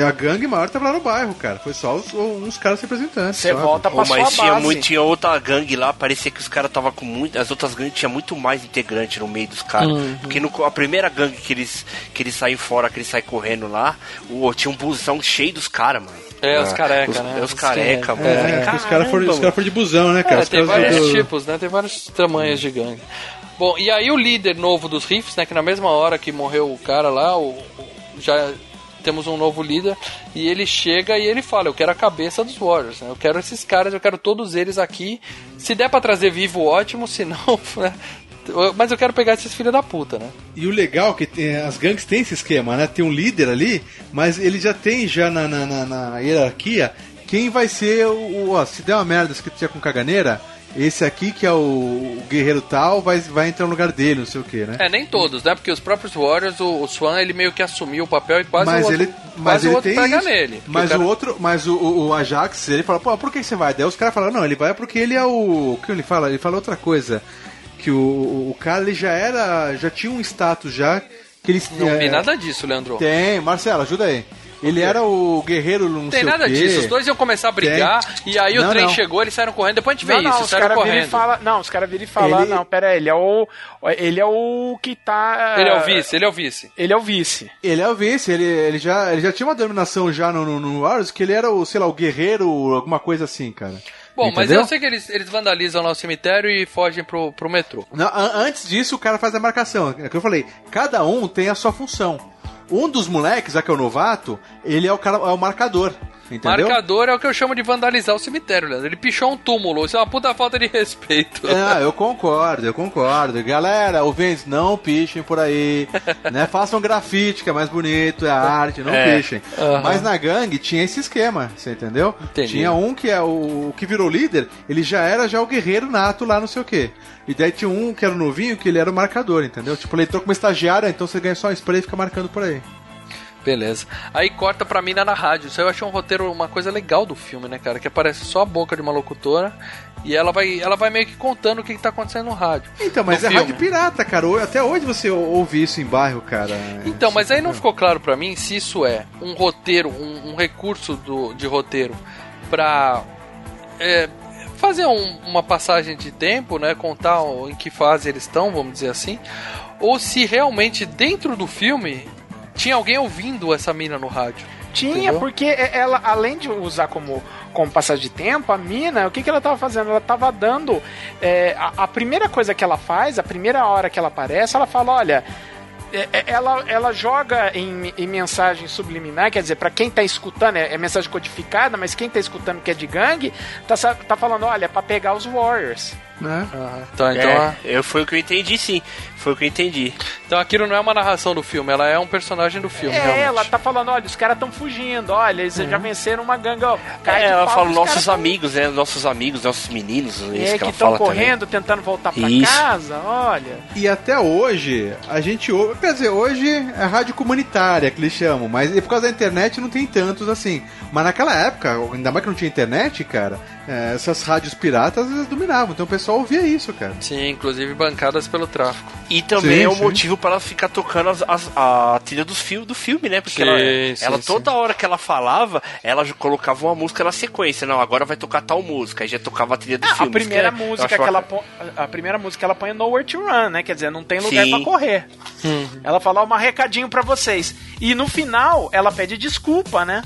a gangue maior tava lá no bairro, cara. Foi só os- uns caras representantes. Você volta pra Pô, mas sua tinha, base. muito, tinha outra gangue lá, parecia que os caras tava com muito. As outras gangues tinha muito mais integrante no meio dos caras. Uhum. Porque no, a primeira gangue que eles, que eles saem fora, que eles saem correndo lá, o, tinha um busão cheio dos caras, mano. É, os careca, os, né? É, os careca, mano. É, porque os caras foram, os "Caramba, caras foram de busão, né, cara? É, tem vários do- tipos, né? Tem vários tamanhos de gangue. Bom, e aí o líder novo dos Riffs, né? Que na mesma hora que morreu o cara lá, o, o- já temos um novo líder, e ele chega e ele fala, eu quero a cabeça dos Warriors, né? Eu quero esses caras, eu quero todos eles aqui. Se der pra trazer vivo, ótimo, se não... *laughs* né? Mas eu quero pegar esses filhos da puta, né? E o legal é que tem- as gangues têm esse esquema, né? Tem um líder ali, mas ele já tem já na, na, na- na hierarquia quem vai ser o. Ó, se der uma merda escrito com caganeira, esse aqui que é o, guerreiro tal vai, vai entrar no lugar dele, não sei o que, né? É, nem todos, né? Porque os próprios Warriors, o, o Swan, ele meio que assumiu o papel e quase mas o outro, ele, mas ele o outro tem pega isso. nele. Mas o cara- outro, mas o, o, Ajax, ele fala, pô, por que você vai? Daí os caras falam, não, ele vai porque ele é o. O que ele fala? Ele fala outra coisa. Que o, o, cara ele já era. já tinha um status já. Que ele, Não é, vi nada disso, Leandro. Tem, Marcelo, ajuda aí. Ele era o guerreiro não Tem sei nada o quê. disso. Os dois iam começar a brigar e aí o Não, trem não. chegou, eles saíram correndo. Depois a gente vê Não, isso, não, os saíram viram e correndo. falam. Não, os caras viram e falam, Ele- não, pera aí, ele é o. Ele é o que tá. Ele é o vice, ele é o vice. Ele é o vice. Ele é o vice, ele, ele, já, ele já tinha uma dominação já no, no, no Warriors, que ele era o, sei lá, o guerreiro, alguma coisa assim, cara. Bom, mas Entendeu? eu sei que eles, eles vandalizam lá o cemitério e fogem pro, pro metrô. Não, an- antes disso, o cara faz a marcação. É o que eu falei. Cada um tem a sua função. Um dos moleques, já que é o novato, ele é o cara, é o marcador. Entendeu? Marcador é o que eu chamo de vandalizar o cemitério, Leandro. Ele pichou um túmulo. Isso é uma puta falta de respeito. Ah, eu concordo, eu concordo. Galera, ouvintes, não pichem por aí. *laughs* né? Façam grafite, que é mais bonito, é arte, não É. pichem. Aham. Mas na gangue tinha esse esquema, você entendeu? Entendi. Tinha um que é o, o que virou líder, ele já era já o guerreiro nato lá, não sei o quê. E daí tinha um que era o novinho, que ele era o marcador, entendeu? Tipo, ele entrou como estagiário, então você ganha só um spray e fica marcando por aí. Beleza. Aí corta pra mina na rádio. Isso aí eu achei um roteiro, uma coisa legal do filme, né, cara? Que aparece só a boca de uma locutora e ela vai, ela vai meio que contando o que, que tá acontecendo no rádio. Então, mas é filme. rádio pirata, cara. Até hoje você ou- ouve isso em bairro, cara. Então, mas aí não ficou claro pra mim se isso é um roteiro, um, um recurso do, de roteiro pra é, fazer um- uma passagem de tempo, né? Contar em que fase eles estão, vamos dizer assim. Ou se realmente dentro do filme tinha alguém ouvindo essa mina no rádio. Tinha, Entendeu? porque ela, além de usar como, como passagem de tempo, a mina, o que, que ela tava fazendo? Ela tava dando. é, a, a primeira coisa que ela faz, a primeira hora que ela aparece, ela fala: olha. é, é, Ela, ela joga em, em mensagem subliminar, quer dizer, pra quem tá escutando, é, é mensagem codificada, mas quem tá escutando que é de gangue, tá, tá falando, olha, é pra pegar os Warriors. Né? Então, então, é, a- eu, foi o que eu entendi, sim. Foi o que eu entendi. então aquilo não é uma narração do filme, ela é um personagem do filme. É, realmente. ela tá falando, olha, os caras estão fugindo, olha, eles já venceram uma gangue, ó. cai É, de ela pau, fala os nossos caras tão- amigos, né? Nossos amigos, nossos meninos. É, isso É, que, estão correndo, tentando voltar pra Isso. casa, olha. E até hoje, a gente ouve. Quer dizer, hoje é rádio comunitária que eles chamam, mas e por causa da internet não tem tantos assim. Mas naquela época, ainda mais que não tinha internet, cara, é, essas rádios piratas eles dominavam. Então o pessoal ouvia isso, cara. Sim, inclusive bancadas pelo tráfico. E também Sim, é o sim. motivo para ela ficar tocando as- as- a trilha dos fil- do filme, né? Porque Sim, ela, sim, ela sim. toda hora que ela falava, ela já colocava uma música na sequência. Não, agora vai tocar tal música. Aí já tocava a trilha do Ah, filme. a primeira que é- música que ela põe, a primeira música que ela põe é Nowhere to Run, né? Quer dizer, não tem lugar pra correr. Ela fala um recadinho pra vocês. E no final ela pede desculpa, né?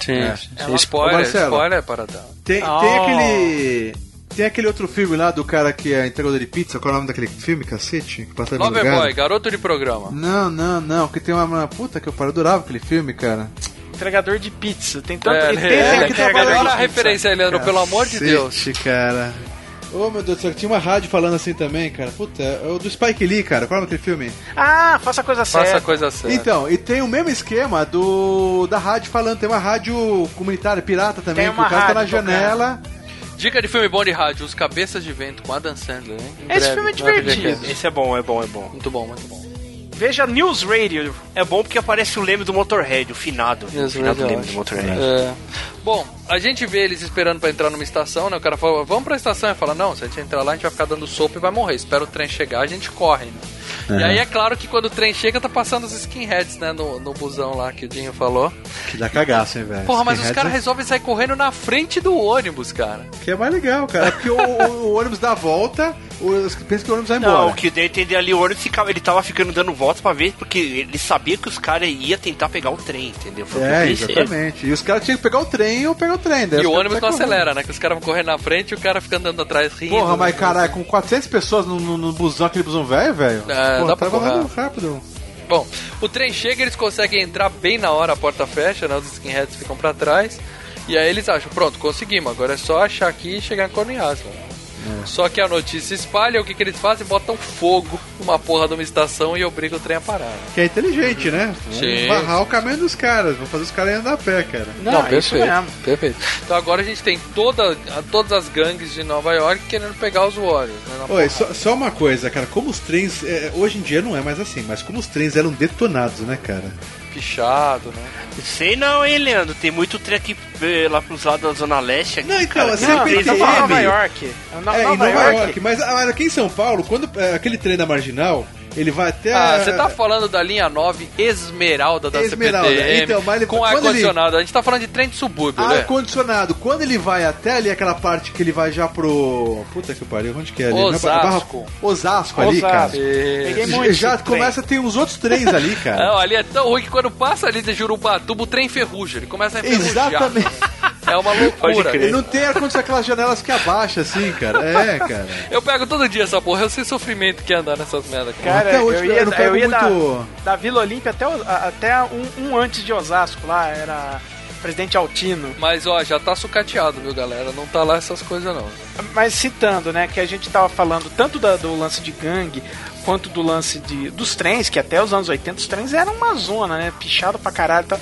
Sim, É. sim. Ela- Spoiler, Ô, spoiler para dar. Tem, Oh. tem aquele. Tem aquele outro filme lá do cara que é entregador de pizza. Qual é o nome daquele filme, cacete? Que? Boy, garoto de programa. Não, não, não. Que tem uma, uma puta que eu paro, adorava aquele filme, cara. Entregador de pizza. Tem tanto. É, e tem é, entregador trabalha de na pizza. referência Leandro, pelo amor de Deus. Cara. Ô meu Deus do céu, tinha uma rádio falando assim também, cara. Puta, é o do Spike Lee, cara. Qual é daquele filme? Ah, faça a coisa Faça certa. a coisa certa. Então, e tem o mesmo esquema do da rádio falando. Tem uma rádio comunitária pirata também, Tem que uma o cara tá na rádio tocando. janela. Dica de filme bom de rádio, Os Cabeças de Vento, com Adam Sandler, hein? Em Esse breve, filme é divertido. FGCast. Esse é bom, é bom, é bom. Muito bom, muito bom. Veja News Radio. É bom porque aparece o leme do Motorhead, o finado. o Yes, finado verdade. leme do Motorhead. É. Bom, a gente vê eles esperando pra entrar numa estação, né? O cara fala, vamos pra estação. Ele fala, não, se a gente entrar lá, a gente vai ficar dando sopa e vai morrer. Espera o trem chegar, a gente corre, né? E aí é claro que quando o trem chega, tá passando os skinheads, né? No, no busão lá que o Dinho falou. Que dá cagaço, hein, velho. Porra, mas os caras é- resolvem sair correndo na frente do ônibus, cara. Que é mais legal, cara. É porque o, o- o ônibus dá a volta, pensa que o ônibus vai embora. Não, o que deu a entender ali, o ônibus ficava, ele tava ficando dando voltas pra ver, porque ele sabia que os caras iam tentar pegar o trem, entendeu? Foi É, exatamente. E os caras tinham que pegar o trem ou pegar o trem. daí E os o ônibus não acelera, né? Que os caras vão correndo na frente e o cara fica andando atrás rindo. Porra, mas caralho, com 400 pessoas no, no, no busão, aquele busão velho, velho. É, Porra, dá pra tava correr. rápido. Bom, o trem chega, eles conseguem entrar bem na hora, a porta fecha, né? Os skinheads ficam pra trás. E aí eles acham, pronto, conseguimos, agora é só achar aqui e chegar em Só que a notícia espalha, o que, que eles fazem? Botam fogo numa porra de uma estação e obrigam o trem a parar. Que é inteligente, né? Sim. Barrar o caminho dos caras, vão fazer os caras andar a pé, cara. Não, é isso perfeito, mesmo. perfeito. Então agora a gente tem toda, a- todas as gangues de Nova York querendo pegar os Warriors. Né, Oi, só, só uma coisa, cara, como os trens. é, hoje em dia não é mais assim, mas como os trens eram detonados, né, cara? Pichado, né? Sei não, hein, Leandro? Tem muito trem aqui eh, lá pros lados da Zona Leste. Aqui, Não, então, cara, a tem falando Nova York. Na- é, Nova, em Nova York. York. Mas, ah, mas aqui em São Paulo, quando é, aquele trem da marginal, ele vai até. Ah, a- você tá falando da linha 9 Esmeralda da Esmeralda, CPTM então, mas ele- com quando ele- ar-condicionado. A gente tá falando de trem de subúrbio, né? Ar-condicionado, quando ele vai até ali, aquela parte que ele vai já pro. Puta que pariu, onde que é ali? Não é Barra- Osasco. Osasco ali, cara. Osasco. Peguei muito Já começa a ter uns outros trens ali, cara. Não, ali é tão ruim que quando passa ali de Jurubatuba, o trem enferruja. Ele começa a enferrujar. Exatamente. É uma loucura. Ele não tem ar-condicionado aquelas janelas que abaixa assim, cara. É, cara. Eu pego todo dia essa porra. Eu sei sofrimento que é andar nessas merdas. Cara. Até hoje eu eu ia, não eu pego ia muito- da, da Vila Olímpia até, até um, um antes de Osasco lá, era presidente Altino. Mas ó, já tá sucateado, viu, galera? Não tá lá essas coisas não. Mas citando, né, que a gente tava falando tanto da- do lance de gangue quanto do lance de, dos trens, que até os anos 80 os trens eram uma zona, né? Pichado pra caralho e tal.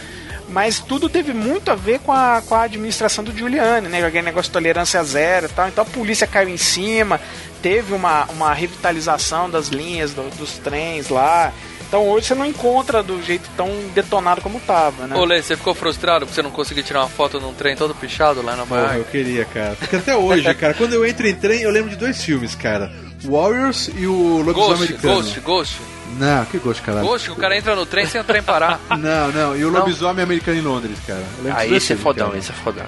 Mas tudo teve muito a ver com a, com a administração do Giuliani, né? Aquele negócio de tolerância zero e tal. Então a polícia caiu em cima, teve uma, uma revitalização das linhas do- dos trens lá. Então hoje você não encontra do jeito tão detonado como tava, né? Ô, Lê, você ficou frustrado porque você não conseguiu tirar uma foto num trem todo pichado lá na Porra, Bahia? eu queria, cara. Porque até hoje, *laughs* cara, quando eu entro em trem, eu lembro de dois filmes, cara. Warriors e o Lobisomem Ghost, Americano. Ghost, Ghost. Não, que Ghost, caralho. Ghost, o cara entra no trem sem o trem parar. *laughs* Não, não. E o Não. Lobisomem Americano em Londres, cara. Dos esse é fodão, filmes, esse é fodão.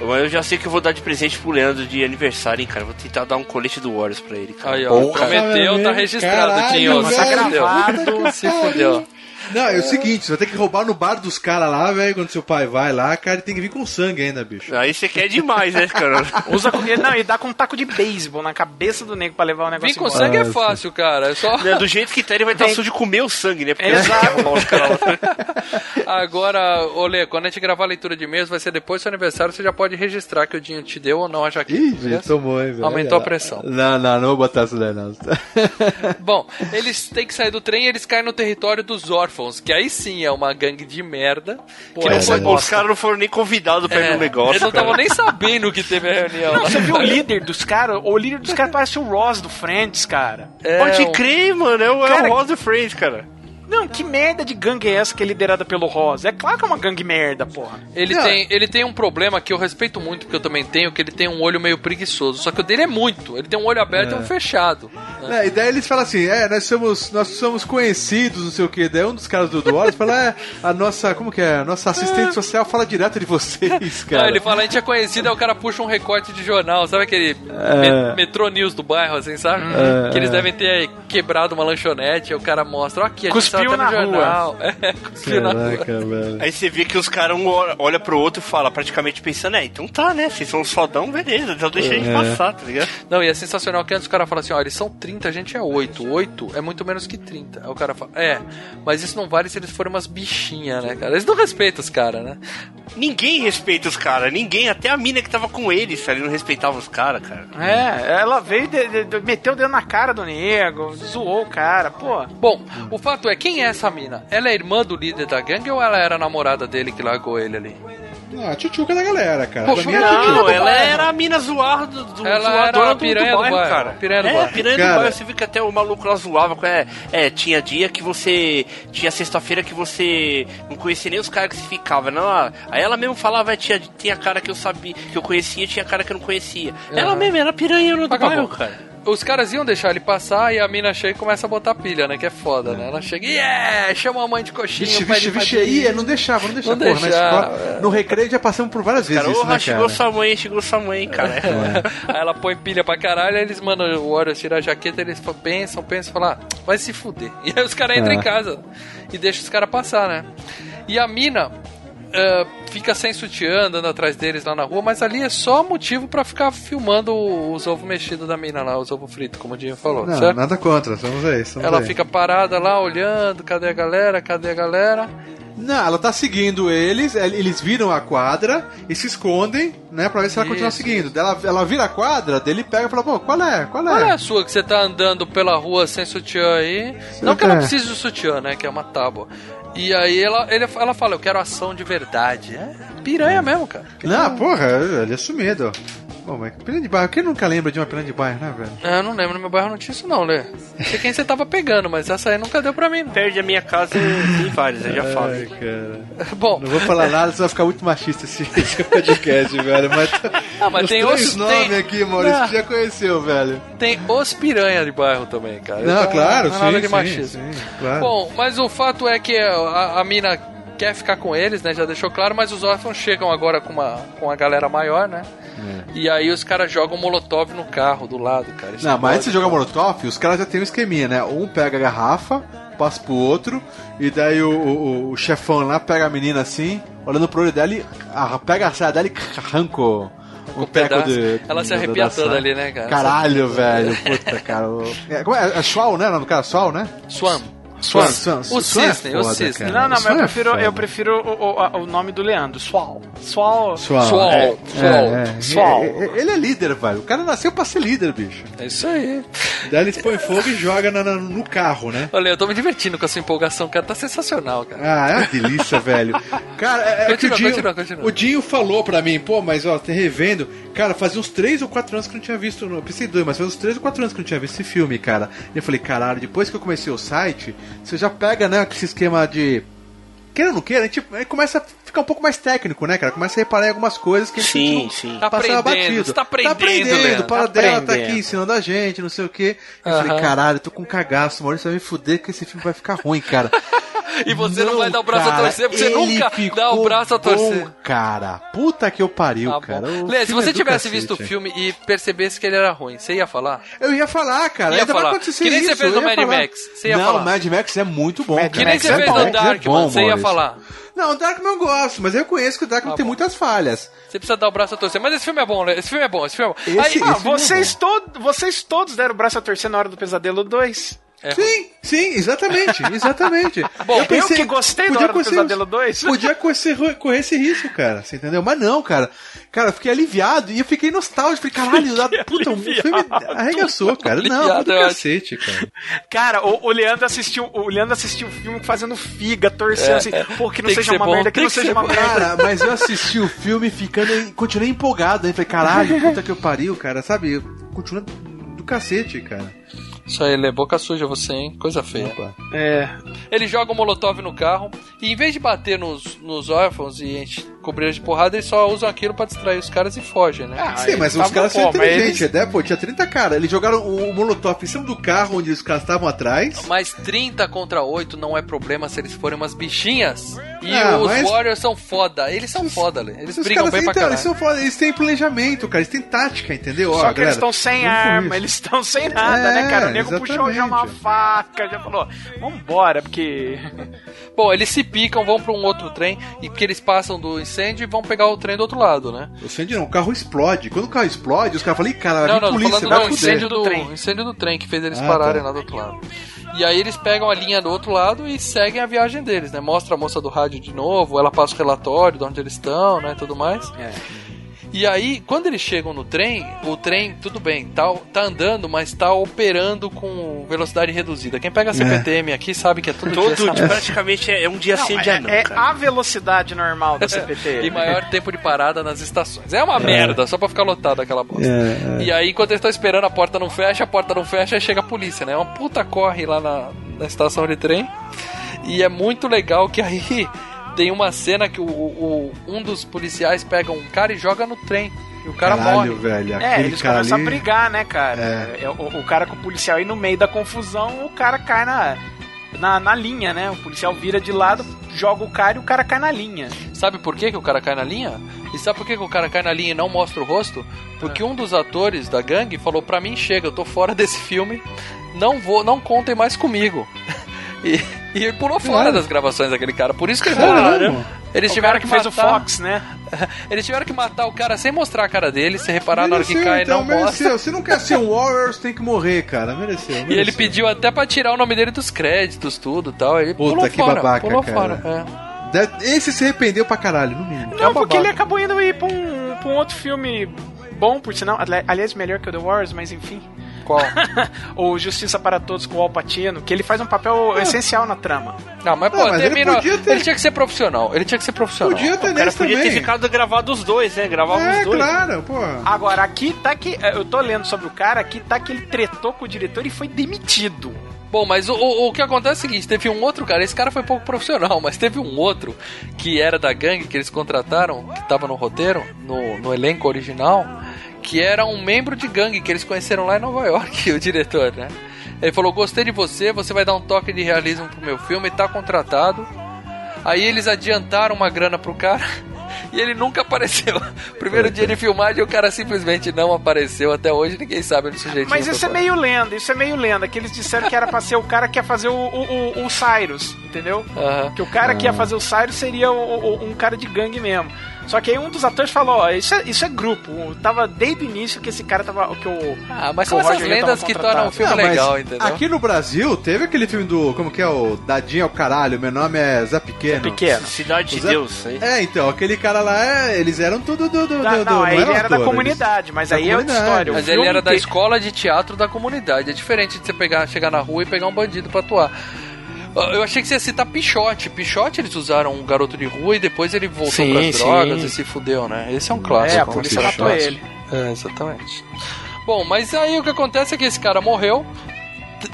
Mas Eu já sei que eu vou dar de presente pro Leandro de aniversário, hein, cara. Vou tentar dar um colete do Warriors pra ele, cara. Aí, ó, prometeu, tá registrado, Tinho. Tá puta gravado, que se pariu. Não, é o seguinte, você vai ter que roubar no bar dos caras lá, velho, quando seu pai vai lá, cara, ele tem que vir com sangue ainda, bicho. Aí você quer demais, né, cara? *laughs* Usa com, não, e dá com um taco de beisebol na cabeça do nego pra levar o negócio Vim com embora. sangue é fácil, cara. É só. Né, Do jeito que tá, ele vai estar Vem. sujo de comer o sangue, né? Porque Exato. vai roubar os caras lá. Agora, Olê, quando a gente gravar a leitura de e-mails, vai ser depois do seu aniversário, você já pode registrar que o Dinho te deu ou não a jaqueta. Ih, tomou, hein, velho. Aumentou a pressão. Não, não, não vou botar isso daí, não. Bom, eles têm que sair do trem e eles caem no território dos órfãos, que aí sim é uma gangue de merda. Que Que não não foi- foi- os caras não foram nem convidados pra ir É, no negócio. Eles não estavam nem sabendo que teve a *laughs* reunião. Não, você viu o líder dos caras? O líder dos caras parece o Ross do Friends, cara. É, Pode um- crer, mano. É o, é Cara- o Rosa Friends, cara. Não, que merda de gangue é essa que é liderada pelo Ross? É claro que é uma gangue merda, porra. Ele Não. tem, ele tem um problema que eu respeito muito, porque eu também tenho, que ele tem um olho meio preguiçoso. Só que o dele é muito. Ele tem um olho aberto e um fechado. É, e daí eles falam assim, é, nós somos, nós somos conhecidos, não sei o que. Daí um dos caras do, do Wallace fala, é, a nossa, como que é? A nossa assistente social fala direto de vocês, cara. Não, ele fala, a gente é conhecido, aí o cara puxa um recorte de jornal, sabe aquele É. me- metrô news do bairro, assim, sabe? É, que eles é. devem ter quebrado uma lanchonete, aí o cara mostra, ó, aqui, a gente Cuspiu tá na jornal. É, cuspiu na rua. Caraca, velho. Aí você vê que os caras um olha- pro outro e fala, praticamente pensando, é, então tá, né? Vocês são fodão, beleza, então deixa a gente É. passar, tá ligado? Não, e é sensacional que antes os caras falam assim, ó, eles são 30, a gente é 8. 8 é muito menos que 30. Aí o cara fala, é, mas isso não vale se eles forem umas bichinhas, né, cara? Eles não respeitam os caras, né? Ninguém respeita os caras, ninguém, até a mina que tava com eles, sabe? Não respeitava os caras, cara. É, ela veio, de, de- de- meteu o dedo na cara do nego, zoou o cara, pô. Bom, o fato é, quem é essa mina? Ela é irmã do líder da gangue ou ela era a namorada dele que largou ele ali? Ah, a tchutchuca da galera, cara. Poxa, é não. Não, ela era a mina zoada do, do Ela zoadora era a do, piranha do do bairro, bairro, cara. piranha do é, bairro. piranha Cara. do bairro. Você viu que até o maluco lá zoava com é, é, tinha dia que você tinha sexta-feira que você não conhecia nem os caras que se ficava, não. ah, Aí ela mesmo falava, é, tinha tinha cara que eu sabia, que eu conhecia, tinha cara que eu não conhecia. Ela mesmo era piranha do Acabou. bairro, cara. Os caras iam deixar ele passar e a mina chega e começa a botar pilha, né? Que é foda, né? Ela chega e yeah, chama a mãe de coxinha. Vixe, vixe, vixe, aí, não deixava, não deixava. Não Porra, na deixava, escola, no recreio já passamos por várias vezes Cara, isso, né, sua mãe, chegou sua mãe, cara. *laughs* Aí ela põe pilha pra caralho, aí eles mandam o Warriors tirar a jaqueta, eles falam, pensam, pensam, falam, ah, vai se fuder. *laughs* E aí os caras entram É. em casa e deixam os caras passar, né? E a mina ah, fica sem sutiã, andando atrás deles lá na rua, mas ali é só motivo pra ficar filmando os ovos mexidos da mina lá, os ovos fritos, como o Dinho falou, Não, certo? nada contra, somos aí, somos Ela aí. fica parada lá, olhando, cadê a galera, cadê a galera? Não, ela tá seguindo eles, eles viram a quadra e se escondem, né, pra ver se ela continua Isso, seguindo. Daí Ela, ela vira a quadra, dele pega e fala, pô, qual é? Qual é? Qual é a sua que você tá andando pela rua sem sutiã aí? Não que ela precise do sutiã, né? Que é uma tábua. E aí ela, ele, ela fala, eu quero ação de verdade. É piranha mesmo, cara. Não, porra, ele é sumido. Bom, mas piranha de bairro, quem nunca lembra de uma piranha de bairro, né, velho? É, Eu não lembro, no meu bairro não tinha isso não, Lê. Não sei quem você tava pegando, mas essa aí nunca deu pra mim, não. Perde a minha casa, tem vários, eu já falo. Ai, cara. Bom, Não vou falar nada, você vai ficar muito machista esse, esse podcast, velho. Mas, Ah, mas os tem três outros- nomes tem- aqui, Maurício, que já conheceu, velho. tem os piranha de bairro também, cara. Não, Então, claro, não é nada sim, de sim, machismo. sim, claro. Bom, mas o fato é que a, a mina quer ficar com eles, né? Já deixou claro, mas os órfãos chegam agora com, uma, com a galera maior, né? E aí os caras jogam molotov no carro do lado, cara. Isso Não, é mas antes de jogar Molotov, os caras já tem um esqueminha, né? Um pega a garrafa, passa pro outro, e daí o, o- o chefão lá pega a menina assim, olhando pro olho dela e ah, pega a saia dela e *laughs* arranca o- um pedaço. de. Ela se da- arrepia da toda saia. ali, né, cara? Caralho, velho. *laughs* Puta, cara. o- É, como é? É Schwal, né? O nome do cara? Schwal, né? Swan. Swan, Swan, O Swan é Cisne, o foda, Cisne. cara. Não, não, mas eu é prefiro, foda. eu prefiro o, o, o nome do Leandro, Swall. Swall. Swall. Swall, É, Swall, é, é. Swall. É, é, Ele é líder, velho. O cara nasceu pra ser líder, bicho. É isso aí. Daí ele põe fogo e joga na- na- no carro, né? Olha, eu tô me divertindo com a sua empolgação, cara. Tá sensacional, cara. Ah, é uma delícia, velho. Cara, é, é que o Continua, Dinho, continua, continua. o Dinho falou pra mim, pô, mas ó, te revendo. Cara, fazia uns 3 ou 4 anos que eu não tinha visto. Não, eu pensei dois, mas fazia uns 3 ou 4 anos que eu não tinha visto esse filme, cara. E eu falei, caralho, depois que eu comecei o site, você já pega, né, esse esquema de. Queira ou não queira, a gente aí começa a ficar um pouco mais técnico, né, cara? Começa a reparar em algumas coisas que a gente Sim, não sim. Tá passava aprendendo, batido. você tá aprendendo, Tá aprendendo, o para Tá dela tá aqui ensinando a gente, não sei o quê. Eu falei, caralho, eu tô com um cagaço, Maurício vai me fuder que esse filme vai ficar ruim, cara. *laughs* E você não, vai dar o braço a cara, torcer, porque você nunca dá o braço a torcer. bom, cara, puta que eu pariu, Tá cara. bom. Lê, se você é tivesse cacete. visto o filme e percebesse que ele era ruim, você ia falar? Eu ia falar, cara. Ia ainda vai falar. acontecer Que nem você isso, fez eu no Mad falar. Max, você ia não, falar. o Mad Max é muito bom, cara. Que nem você é fez bom, no é Dark, bom, mano. Você ia falar. Não, o Dark não gosto, mas eu reconheço que o Dark Tá tem bom. muitas falhas. Você precisa dar o braço a torcer. Mas esse filme é bom, Lê. Esse filme é bom, esse filme é bom. Esse- Aí, esse Ah, filme é vocês, to vocês todos deram o braço a torcer na hora do Pesadelo 2. É ruim. Sim, sim, exatamente, *laughs* exatamente. Bom, eu que gostei da podia hora do Pesadelo 2. Podia correr, correr esse risco, cara, você entendeu? Mas não, cara. Cara, eu fiquei aliviado e eu fiquei nostálgico. Falei, caralho, da- puta, o filme arregaçou, cara. Não, Aliviado, eu acho. cacete, cara. Cara, o, o Leandro assistiu o Leandro assistiu o filme fazendo figa, torcendo É, assim, é. pô, que não que seja ser uma bom, merda, que tem não que seja uma bom. merda. Cara, mas eu assisti o filme ficando. Continuei empolgado, hein? Falei, caralho, puta que eu pariu, cara, sabe? Eu Continua do cacete, cara. Isso aí, Lê. Boca suja você, hein? Coisa feia. Opa. É. Ele joga o molotov no carro e em vez de bater nos, nos órfãos e enche, cobrir de porrada, eles só usam aquilo pra distrair os caras e fogem, né? Ah, Sim, mas os caras são inteligentes, eles- né? Pô, tinha 30 caras. Eles jogaram o, o molotov em cima do carro onde os caras estavam atrás. Mas 30 contra 8 não é problema se eles forem umas bichinhas. E Ah, os mas- Warriors são foda. Eles são foda, Lê. Eles Os brigam caras bem pra então, caralho. eles, são foda, eles têm planejamento, cara. Eles têm tática, entendeu? Só Ó, que galera, eles estão sem arma, eles estão sem nada, É, né, cara? O nego puxou já uma exatamente. faca, já falou, vambora, porque. Bom, eles se picam, vão pra um outro trem e porque eles passam do incêndio e vão pegar o trem do outro lado, né? O incêndio não, o carro explode. Quando o carro explode, os caras falam, ih, cara, Não, não, polícia, falando vai do fuder. incêndio do, trem. incêndio do trem que fez eles Ah, pararem tá. lá do outro lado. E aí eles pegam a linha do outro lado e seguem a viagem deles, né? Mostra a moça do rádio de novo, ela passa o relatório de onde eles estão, né? Tudo mais. E aí, quando eles chegam no trem, o trem, tudo bem, tá, tá andando, mas tá operando com velocidade reduzida. Quem pega a CPTM aqui sabe que é tudo Todo dia, dia, praticamente é um dia Não, sim, um dia é, não, é cara. a velocidade normal da CPT. e maior tempo de parada nas estações. É uma merda, só pra ficar lotado aquela bosta. É, E aí, enquanto eles estão esperando, a porta não fecha, a porta não fecha, aí chega a polícia, né? É uma puta corre lá na, na estação de trem. E é muito legal que aí tem uma cena que o, o- um dos policiais pega um cara e joga no trem. E o cara Caralho, morre. velho. É, eles cara começam ali... a brigar, né, cara? É. É, O, o cara com o policial aí no meio da confusão, o cara cai na, na, na linha, né? O policial vira de lado, joga o cara e o cara cai na linha. Sabe por que, que o cara cai na linha? E sabe por que, que o cara cai na linha e não mostra o rosto? Porque um dos atores da gangue falou pra mim, chega, eu tô fora *laughs* desse filme, não vou, não contem mais comigo. E, e ele pulou fora das gravações daquele cara, por isso que ele morreu. Eles o tiveram cara que que fez o Fox, né? *laughs* Eles tiveram que matar o cara sem mostrar a cara dele, se reparar na hora que Mereceu, cai então, não mostra. mereceu. Se não quer ser um Warriors, tem que morrer, cara. Mereceu. E ele mereceu. pediu até pra tirar o nome dele dos créditos, tudo e tal. Ele Puta, pulou que fora, babaca, pulou cara. fora. é. Esse se arrependeu pra caralho, no mínimo. Não, porque babaca. ele acabou indo ir pra um, pra um outro filme bom, por sinal. Ali- Aliás, melhor que o The Wars, mas enfim. Qual? *laughs* o Justiça para Todos com o Al Pacino, que ele faz um papel essencial na trama. Não, mas pô, Não, mas ele terminou. podia ter- Ele tinha que ser profissional. Ele tinha que ser profissional. Podia ter O cara podia também. ter ficado gravado os dois, né? Gravava É, os dois. claro, pô. Agora, aqui tá que. Eu tô lendo sobre o cara, aqui tá que ele tretou com o diretor e foi demitido. Bom, mas o, o, o que acontece é o seguinte: teve um outro cara, esse cara foi pouco profissional, *laughs* mas teve um outro que era da gangue que eles contrataram, que tava no roteiro, no, no elenco original, que era um membro de gangue que eles conheceram lá em Nova York, *laughs* o diretor, né? Ele falou: Gostei de você, você vai dar um toque de realismo pro meu filme, tá contratado. Aí eles adiantaram uma grana pro cara. *laughs* E ele nunca apareceu. *laughs* Primeiro dia de filmagem, o cara simplesmente não apareceu. Até hoje ninguém sabe onde o sujeito Mas isso é meio lenda, isso é meio lenda, que eles disseram que era pra ser o cara que ia fazer o, o, o- o Cyrus, entendeu? Aham. Que o cara que ia fazer o Cyrus seria o- o- um cara de gangue mesmo. Só que aí um dos atores falou, ó, isso é, isso é grupo. Tava desde o início que esse cara tava. Que o, Ah, mas são essas lendas que tornam o filme Não, legal, entendeu? Aqui no Brasil, teve aquele filme do. Como que é? O Dadinho é o caralho. Meu nome é Zé Pequeno. Pequeno. Cidade de O Zé- Deus, hein? É, então, aquele cara lá, é, eles eram tudo do. do, Tá, do, não, aí ele era da atores, comunidade, mas Da aí é outra comunidade. história. Mas ele era da escola de teatro da comunidade. É diferente de você pegar, chegar na rua e pegar um bandido pra atuar. Eu achei que você ia citar Pichote. Pichote eles usaram um garoto de rua e depois ele voltou Sim, pras sim. drogas e se fudeu, né? Esse é um clássico. É, a polícia matou ele. É, exatamente. Bom, mas aí o que acontece é que esse cara morreu.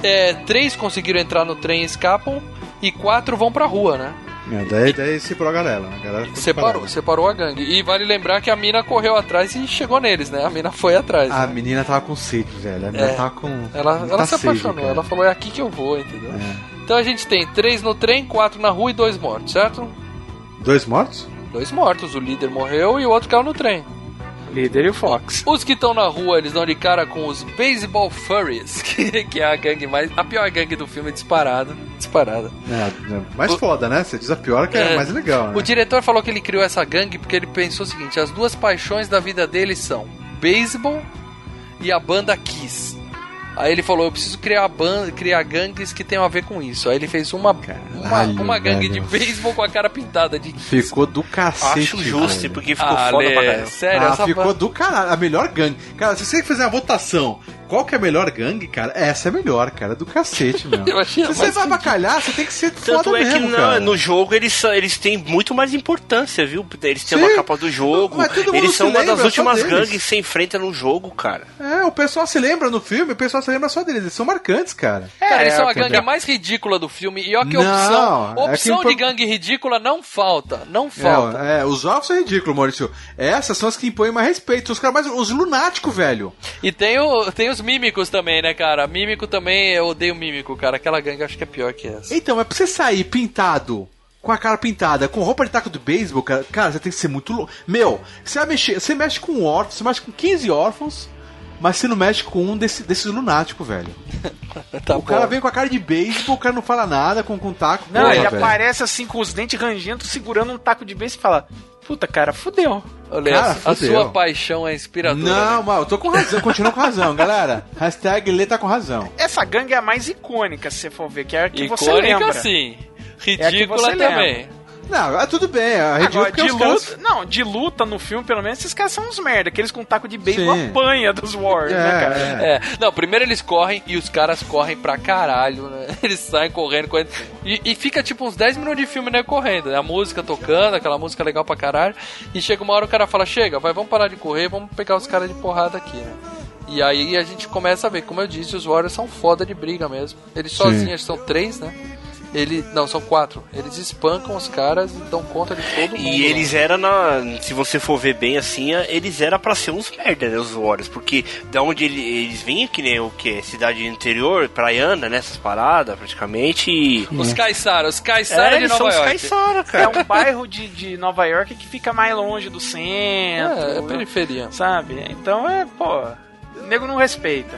é, três conseguiram entrar no trem e escapam. E quatro vão pra rua, né? É, daí, daí separou a galera. A galera Separou, separada. separou a gangue. E vale lembrar que a mina correu atrás e chegou neles, né? A mina foi atrás. A né? menina tava com sede, velho. A menina É. tava com. Ela, ela se sede, apaixonou, cara. ela falou, é aqui que eu vou, entendeu? É. Então a gente tem três no trem, quatro na rua e dois mortos, certo? Dois mortos? Dois mortos, o líder morreu e o outro caiu no trem. Líder e o Fox. Os que estão na rua, eles dão de cara com os Baseball Furries, *laughs* que, que é a gangue mais. a pior gangue do filme disparada. Disparada. É, é, mais foda, né? Você diz a pior que é, É. mais legal, né? O diretor falou que ele criou essa gangue porque ele pensou o seguinte: as duas paixões da vida dele são beisebol e a banda Kiss. Aí ele falou: eu preciso criar banda, criar gangues que tenham a ver com isso. Aí ele fez uma, uma, Caralho, uma gangue velho. de beisebol com a cara pintada de. Ficou do cacete. Acho justo, velho. porque ficou Ah, foda Lê, pra caramba. Sério, ah, essa ficou do caralho. A melhor gangue. Cara, se você fizer uma votação, qual que é a melhor gangue, cara? Essa é a melhor, cara. Do cacete, meu. *laughs* Eu achei a se você vai bacalhar, você tem que ser Tanto foda é que mesmo, na- cara. no jogo eles, eles têm muito mais importância, viu? Eles têm Sim. uma capa do jogo. Mas Eles são uma lembra das últimas gangues que se enfrenta no jogo, cara. É, o pessoal se lembra no filme, o pessoal se lembra só deles. Eles são marcantes, cara. Cara, eles são a gangue mais ridícula do filme. E ó que Não, opção, é opção que de gangue ridícula não falta. Não falta. É, é, os jogos são ridículos, Maurício. Essas são as que impõem mais respeito. São os caras mais. Os lunáticos, velho. E tem, o, tem os mímicos também, né, cara? Mímico também, eu odeio mímico, cara. Aquela gangue eu acho que é pior que essa. Então, mas pra você sair pintado, com a cara pintada, com roupa de taco do beisebol, cara, cara, você tem que ser muito louco. Meu, você vai mexer, você mexe com um órfão, você mexe com 15 órfãos, mas você não mexe com um desse, desses lunáticos, velho. *laughs* Tá o bom. cara vem com a cara de beisebol, o cara não fala nada com, com taco. Não, porra, ele velho. aparece assim com os dentes rangentos, segurando um taco de beijo e fala: Puta, cara, fudeu. Olha, Cara, a fudeu. sua paixão é inspiradora. Não, né? mas eu tô com razão, continuo com razão, galera. *laughs* Hashtag Lê tá com razão. Essa gangue é a mais icônica, se você for ver, que é a que você Icônica lembra. sim. É a que Ridícula você também. lembra. Não, é tudo bem, a ridículo Agora, porque de os luta, caras... não, de luta no filme, pelo menos, esses caras são uns merda. Aqueles com taco de beisebol apanha dos Warriors, né, cara? É, é. É, não, primeiro eles correm e os caras correm pra caralho, né? *laughs* Eles saem correndo, correndo. E, e fica tipo uns 10 minutos de filme, né? Correndo. né? A música tocando, aquela música legal pra caralho. E chega uma hora o cara fala: Chega, vai, vamos parar de correr, vamos pegar os caras de porrada aqui, né? E aí a gente começa a ver, como eu disse, os Warriors são foda de briga mesmo. Eles sozinhos são três, né? Ele, não, são quatro. Eles espancam os caras e dão conta de todo mundo. E né? eles eram na. Se você for ver bem assim, eles eram pra ser uns merda, né? Os Warriors. Porque da onde ele- eles vinham, que nem o que? Cidade interior, praiana, nessas paradas, praticamente. E... Os Caissara, os Caissara É, de eles são Nova os York. Caissara, É cara. um bairro de, de Nova York que fica mais longe do centro. É, é periferia. Sabe? Então é, pô. O nego não respeita.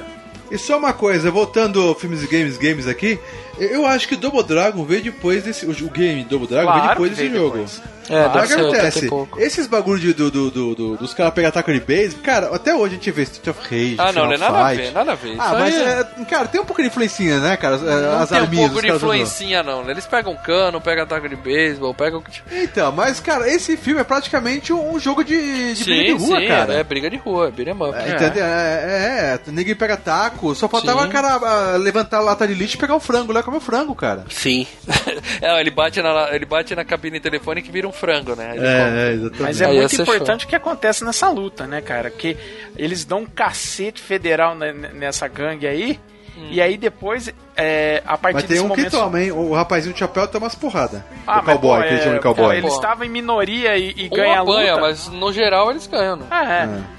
E só uma coisa, voltando filmes e games, games aqui, eu- acho que Double Dragon veio depois desse. O, o game Double Dragon Claro veio depois desse veio jogo. depois. É, deve ser 80 acontece? Esses bagulho de, do, do, do, do- dos caras pegar taco de base, cara, até hoje a gente vê Street of Rage. Ah, não, não é nada a ver, nada a ver. Ah, Isso mas, é- é, cara, tem um pouco de influencinha, né, cara? As, Não as tem um arminhas. pouco de influencinha, não. Eles pegam cano, pegam ataque de beisebol, pegam. Então, mas, cara, esse filme é praticamente um jogo de, de briga de rua, sim, cara. É, briga de rua, beat'em up. É, Entendeu? É, é, é, ninguém pega taco, só faltava Sim. o cara ah, levantar a lata de lixo e pegar o frango, lá comer o frango, cara. Sim. *laughs* É, ele bate, na, ele bate na cabine telefônica e vira um frango, né? Ele. É, exatamente. Mas é Aí muito ser importante o que acontece nessa luta, né, cara? Que eles dão um cacete federal ne- nessa gangue aí. E aí depois, é, a partir Mas tem um que momento... toma, hein? O rapazinho de chapéu toma umas porradas. Ah, o cowboy, pô, que eles chamam de é, cowboy. Eles estavam em minoria e, e ganham a apanha, luta. mas no geral eles ganham, né? É.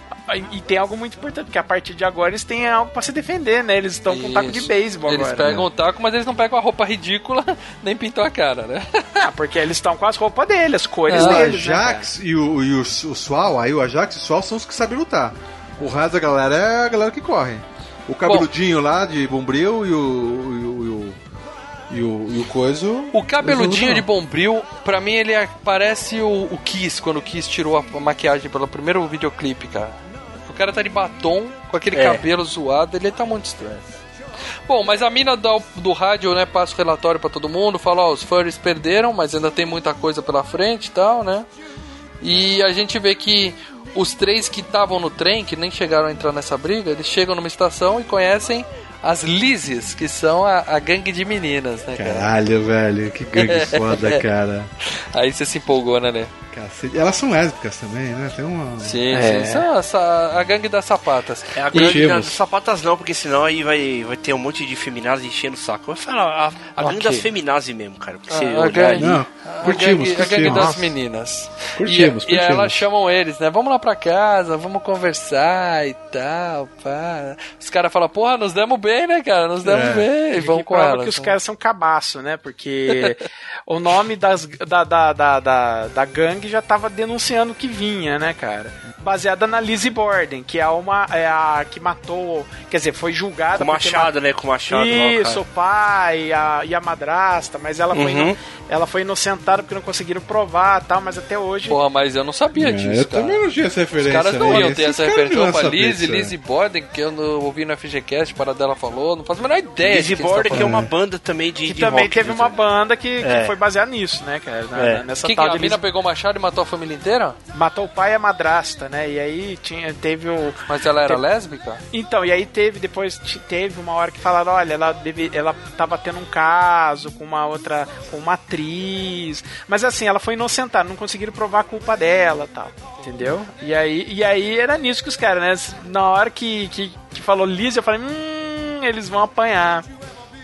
E tem algo muito importante, que a partir de agora eles têm algo pra se defender, né? Eles estão com um taco de beisebol Eles agora. pegam o taco, mas eles não pegam a roupa ridícula, *laughs* nem pintam a cara, né? *laughs* Ah, porque eles estão com as roupas deles, as cores o deles, né, Ajax e, o, e o, o Swal, aí o Ajax e o Swal são os que sabem lutar. O resto da galera é a galera que corre. O cabeludinho lá de Bombril e o. E o, e o, E o, e o coiso. O cabeludinho de. Bombril, pra mim ele é- parece o, o Kiss, quando o Kiss tirou a, a maquiagem pelo primeiro videoclipe, cara. O cara tá de batom, com aquele É. cabelo zoado, ele tá muito estranho. Bom, mas a mina do, do rádio, né, passa o relatório pra todo mundo, fala, ó, os furries perderam, mas ainda tem muita coisa pela frente e tal, né? E a gente vê que os três que estavam no trem, que nem chegaram a entrar nessa briga, eles chegam numa estação e conhecem as Lizzies, que são a, a gangue de meninas, né, cara? Caralho, velho, que gangue *laughs* foda, cara. Aí você se empolgou, né, né? Cacete. Elas são lésbicas também, né? Tem uma. Sim, É. sim. São essa- a gangue das sapatas. É a E- gangue das sapatas não, porque senão aí vai, vai ter um monte de feminazes enchendo o saco. Vai falar a, a gangue das feminazes mesmo, cara. Porque A- você a olhar gangue- ali- Não, a curtimos, gangue, a gangue curtimos. das meninas. Curtimos, e, e curtimos. elas chamam eles, né? Vamos lá pra casa, vamos conversar e tal, pá. Os caras falam, porra, nos demos bem, né, cara? Nos demos É. bem. Vamos que com prova elas. que os né? caras são cabaço, né? Porque *laughs* o nome das, da, da, da, da, da gangue já tava denunciando que vinha, né, cara? Baseada na Lizzie Borden, que é uma é a que matou, quer dizer, foi julgada Com porque machado, né? Com machado. Isso, cara. o pai e a, e a madrasta, mas ela foi, Uhum. ino- ela foi inocentada porque não conseguiram provar tal, mas até hoje. Porra, mas eu não sabia É, disso, eu cara. também não tinha essa Os referência. caras não né? iam ter essa referência. Opa, Lizzie, disso, é. Lizzie Borden, que eu não ouvi no FGCast, para dela falou, não faço a menor ideia. Lizzie tá Borden, que é uma banda também de, que de também rock, teve viu, uma banda que, que É. foi baseada nisso, né, cara? Na- É. Nessa Que, que tal a de mina pegou o machado e matou a família inteira? matou o pai e a madrasta, né? E aí tinha, teve o. Mas ela era teve- lésbica? Então, e aí teve, depois te- teve uma hora que falaram, olha, ela, deve, ela tava tendo um caso com uma outra, com uma atriz. Mas assim, ela foi inocentada, não conseguiram provar a culpa dela tal. Entendeu? E aí, e aí era nisso que os caras, né? Na hora que, que, que falou Liz, eu falei, hum, eles vão apanhar.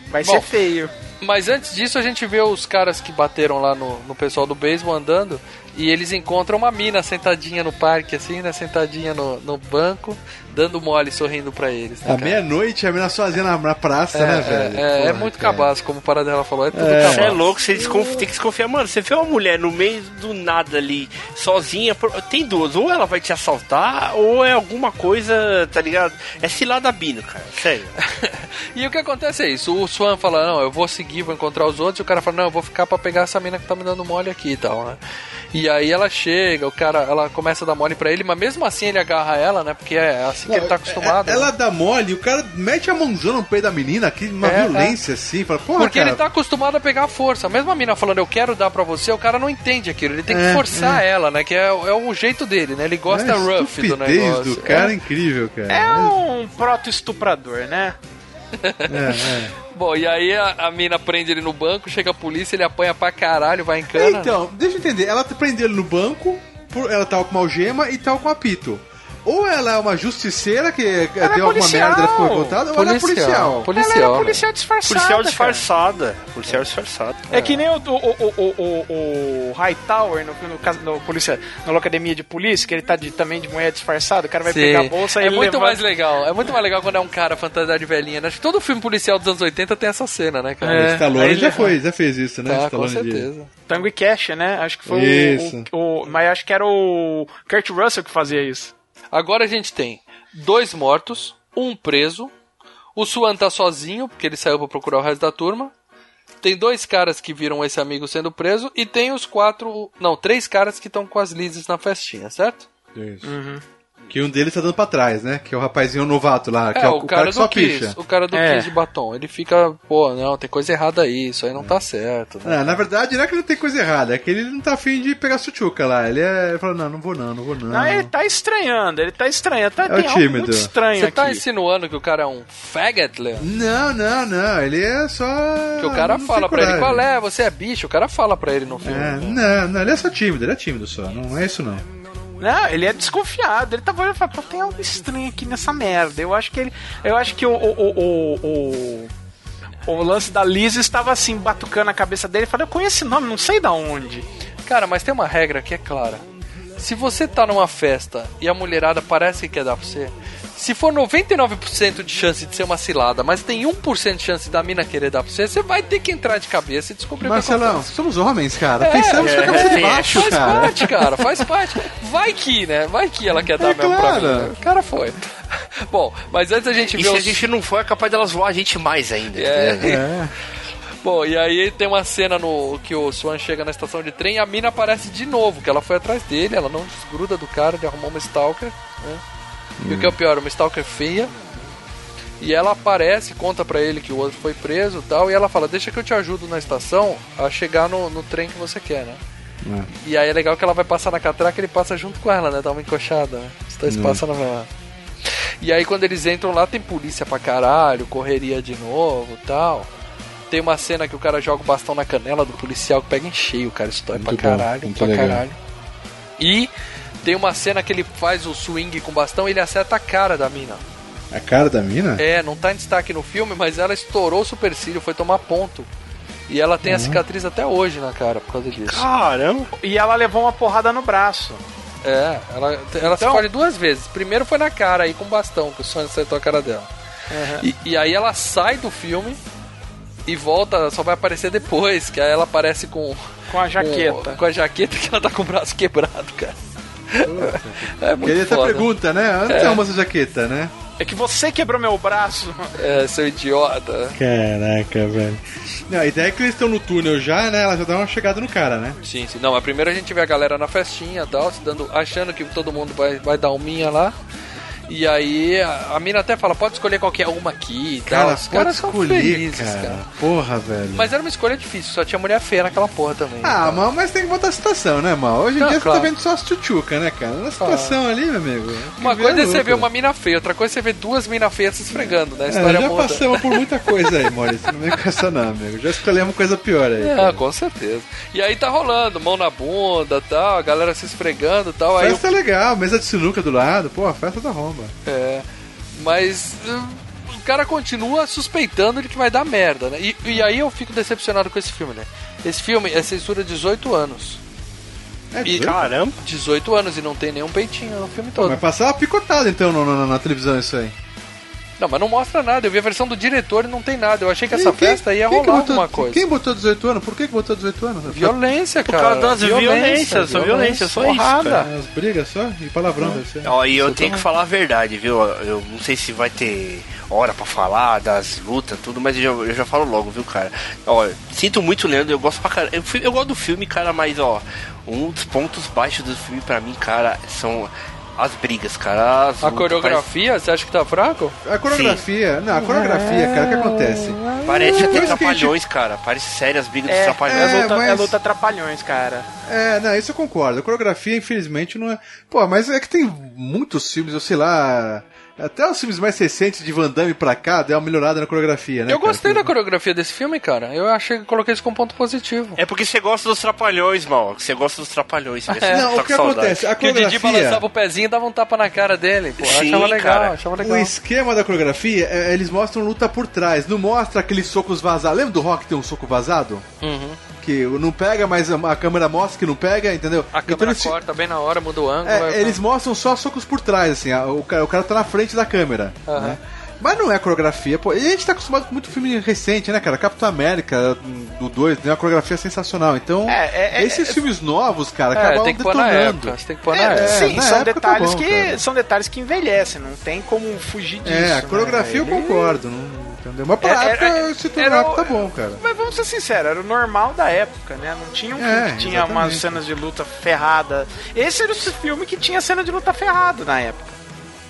Vai Bom, ser feio. Mas antes disso, a gente vê os caras que bateram lá no, no pessoal do beisebol andando e eles encontram uma mina sentadinha no parque, assim, né? Sentadinha no, no banco, dando mole, sorrindo pra eles. Né, À meia-noite, a menina sozinha na, na praça, É, né, velho? é, é Porra, muito cara. cabaço, como o Paradela falou, é tudo É. cabaço. Você é louco, você desconf... tem que desconfiar. Mano, você vê uma mulher no meio do nada ali, sozinha. por- Tem duas, ou ela vai te assaltar, ou é alguma coisa, tá ligado? É ciladabino, cara, sério. *laughs* E o que acontece é isso, o Swan fala, não, eu vou seguir, vou encontrar os outros, e o cara fala, não, eu vou ficar pra pegar essa mina que tá me dando mole aqui e tal, né? E aí ela chega, o cara, ela começa a dar mole pra ele, mas mesmo assim ele agarra ela, né? Porque é assim que ele tá acostumado. É- Ela dá mole e o cara mete a mãozona no peito da menina, que uma É, violência assim. Fala, porra, Porque cara, ele tá acostumado a pegar a força. Mesmo a mina falando, eu quero dar pra você, o cara não entende aquilo. Ele tem que É, forçar é. ela, né? Que é, é o jeito dele, né? Ele gosta é rough do negócio. do cara é É. incrível, cara. É um proto-estuprador, né? É, é. Bom, e aí a, a mina prende ele no banco, chega a polícia, ele apanha pra caralho, vai em cana. Então, deixa eu entender. Ela prendeu ele no banco, por- ela tava com uma algema e tava com apito. Ou ela é uma justiceira que Ela é deu alguma policial. merda, ela ficou revoltada, ou ela é policial. Policial. Ela era né? policial disfarçada. Policial cara. disfarçada. Policial disfarçado. É que nem o, o, o, o, o, o Hightower no, no, caso- no, polícia, na academia de polícia, que ele tá de, também de mulher disfarçada, o cara vai Sim. pegar a bolsa e é muito levanta- mais legal. É muito mais legal quando é um cara fantasiado de velhinha. né? Acho que todo filme policial dos anos 80 tem essa cena, né, cara? O É. Stallone aí já foi, já fez isso, né? Tá, com Stallone de- certeza. Tango e Cash, né? Acho que foi o- Isso. o, o- Mas acho que era o Kurt Russell que fazia isso. Agora a gente tem dois mortos, um preso. O Swan tá sozinho, porque ele saiu pra procurar o resto da turma. Tem dois caras que viram esse amigo sendo preso. E tem os quatro. Não, três caras que estão com as Lizes na festinha, certo? Isso. Que um deles tá dando pra trás, né? Que é o rapazinho novato lá, que é, é, o, o, cara, que só do Kiss. picha. O cara do É. Kiss de batom. Ele fica, pô, não, tem coisa errada aí, isso aí não tá certo. né? É, na verdade, não é que ele tem coisa errada, é que ele não tá afim de pegar suchuca lá. Ele, é, ele fala, não, não vou não, não vou não. Não, ele tá estranhando, ele tá estranhando. Tá, É o tem tímido. muito estranho Você aqui. tá insinuando que o cara é um faggot, Leon? Não, não, não, ele é só... Que o cara não fala pra ele, coragem. qual é? Você é bicho? O cara fala pra ele no filme. É, não, não, ele é só tímido, ele é tímido só, não é isso não. Não, ele é desconfiado. Ele tava olhando e falando, pô, tem algo estranho aqui nessa merda. Eu acho que ele. Eu acho que o. o, o, o, lance da Liz estava assim, batucando a cabeça dele. Falei, eu conheço esse nome, não sei da onde. Cara, mas tem uma regra que é clara. Se você tá numa festa e a mulherada parece que quer dar pra você, se for 99% de chance de ser uma cilada, mas tem 1% de chance da mina querer dar pra você, você vai ter que entrar de cabeça e descobrir o que Marcelão, somos homens, cara, É, pensamos com a cabeça de é, baixo, Faz cara. parte, cara, faz parte. Vai que, né? Vai que ela quer dar É mesmo pra claro. mim. né? O cara foi. *laughs* Bom, mas antes a gente E vê se a os... gente não for, é capaz delas voar a gente mais ainda. É. É. Bom, e aí tem uma cena no que o Swan chega na estação de trem e a mina aparece de novo, que ela foi atrás dele, ela não desgruda do cara, ele arrumou uma stalker, né? E o que é o pior, uma stalker feia. E ela aparece, conta pra ele que o outro foi preso e tal, e ela fala, deixa que eu te ajudo na estação a chegar no, no trem que você quer, né? E aí é legal que ela vai passar na catraca ele passa junto com ela, né? Dá uma encoxada. né? Os dois Hum. passam na. E aí quando eles entram lá tem polícia pra caralho, correria de novo tal. Tem uma cena que o cara joga o bastão na canela do policial que pega em cheio, cara. Isso dói pra bom, caralho, pra legal. caralho. E tem uma cena que ele faz o swing com o bastão e ele acerta a cara da mina. A cara da mina? É, não tá em destaque no filme, mas ela estourou o supercílio, foi tomar ponto. E ela tem a Uhum. cicatriz até hoje na cara por causa disso. Caramba! E ela levou uma porrada no braço. É, ela, ela se Então- fode duas vezes. Primeiro foi na cara aí com o bastão, que o Sonic acertou a cara dela. E, e aí ela sai do filme e volta, só vai aparecer depois, que aí ela aparece com. Com a jaqueta. Com, com a jaqueta que ela tá com o braço quebrado, cara. *laughs* É muito Queria essa pergunta, né? Onde É. é. uma essa jaqueta, né? É que você quebrou meu braço. *laughs* É, seu idiota. Caraca, velho. Não, a ideia é que eles estão no túnel já, né? Ela já dá uma chegada no cara, né? Sim, sim. Não, mas primeiro a gente vê a galera na festinha e tal, se dando, achando que todo mundo vai, vai dar um minha lá. E aí a, a mina até fala, pode escolher qualquer uma aqui e tal. Cara, Os pode caras são escolher, felizes, cara. cara. Porra, velho. Mas era uma escolha difícil, só tinha mulher feia naquela porra também. Ah, mal, mas tem que botar a situação, né, mal? Hoje em Não, dia claro. você tá vendo só as tchutchuca, né, cara? Na situação ali, meu amigo. Uma que coisa é você ver uma mina feia, outra coisa é você ver duas minas feias se esfregando, né? A É, história já muda. passamos por muita *laughs* coisa aí, Maurício. Não vem com essa não, amigo. Já escolhemos coisa pior aí. É, com certeza. E aí tá rolando, mão na bunda tal, a galera se esfregando e tal. Aí Festa é legal, mesa de sinuca do lado. Pô, a festa da romba. É. Mas hum, o cara continua suspeitando de que vai dar merda, né? E, e aí eu fico decepcionado com esse filme, né? Esse filme é censura 18 anos. É, E, 18? Caramba! 18 anos e não tem nenhum peitinho no filme todo. Vai passar uma picotada então no- no- na televisão isso aí. Não, mas não mostra nada. Eu vi a versão do diretor e não tem nada. Eu achei que essa quem- festa ia rolar botou- alguma coisa. Quem botou 18 anos? Por que, que botou 18 anos? Violência, Por cara. causa das violências, só violência, só isso, cara. As brigas só? E palavrão ser. Ó, e eu tenho tá- que falar a verdade, viu? Eu não sei se vai ter hora pra falar das lutas, tudo, mas eu já, eu já falo logo, viu, cara? Ó, sinto muito, Leandro, eu gosto pra caramba. Eu, eu gosto do filme, cara, mas, ó, um dos pontos baixos do filme pra mim, cara, são as brigas, cara. As A coreografia, você acha que tá fraco? A coreografia, não, a coreografia, cara, o que acontece? Parece, parece até gente- trapalhões, cara. Parece sério as brigas dos É, trapalhões. é, luta, mas- é luta trapalhões, cara. É, não, isso eu concordo. A coreografia, infelizmente, não é. Pô, mas é que tem muitos filmes, eu sei lá. Até os filmes mais recentes de Van Damme pra cá deu uma melhorada na coreografia, né? eu cara? gostei da coreografia desse filme, cara. Eu achei que coloquei isso como ponto positivo. É porque você gosta dos trapalhões, mal. Você gosta dos trapalhões. *laughs* É. Não, tá o que acontece? A Que o Didi coreografia. balançava o pezinho e dava um tapa na cara dele. Pô, eu Sim, achava legal, cara. achava O legal. esquema da coreografia, é, eles mostram luta por trás, não mostra aqueles socos vazados. Lembra do rock ter um soco vazado? Uhum. Que não pega, mas a, câmera mostra que não pega, entendeu? A Então câmera eles- corta bem na hora, muda o ângulo. É, eles mostram só socos por trás, assim, a- o, cara, o cara tá na frente da câmera. Aham. né? Mas não é coreografia, pô. E a gente tá acostumado com muito filme recente, né, cara? Capitão América, do 2, tem uma coreografia sensacional. Então, É, é, esses é- filmes novos, cara, É, acabam tem que pôr na detonando. época. Você tem que pôr na É, época. sim, na são época tá detalhes bom, que cara. são detalhes que envelhecem, não tem como fugir disso. É, a né? coreografia eu Ele- concordo, não, entendeu? Mas pra É, época, é, se era tornar, tá bom, cara. Mas vamos ser sinceros, era o normal da época, né? Não tinha um É, filme que tinha exatamente. umas cenas de luta ferrada. Esse era o filme que tinha cena de luta ferrada na época,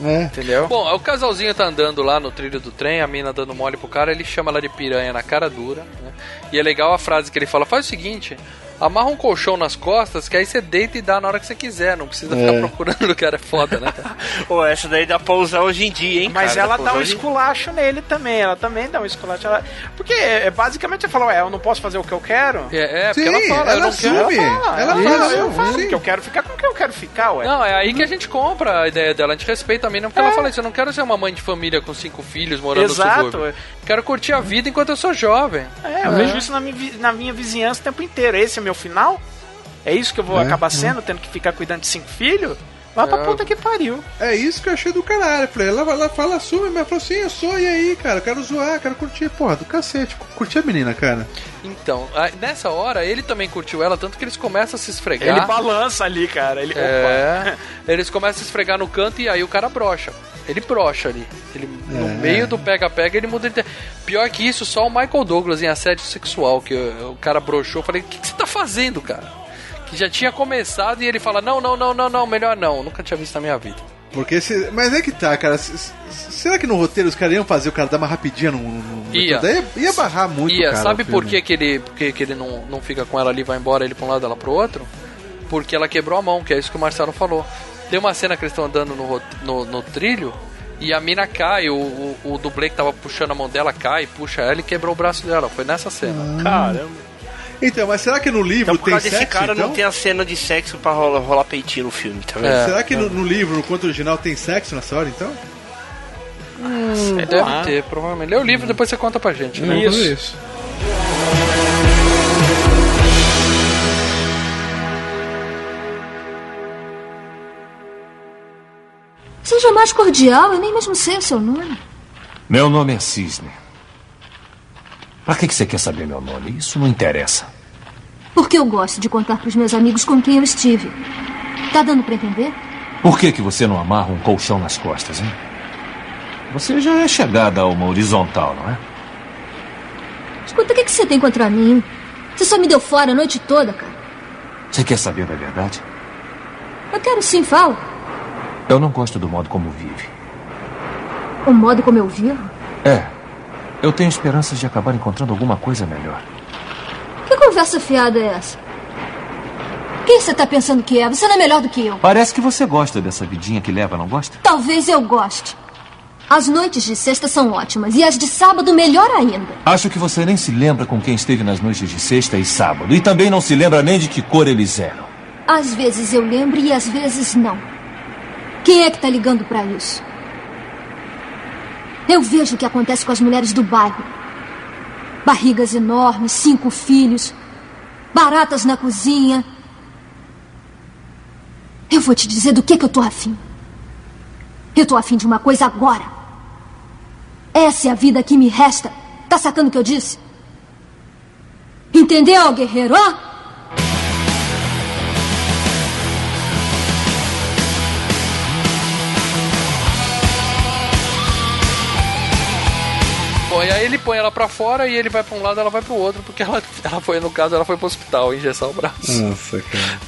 É. entendeu? Bom, o casalzinho tá andando lá no trilho do trem, a mina dando mole pro cara, ele chama ela de piranha na cara dura, né? E é legal a frase que ele fala: faz o seguinte. Amarra um colchão nas costas, que aí você deita e dá na hora que você quiser. Não precisa ficar É. procurando o cara. É foda, né? *laughs* Pô, essa daí dá pra usar hoje em dia, hein, Mas cara? ela dá usar um esculacho nele também, ela também dá um esculacho. Ela... Porque é, basicamente ela falou, ué, eu não posso fazer o que eu quero. É, é porque Sim, ela fala, eu ela não quero. assume. Ela fala, Ela ela fala, fala, eu falo sim. que eu quero ficar com quem eu quero ficar, ué. Não, é aí que a gente compra a ideia dela. A gente respeita a mina, porque ela fala isso. Eu não quero ser uma mãe de família com cinco filhos morando Exato, no subúrbio. é. Quero curtir a vida enquanto eu sou jovem. É, eu vejo isso na minha, na minha vizinhança o tempo inteiro. Esse é meu final? É isso que eu vou É, acabar é. sendo, tendo que ficar cuidando de cinco filhos? Vai pra É. puta que pariu. É isso que eu achei do caralho. Falei, ela, ela fala, assume, mas falou assim, eu sou, e aí, cara, eu quero zoar, quero curtir, porra, do cacete, curtir a menina, cara. Então, nessa hora, ele também curtiu ela, tanto que eles começam a se esfregar. Ele balança ali, cara. Ele, É, eles começam a se esfregar no canto e aí o cara brocha. Ele brocha ali. Ele, no É. meio do pega-pega, ele muda de. Pior que isso, só o Michael Douglas em assédio sexual, que o, o cara broxou. Eu falei, o que, que você tá fazendo, cara? Que já tinha começado e ele fala, não, não, não, não, não, melhor não. Nunca tinha visto na minha vida. Porque se, mas é que tá, cara. se- se- será que no roteiro os caras iam fazer o cara dar uma rapidinha no. no Ia. Daí ia barrar muito, Ia, cara. sabe por que, que ele, por que, que ele não, não fica com ela ali, vai embora, ele pra um lado, ela pro outro? Porque ela quebrou a mão, que é isso que o Marcelo falou. Tem uma cena que eles estão andando no, no, no trilho e a mina cai, o, o, o dublê que tava puxando a mão dela cai, puxa ela e quebrou o braço dela. Foi nessa cena. Caramba. Então, mas será que no livro Então, por tem causa sexo? desse cara, então? não tem a cena de sexo pra rolar, rolar peitinho no filme, tá vendo? Será que no, no livro, no conto original, tem sexo nessa hora, então? Hum, deve lá. ter, provavelmente. Lê o livro depois você conta pra gente. Né? Fazer isso. Seja mais cordial, eu nem mesmo sei o seu nome. Meu nome é Cisne. Pra que você quer saber meu nome? Isso não interessa. Porque eu gosto de contar pros meus amigos com quem eu estive. Tá dando pra entender? Por que, que você não amarra um colchão nas costas, hein? Você já é chegada a uma horizontal, não é? Escuta, o que, que você tem contra mim? Você só me deu fora a noite toda, cara. Você quer saber da verdade? Eu quero sim, fala. Eu não gosto do modo como vive. O modo como eu vivo? É. Eu tenho esperanças de acabar encontrando alguma coisa melhor. Que conversa fiada é essa? Quem você tá pensando que é? Você não é melhor do que eu. Parece que você gosta dessa vidinha que leva, não gosta? Talvez eu goste. As noites de sexta são ótimas e as de sábado melhor ainda. Acho que você nem se lembra com quem esteve nas noites de sexta e sábado. E também não se lembra nem de que cor eles eram. Às vezes eu lembro e às vezes não. Quem é que tá ligando pra isso? Eu vejo o que acontece com as mulheres do bairro. Barrigas enormes, cinco filhos, baratas na cozinha. Eu vou te dizer do que, que eu tô afim. Eu tô afim de uma coisa agora. Essa é a vida que me resta. Tá sacando o que eu disse? Entendeu, guerreiro? Hã? E aí ele põe ela pra fora e ele vai pra um lado ela vai pro outro, porque ela, *laughs* ela foi, no caso, ela foi pro hospital engessar o braço. Nossa, cara.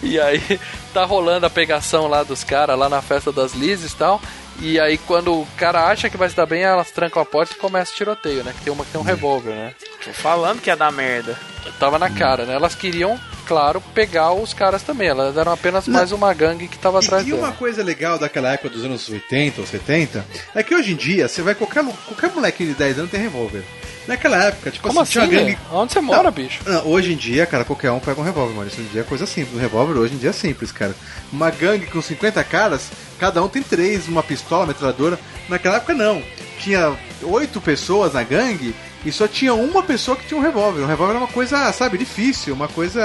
*laughs* E aí tá rolando a pegação lá dos caras, lá na festa das Lizes e tal. E aí quando o cara acha que vai se dar bem, elas trancam a porta e começa o tiroteio, né? Que tem uma que tem um revólver, né? Tô falando que ia dar merda. Tava na cara, né? Elas queriam, claro, pegar os caras também. Elas eram apenas mais uma gangue que tava atrás E dela. uma coisa legal daquela época dos anos 80 ou 70 é que hoje em dia você vai qualquer, qualquer moleque de 10 anos tem revólver. Naquela época, tipo Como assim, tinha assim, uma gangue. Onde você mora, Não, bicho? não, hoje em dia, cara, qualquer um pega um revólver, mano. Isso hoje em dia é coisa simples. Um revólver hoje em dia é simples, cara. Uma gangue com 50 caras, cada um tem três, uma pistola, metralhadora. Naquela época não. Tinha oito pessoas na gangue e só tinha uma pessoa que tinha um revólver. Um revólver era uma coisa, sabe, difícil, uma coisa.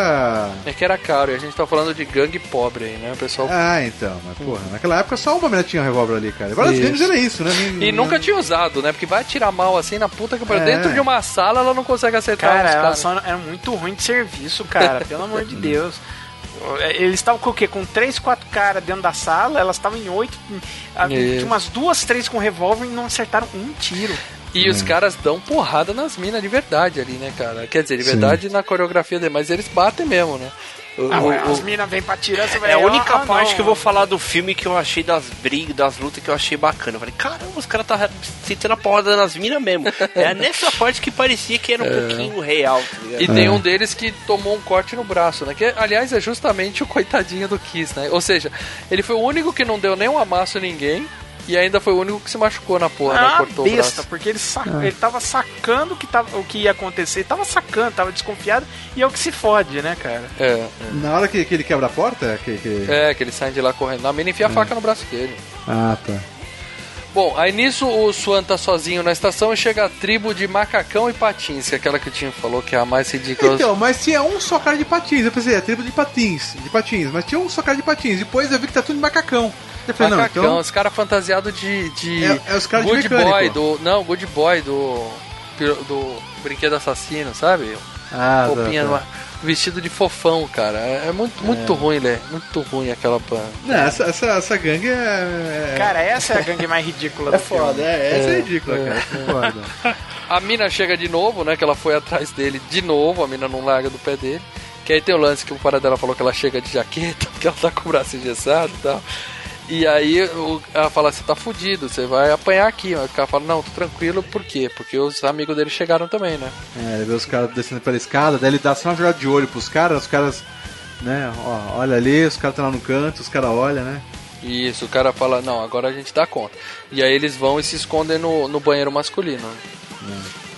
É que era caro, e a gente tá falando de gangue pobre aí, né? O pessoal. Ah, então, mas porra, naquela época só uma mulher tinha um revólver ali, cara. Agora as Isso. gangues era isso, né? Nem- E nunca tinha usado, né? Porque vai tirar mal assim na puta que pariu. É. Dentro de uma sala ela não consegue acertar Cara, os caras. só eram muito ruim de serviço, cara. *laughs* pelo amor de Deus. Eles estavam com o quê? Com três, quatro caras dentro da sala, elas estavam em oito. Tinha umas duas, três com revólver e não acertaram um tiro. E Hum. os caras dão porrada nas minas de verdade ali, né, cara? Quer dizer, de Sim. verdade na coreografia dele, mas eles batem mesmo, né? O- Ah, o- o- as minas vêm pra tirar, você vai É a única ah, parte não. que eu vou falar do filme que eu achei das brigas, das lutas que eu achei bacana. Eu falei, caramba, os caras tá sentindo a porrada nas minas mesmo. É nessa *laughs* parte que parecia que era um É. pouquinho real, tá ligado? E tem um deles que tomou um corte no braço, né? Que, aliás, é justamente o coitadinho do Kiss, né? Ou seja, ele foi o único que não deu nenhum amasso em ninguém e ainda foi o único que se machucou na porra, Ah, né? Cortou o besta, braço. porque ele, sa- Ah. ele tava sacando o que, tava, o que ia acontecer, tava sacando, tava desconfiado, e é o que se fode, né, cara? É, Na hora que, que ele quebra a porta? Que, que... é, que ele sai de lá correndo. A mina enfia a É. faca no braço dele. Ah, tá. Bom, aí nisso o Swan tá sozinho na estação e chega a tribo de macacão e patins, que é aquela que o Tim falou que é a mais ridícula. Então, mas tinha um só cara de patins. Eu pensei, é tribo de patins, de patins, mas tinha um só cara de patins. Depois eu vi que tá tudo de macacão. Eu falei, Macacão, não, então. os caras fantasiados de, de É- é os caras de Good mecânico. Boy, do. Não, Good Boy do. do brinquedo assassino, sabe? Ah, tá, Roupinha tá. numa- vestido de fofão, cara. É, é muito, muito É. ruim, né? Muito ruim aquela pan. Não, essa, essa, essa gangue é. Cara, essa é a gangue mais ridícula É do filme. foda, é, essa é, É, ridícula, é, cara. é. Foda. *laughs* A mina chega de novo, né? Que ela foi atrás dele de novo, a mina não larga do pé dele. Que aí tem o lance que o para dela falou que ela chega de jaqueta, *laughs* porque ela tá com o braço engessado e tal. E aí o- ela fala, você tá fudido, você vai apanhar aqui. O cara fala, não, tô tranquilo, por quê? Porque os amigos dele chegaram também, né? É, ele vê os caras descendo pela escada, daí ele dá só uma jogada de olho pros caras, os caras, né, ó, olha ali, os caras estão lá no canto, os caras olham, né? Isso, o cara fala, não, agora a gente dá conta. E aí eles vão e se escondem no, no banheiro masculino.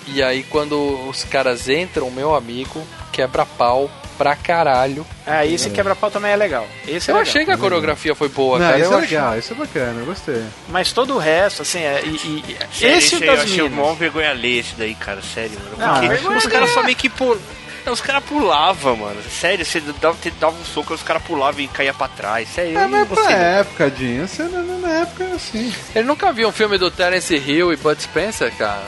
E aí quando os caras entram, meu amigo quebra pau pra caralho. Ah, esse quebra-pau também é legal. Esse é Eu legal. achei que a coreografia foi boa, Não, cara. isso eu é achei- legal, isso é bacana, eu gostei. Mas todo o resto, assim, é, e, e- Sério, esse isso aí eu das achei mó vergonha alheia esse daí, cara, sério, mano. Não, Porque os caras só meio que pul... Não, os caras pulavam, mano. Sério, você dava, você dava um soco, os caras pulavam e caía pra trás. Sério, É, mas gostei. pra não. época, Dinho, você na, na época era assim. Ele nunca viu um filme do Terence Hill e Bud Spencer, cara?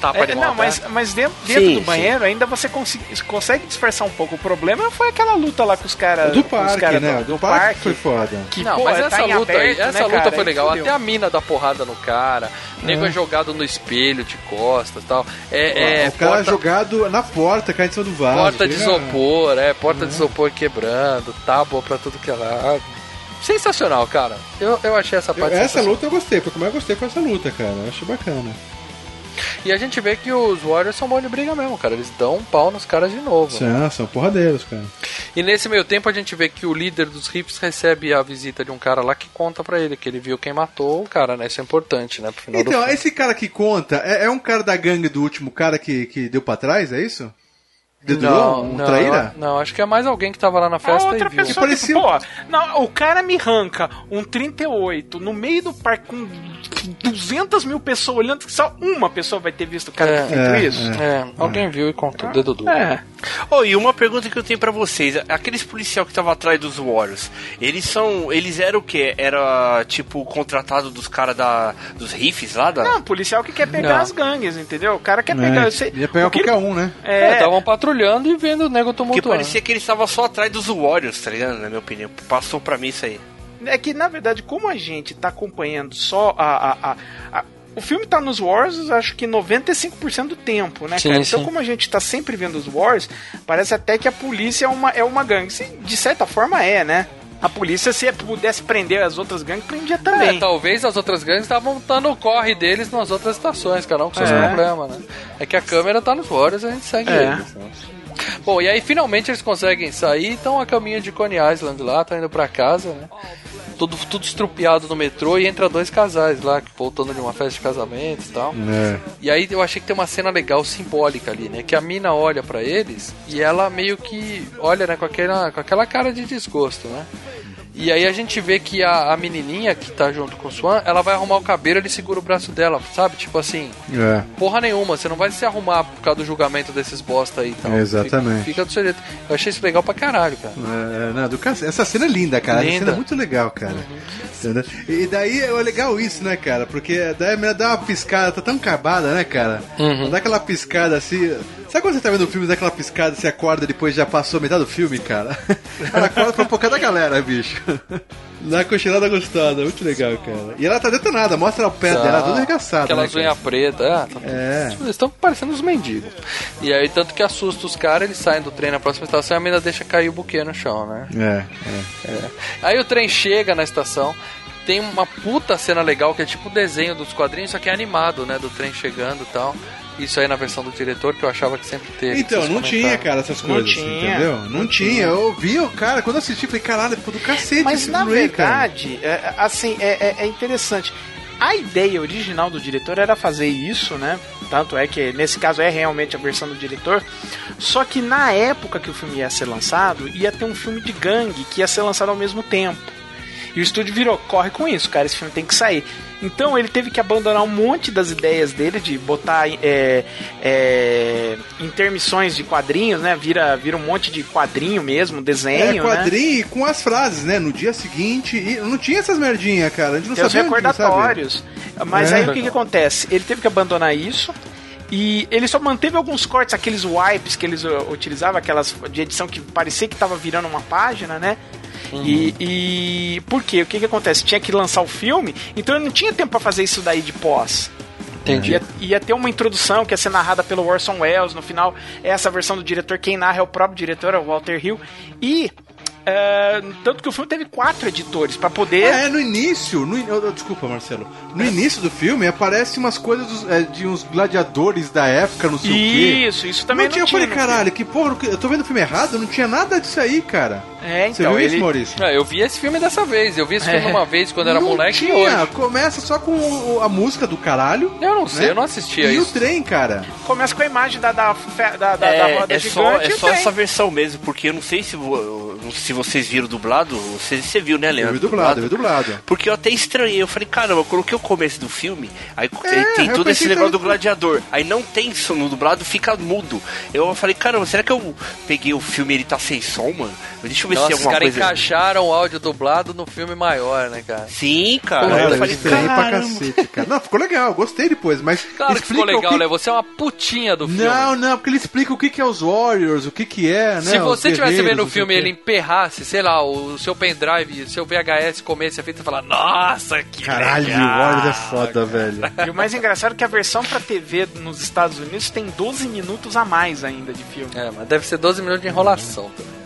Tapa É, de não, mas, mas dentro, dentro Sim, do banheiro ainda você consi- consegue disfarçar um pouco. O problema foi aquela luta lá com os caras. do com os parque, caras né? do, Do, parque, foi foda. Que, não, pô, mas tá essa em luta aberto, essa né, luta cara? foi legal. Até a mina dá porrada no cara, o nego é jogado no espelho, de costas e tal. É, é o cara porta, jogado na porta, cai em cima do vaso. porta de tá ligado? isopor, é, porta de isopor quebrando, tábua pra tudo que é lado. Sensacional, cara. Eu, eu achei essa Eu- parte essa sensacional. luta eu gostei, foi como eu gostei foi essa luta, cara. Eu achei bacana. E a gente vê que os Warriors são bom de briga mesmo, cara. Eles dão um pau nos caras de novo. São, são porradeiros, cara. E nesse meio tempo a gente vê que o líder dos Rips recebe a visita de um cara lá que conta pra ele que ele viu quem matou o cara, né? Isso é importante, né? Pro final do Então, esse cara que conta é, é um cara da gangue do último cara que, que deu pra trás, é isso? Dedurou? Um não, traíra? eu- não, acho que é mais alguém que tava lá na A festa outra e viu. pessoa que, pô, não, o cara me arranca um 38 no meio do parque com 200 mil pessoas olhando, que só uma pessoa vai ter visto o cara ter feito isso. É, alguém viu e contou, dedo duro. É. Oh, e uma pergunta que eu tenho pra vocês, aqueles policial que estavam atrás dos Warriors, eles são, eles eram o quê? Era tipo contratado dos caras da dos rifes lá da Não, policial que quer pegar Não. as gangues, entendeu? O cara quer É, pegar. Você, ia pegar o que ele- qualquer um, né? É, É, estavam patrulhando e vendo o nego Porque tumultuando. parecia que eles estavam só atrás dos Warriors, tá ligado? Na minha opinião. Passou pra mim isso aí. É que, na verdade, como a gente tá acompanhando só a. a, a- a- o filme tá nos Wars, acho que 95% do tempo, né, Sim, cara? Então, sim. como a gente tá sempre vendo os Wars, parece até que a polícia é uma, é uma gangue. Sim, De certa forma é, né? A polícia, se pudesse prender as outras gangues, prendia também. É, talvez as outras gangues estavam dando o corre deles nas outras estações, cada um com seus É. problemas, né? É que a câmera tá nos Warriors a gente segue É. eles. né? Bom, e aí finalmente eles conseguem sair, estão a caminho de Coney Island lá, estão indo pra casa, né? Tudo, tudo estrupiado no metrô e entra dois casais lá, voltando de uma festa de casamento e tal. É. E aí eu achei que tem uma cena legal, simbólica ali, né? Que a mina olha pra eles e ela meio que olha, né, com aquela, com aquela cara de desgosto, né? E aí a gente vê que a, a menininha que tá junto com o Swan, ela vai arrumar o cabelo, ele segura o braço dela, sabe? Tipo assim, É. porra nenhuma, você não vai se arrumar por causa do julgamento desses bosta aí e tal. Exatamente. Fica, fica do seu jeito. Eu achei isso legal pra caralho, cara. É, não, do Essa cena é linda, cara. Essa Linda. cena é muito legal, cara. Entendeu? E daí é legal isso, né, cara? Porque daí a menina dá uma piscada, tá tão acabada, né, cara? Uhum. Dá aquela piscada assim. Sabe quando você tá vendo o filme, dá aquela piscada, você acorda e depois já passou metade do filme, cara? *laughs* Ela acorda pra focar da galera, bicho. *laughs* Uma cochilada gostosa, muito legal, cara. E ela tá detonada, mostra o pé Tá. dela, toda arregaçada. Aquelas né, cara? unhas pretas, é, tá- É. Eles estão parecendo uns mendigos. E aí, tanto que assusta os caras, eles saem do trem na próxima estação e a menina deixa cair o buquê no chão, né? É, é. É. Aí o trem chega na estação, tem uma puta cena legal que é tipo o desenho dos quadrinhos, só que é animado, né? Do trem chegando e tal. Isso aí na versão do diretor, que eu achava que sempre teve. Então, não tinha, cara, essas Não coisas, tinha. entendeu? Não, tinha. Eu vi, o cara, quando eu assisti, falei, caralho, pô, do cacete Mas na verdade, é, assim, é, é- é interessante. A ideia original do diretor era fazer isso, né? Tanto é que nesse caso é realmente a versão do diretor. Só que na época que o filme ia ser lançado, ia ter um filme de gangue que ia ser lançado ao mesmo tempo. E o estúdio virou, corre com isso, cara, esse filme tem que sair. Então ele teve que abandonar um monte das ideias dele de botar é, é, intermissões de quadrinhos, né? Vira, vira um monte de quadrinho mesmo, desenho, É, né? quadrinho e com as frases, né? No dia seguinte. E não tinha essas merdinhas, cara. A gente não Tem os sabia onde, recordatórios. Mas É. aí o que, que acontece? Ele teve que abandonar isso. E ele só manteve alguns cortes, aqueles wipes que eles uh, utilizavam, aquelas de edição que parecia que tava virando uma página, né? E, e por quê? O que que acontece? Tinha que lançar o filme, então ele não tinha tempo pra fazer isso daí de pós. Entendi. Ia, ia ter uma introdução que ia ser narrada pelo Orson Welles. No final, essa versão do diretor, quem narra é o próprio diretor, é o Walter Hill. E. é, tanto que o filme teve quatro editores pra poder. Ah, é, no início. No, in- oh, desculpa, Marcelo. No início do filme aparece umas coisas dos- é, de uns gladiadores da época, não sei o quê. Isso, isso também não tinha. não Eu falei, tinha caralho, que porra, eu tô vendo o filme errado? Não tinha nada disso aí, cara. É, Você então, viu isso, ele- Maurício? É, eu vi esse filme dessa vez. Eu vi esse filme É. uma vez quando era Não moleque e tinha. hoje. Começa só com o- a música do caralho. Eu não sei, né? eu não assistia e isso. o trem, cara. Começa com a imagem da, da, da, da, da É, roda é gigante. só, é e só essa versão mesmo, porque eu não sei se, se vocês viram dublado. Você, você viu, né, Eu Leandro? vi dublado, eu vi dublado. Porque eu até estranhei. Eu falei, caramba, eu coloquei o começo do filme, aí tem- tem eu todo esse que negócio do gladiador. Aí não tem som no dublado, fica mudo. Eu falei, caramba, será que eu peguei o filme e ele tá sem som, mano? Deixa eu ver Nossa, se os tem alguma caras coisa. encaixaram o áudio dublado no filme maior, né, cara? Sim, cara. Cara, eu eu falei, estranhei pra caramba. cacete, cara. Não, ficou legal, gostei depois, mas. Claro que ficou legal, que- né? Você é uma putinha do filme. Não, não, porque ele explica o que, que é os Warriors, o que, que é, né? Se os você estivesse guerreiros, vendo o filme e quê. Emperrasse, sei lá, o seu pendrive, o seu VHS comesse a fita e falar, nossa, que Caralho, legal. o Warriors é foda, velho. E o mais engraçado é que a versão pra TV nos Estados Unidos tem 12 minutos a mais ainda de filme. É, mas deve ser 12 minutos de enrolação também.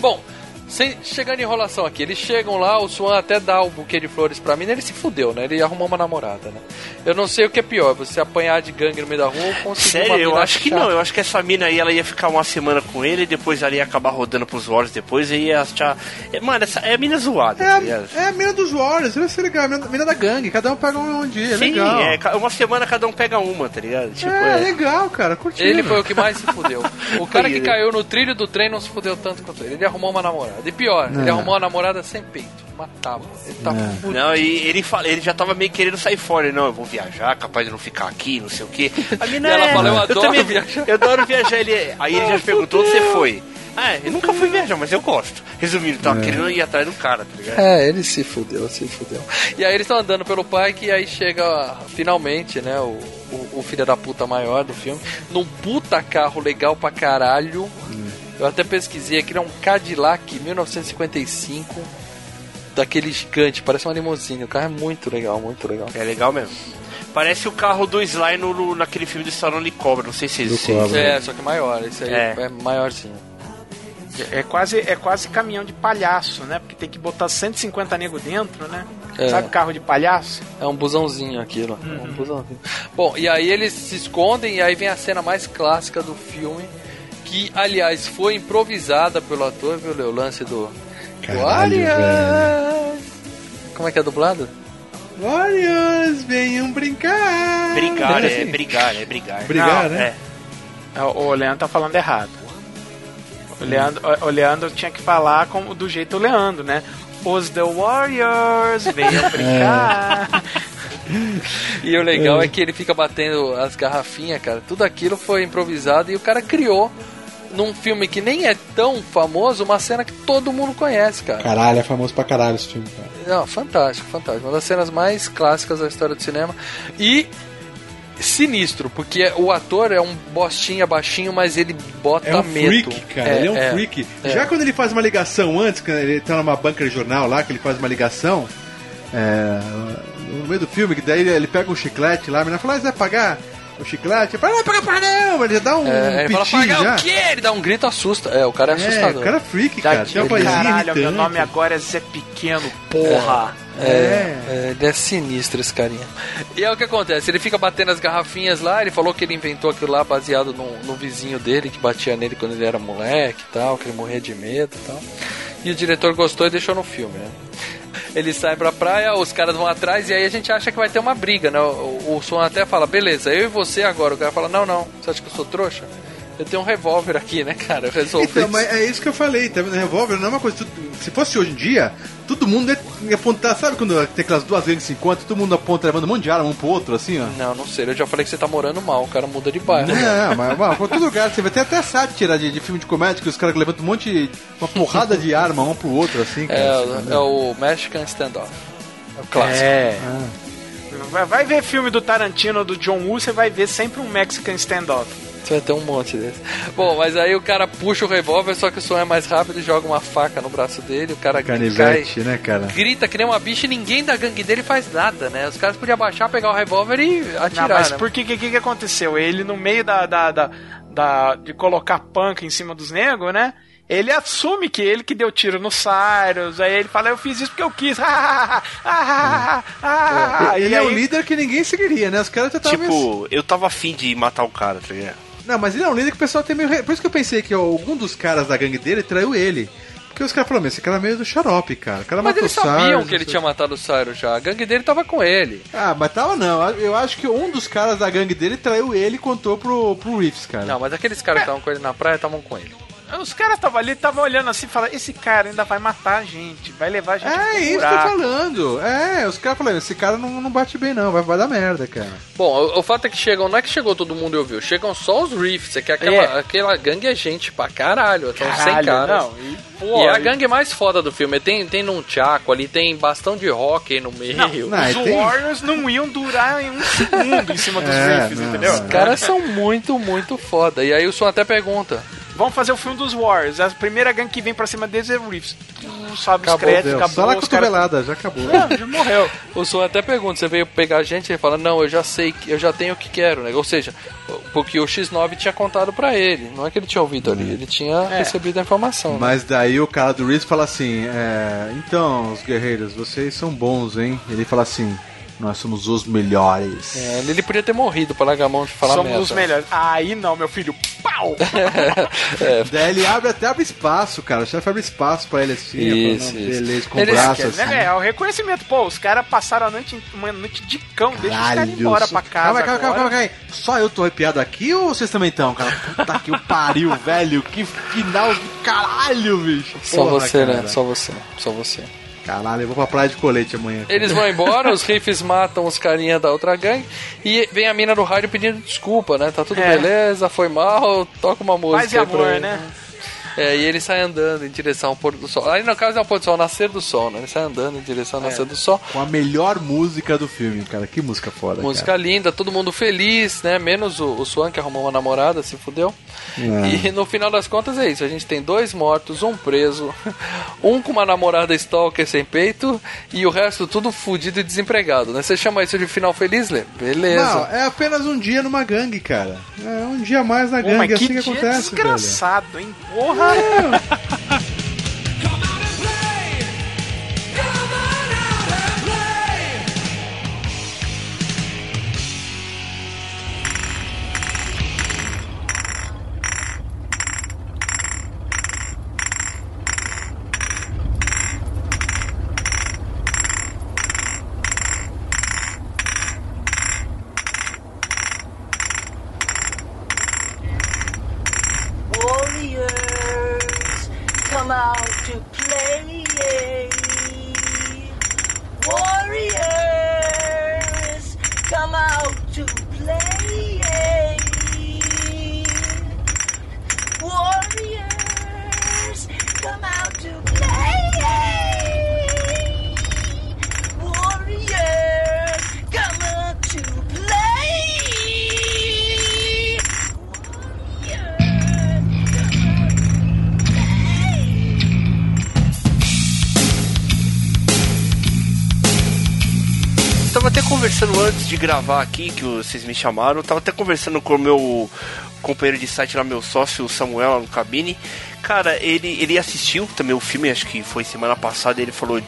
Bom, sem, chegando em enrolação aqui, eles chegam lá, o Swan até dá o buquê de flores pra mim, ele se fudeu, né? Ele arrumou uma namorada, né? Eu não sei o que é pior, você apanhar de gangue no meio da rua ou conseguir uma Sério, eu acho que chata. não. Eu acho que essa mina aí ela ia ficar uma semana com ele e depois ela ia acabar rodando pros Warriors depois e ia achar. É, Mano, essa é a mina zoada, tá ligado? É, é a mina dos Warriors, vai ser legal, a mina, mina da gangue, cada um pega um, um dia, é Sim, legal. é, uma semana cada um pega uma, tá ligado? Tipo, é, é. legal, cara, curti. Ele foi o que mais se fudeu. *laughs* O cara que caiu no trilho do trem não se fudeu tanto quanto ele. Ele arrumou uma namorada. E pior, ele É. arrumou uma namorada sem peito. Matava. Ele tá fudido. Não, e ele, fala, ele já tava meio querendo sair fora. Ele, Não, eu vou viajar, capaz de não ficar aqui, não sei o quê. *laughs* A mina E ela é, fala, eu adoro também- viajar. Eu adoro viajar. Ele, aí ele já perguntou onde você foi. Ah, eu nunca fui viajar, mas eu gosto. Resumindo, tava É. querendo ir atrás do cara, tá ligado? É, ele se fudeu, se fudeu. E aí eles estão andando pelo parque e aí chega finalmente, né, o, o, o filho da puta maior do filme, num puta carro legal pra caralho. Eu até pesquisei aqui, é um Cadillac 1955, daquele gigante, parece uma limusine. O carro é muito legal, muito legal. É legal mesmo. Parece o carro do Sly no, no- naquele filme do Stallone Cobra, não sei se Cobra. É, só que maior, esse aí É. é, maiorzinho. É quase, é quase caminhão de palhaço, né? Porque tem que botar 150 nego dentro, né? É. Sabe carro de palhaço? É um busãozinho aquilo. É um busãozinho. Bom, e aí eles se escondem e aí vem a cena mais clássica do filme, que aliás foi improvisada pelo ator, viu? O lance do. Caralho, Warriors! Como é que é dublado? Warriors, venham brincar. Brigar, É é assim? brigar, é brigar. Brigar, Não, né? É, O Leandro tá falando errado. O Leandro, o Leandro tinha que falar como, do jeito Leandro, né? Os The Warriors venham *laughs* brincar. *laughs* E o legal é que ele fica batendo as garrafinhas, cara. Tudo aquilo foi improvisado e o cara criou num filme que nem é tão famoso uma cena que todo mundo conhece, cara. Caralho, é famoso pra caralho esse filme, cara. Não, fantástico, fantástico. Uma das cenas mais clássicas da história do cinema. E sinistro, porque o ator é um bostinha baixinho, mas ele bota É um medo. freak, cara. É, ele é um é, freak. é. Já quando ele faz uma ligação antes, quando ele tá numa banca de jornal lá, que ele faz uma ligação, é, no meio do filme, que daí ele pega um chiclete lá, a menina fala, ah, você vai pagar o chiclete? Ele Não, pra não! Ele dá um, É, ele fala, pagar já. o quê? Ele dá um grito, assusta. É, o cara é, É, assustador. o cara é freak, cara. Tem uma Caralho, meu irritante. nome agora é Zé Pequeno, porra. É, é, ele é sinistro esse carinha. E é o que acontece, ele fica batendo as garrafinhas lá, ele falou que ele inventou aquilo lá baseado no, no vizinho dele, que batia nele quando ele era moleque e tal, que ele morria de medo e tal. E o diretor gostou e deixou no filme, né? Eles saem pra praia, os caras vão atrás e aí a gente acha que vai ter uma briga, né? O, o Swan até fala, beleza, eu e você agora. O cara fala, não, não, você acha que eu sou trouxa? Eu tenho um revólver aqui, né, cara? Eu resolvi. Então, mas é isso que eu falei, tá vendo? Revólver não é uma coisa. tu- Se fosse hoje em dia, todo mundo ia, ia apontar. Sabe quando tem aquelas duas gangues que se encontram, todo mundo aponta levando um monte de arma um pro outro, assim, ó? Não, não sei, eu já falei que você tá morando mal, o cara muda de bairro. né? Não, mas, mas em todo lugar, você vai ter até sátira de, de filme de comédia que os caras levantam um monte, uma porrada de arma um pro outro, assim, cara. É, é o Mexican Standoff. É o clássico. É. Vai, vai ver filme do Tarantino ou do John Woo, você vai ver sempre um Mexican standoff. Você vai ter um monte desse. Bom, mas aí o cara puxa o revólver, só que o som é mais rápido e joga uma faca no braço dele. O cara Canivete, né, cara? grita que nem uma bicha e ninguém da gangue dele faz nada, né? Os caras podiam abaixar, pegar o revólver e atirar, Não, mas né? por que, que que aconteceu? Ele no meio da, da, da, da- de colocar panca em cima dos negros, né? Ele assume que ele que deu tiro no Cyrus, aí ele fala, eu fiz isso porque eu quis. Ah, É. ele e é o líder que ninguém seguiria, né? Os caras já estavam Tipo, eu tava afim de matar o cara, tá ligado? Não, mas ele é um líder que o pessoal tem meio. Por isso que eu pensei que algum dos caras da gangue dele traiu ele. Porque os caras falaram, "Meu, esse cara é meio do xarope, cara. O cara Mas matou eles Cyrus, sabiam não que ele tinha matado o Cyrus já. A gangue dele tava com ele. Ah, mas tava não. Eu acho que um dos caras da gangue dele traiu ele e contou pro, pro Reeves, cara. Não, mas aqueles caras que estavam com ele na praia estavam com ele. Os caras estavam ali, estavam olhando assim e falaram, esse cara ainda vai matar a gente, vai levar a gente É pro isso que eu buraco." tô falando. É, os caras falaram, esse cara não, não bate bem não, vai, vai dar merda, cara. Bom, o, o fato é que chegam, não é que chegou todo mundo e ouviu, chegam só os Reefs, é que aquela, É. aquela gangue é gente pra caralho, são 100 Caralho, caras. não, e, pô, E é a gangue mais foda do filme, tem, tem num tchaco ali, tem bastão de hockey no meio. Não, os Warriors não iam durar em um segundo em cima dos *laughs* É, Reefs, não, entendeu? Os caras são muito, muito foda. E aí o som até pergunta. Vamos fazer o filme dos Warriors. A primeira gangue que vem pra cima deles é o Reefs. Tu sabe os créditos, acabou. Só na cotovelada, já acabou. Não, já morreu. O som até pergunta, você veio pegar a gente? Ele fala, não, eu já sei, que- eu já tenho o que quero, né? Ou seja, porque o X9 tinha contado pra ele. Não é que ele tinha ouvido ali, ele tinha É. recebido a informação. né? Mas daí o cara do Reeves fala assim: é, Então, os guerreiros, vocês são bons, hein? Ele fala assim: Nós somos os melhores. É, ele podia ter morrido pra largar a mão de falar Somos merda. os melhores. Aí não, meu filho. Pau! *laughs* É. Daí ele abre até abre espaço, cara. O chefe abre espaço pra ele assim. Isso, não, isso. Beleza, com o Eles braço Quer assim. dizer, É, o reconhecimento. Pô, os caras passaram a noite, uma noite de cão. Deixa os caras embora só- pra casa. Calma, calma, calma, agora. calma, calma. Só eu tô arrepiado aqui ou vocês também estão, cara? Puta que o pariu, velho. Que final do caralho, bicho. Só Porra, você, né? cara. Só você. Só você. Caralho, eu vou pra praia de colete amanhã. cara. Eles vão embora, os Riffs matam os carinha da outra gangue e vem a mina do rádio pedindo desculpa, né? Tá tudo É. beleza, foi mal, toca uma música. Paz e aí pra amor, né? É, e ele sai andando em direção ao pôr do sol. Aí no caso é o pôr do sol, nascer do sol, né? Ele sai andando em direção ao É. nascer do sol. Com a melhor música do filme, cara. Que música foda. Música linda, todo mundo feliz, né? Menos o, o Swan que arrumou uma namorada, se fudeu. É. E no final das contas é isso. A gente tem dois mortos, um preso, *laughs* um com uma namorada stalker sem peito e o resto tudo fudido e desempregado, né? Você chama isso de final feliz, Lê? Beleza. Não, é apenas um dia numa gangue, cara. É um dia mais na Pô, gangue, mas assim que que acontece, velho. desgraçado, hein? Porra! Yeah. *laughs* de gravar aqui, que vocês me chamaram, tava até conversando com o meu companheiro de site lá, meu sócio, Samuel, lá no cabine. Cara, ele, ele assistiu também o filme, acho que foi semana passada, ele falou,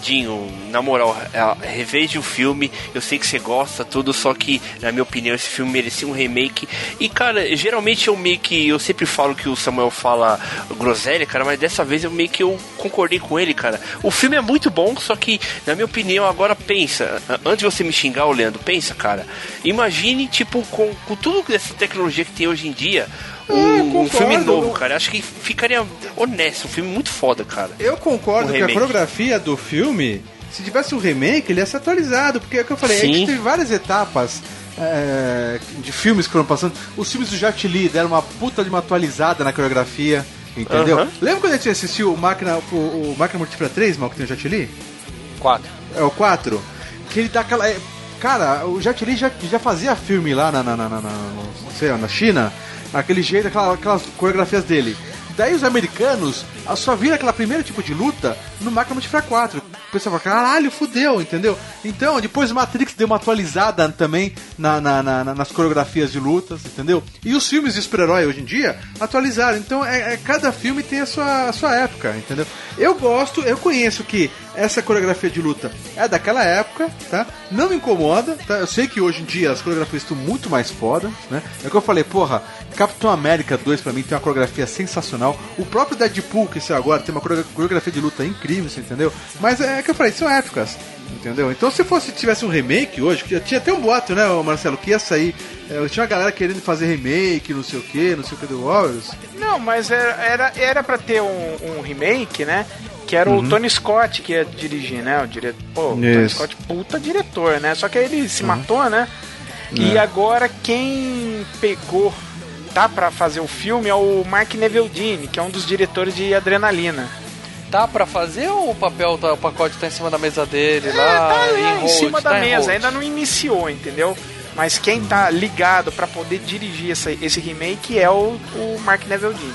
Dinho, na moral, é, reveja o filme, eu sei que você gosta, tudo, só que, na minha opinião, esse filme merecia um remake. E, cara, geralmente eu meio que, eu sempre falo que o Samuel fala groselha, cara, mas dessa vez eu meio que eu concordei com ele, cara. O filme é muito bom, só que, na minha opinião, agora pensa, antes de você me xingar, Leandro, pensa, cara, imagine, tipo, com, com tudo essa tecnologia que tem hoje em dia, um, um concordo. filme novo, cara. Acho que ficaria honesto, um filme muito foda, cara. Eu concordo Um que a coreografia do filme, se tivesse um remake, ele ia ser atualizado, porque é o que eu falei, a Sim. gente teve várias etapas é, de filmes que foram passando. Os filmes do Jet Li deram uma puta de uma atualizada na coreografia, entendeu? Aham. Lembra quando a gente assistiu o Máquina, o, o Máquina Mortífera 3, mal que tem o Jet Li? 4. É o 4? Que ele dá aquela. Cara, o Jet Li já, já fazia filme lá na, na, na, na, no- sei na China, aquele jeito, aquela- aquelas coreografias dele. Daí os americanos a só viram aquela primeiro tipo de luta no Máquina Multifra 4. O pessoal fala, caralho, fudeu, entendeu? Então, depois Matrix deu uma atualizada também na- na- na- nas coreografias de lutas, entendeu? E os filmes de super-herói hoje em dia atualizaram. Então, é, é- cada filme tem a sua, a sua época, entendeu? Eu gosto, eu conheço que essa coreografia de luta é daquela época, tá? Não me incomoda, tá? Eu sei que hoje em dia as coreografias estão muito mais fodas, né? É o que eu falei, porra, Capitão América 2 pra mim tem uma coreografia sensacional. O próprio Deadpool, que saiu agora, tem uma coreo- coreografia de luta incrível, você entendeu? Mas é que eu falei, são épocas. Entendeu? Então se fosse tivesse um remake hoje, que tinha até um boato, né, Marcelo, que ia sair. é, tinha uma galera querendo fazer remake, não sei o que, não sei o que do Warriors. Não, mas era, era, era pra ter um, um remake, né? Que era Uhum. o Tony Scott que ia dirigir, né? O diretor. Pô, o Tony. Uhum. Scott, puta diretor, né? Só que aí ele se matou, né? E É. agora quem pegou, tá pra fazer o filme é o Mark Neveldine, que é um dos diretores de Adrenalina. Tá pra fazer ou o papel, tá, o pacote tá em cima da mesa dele lá? tá em, lá em hold, cima tá da mesa, hold? ainda não iniciou, entendeu? Mas quem tá ligado pra poder dirigir essa, esse remake é o, o Mark Neveldine.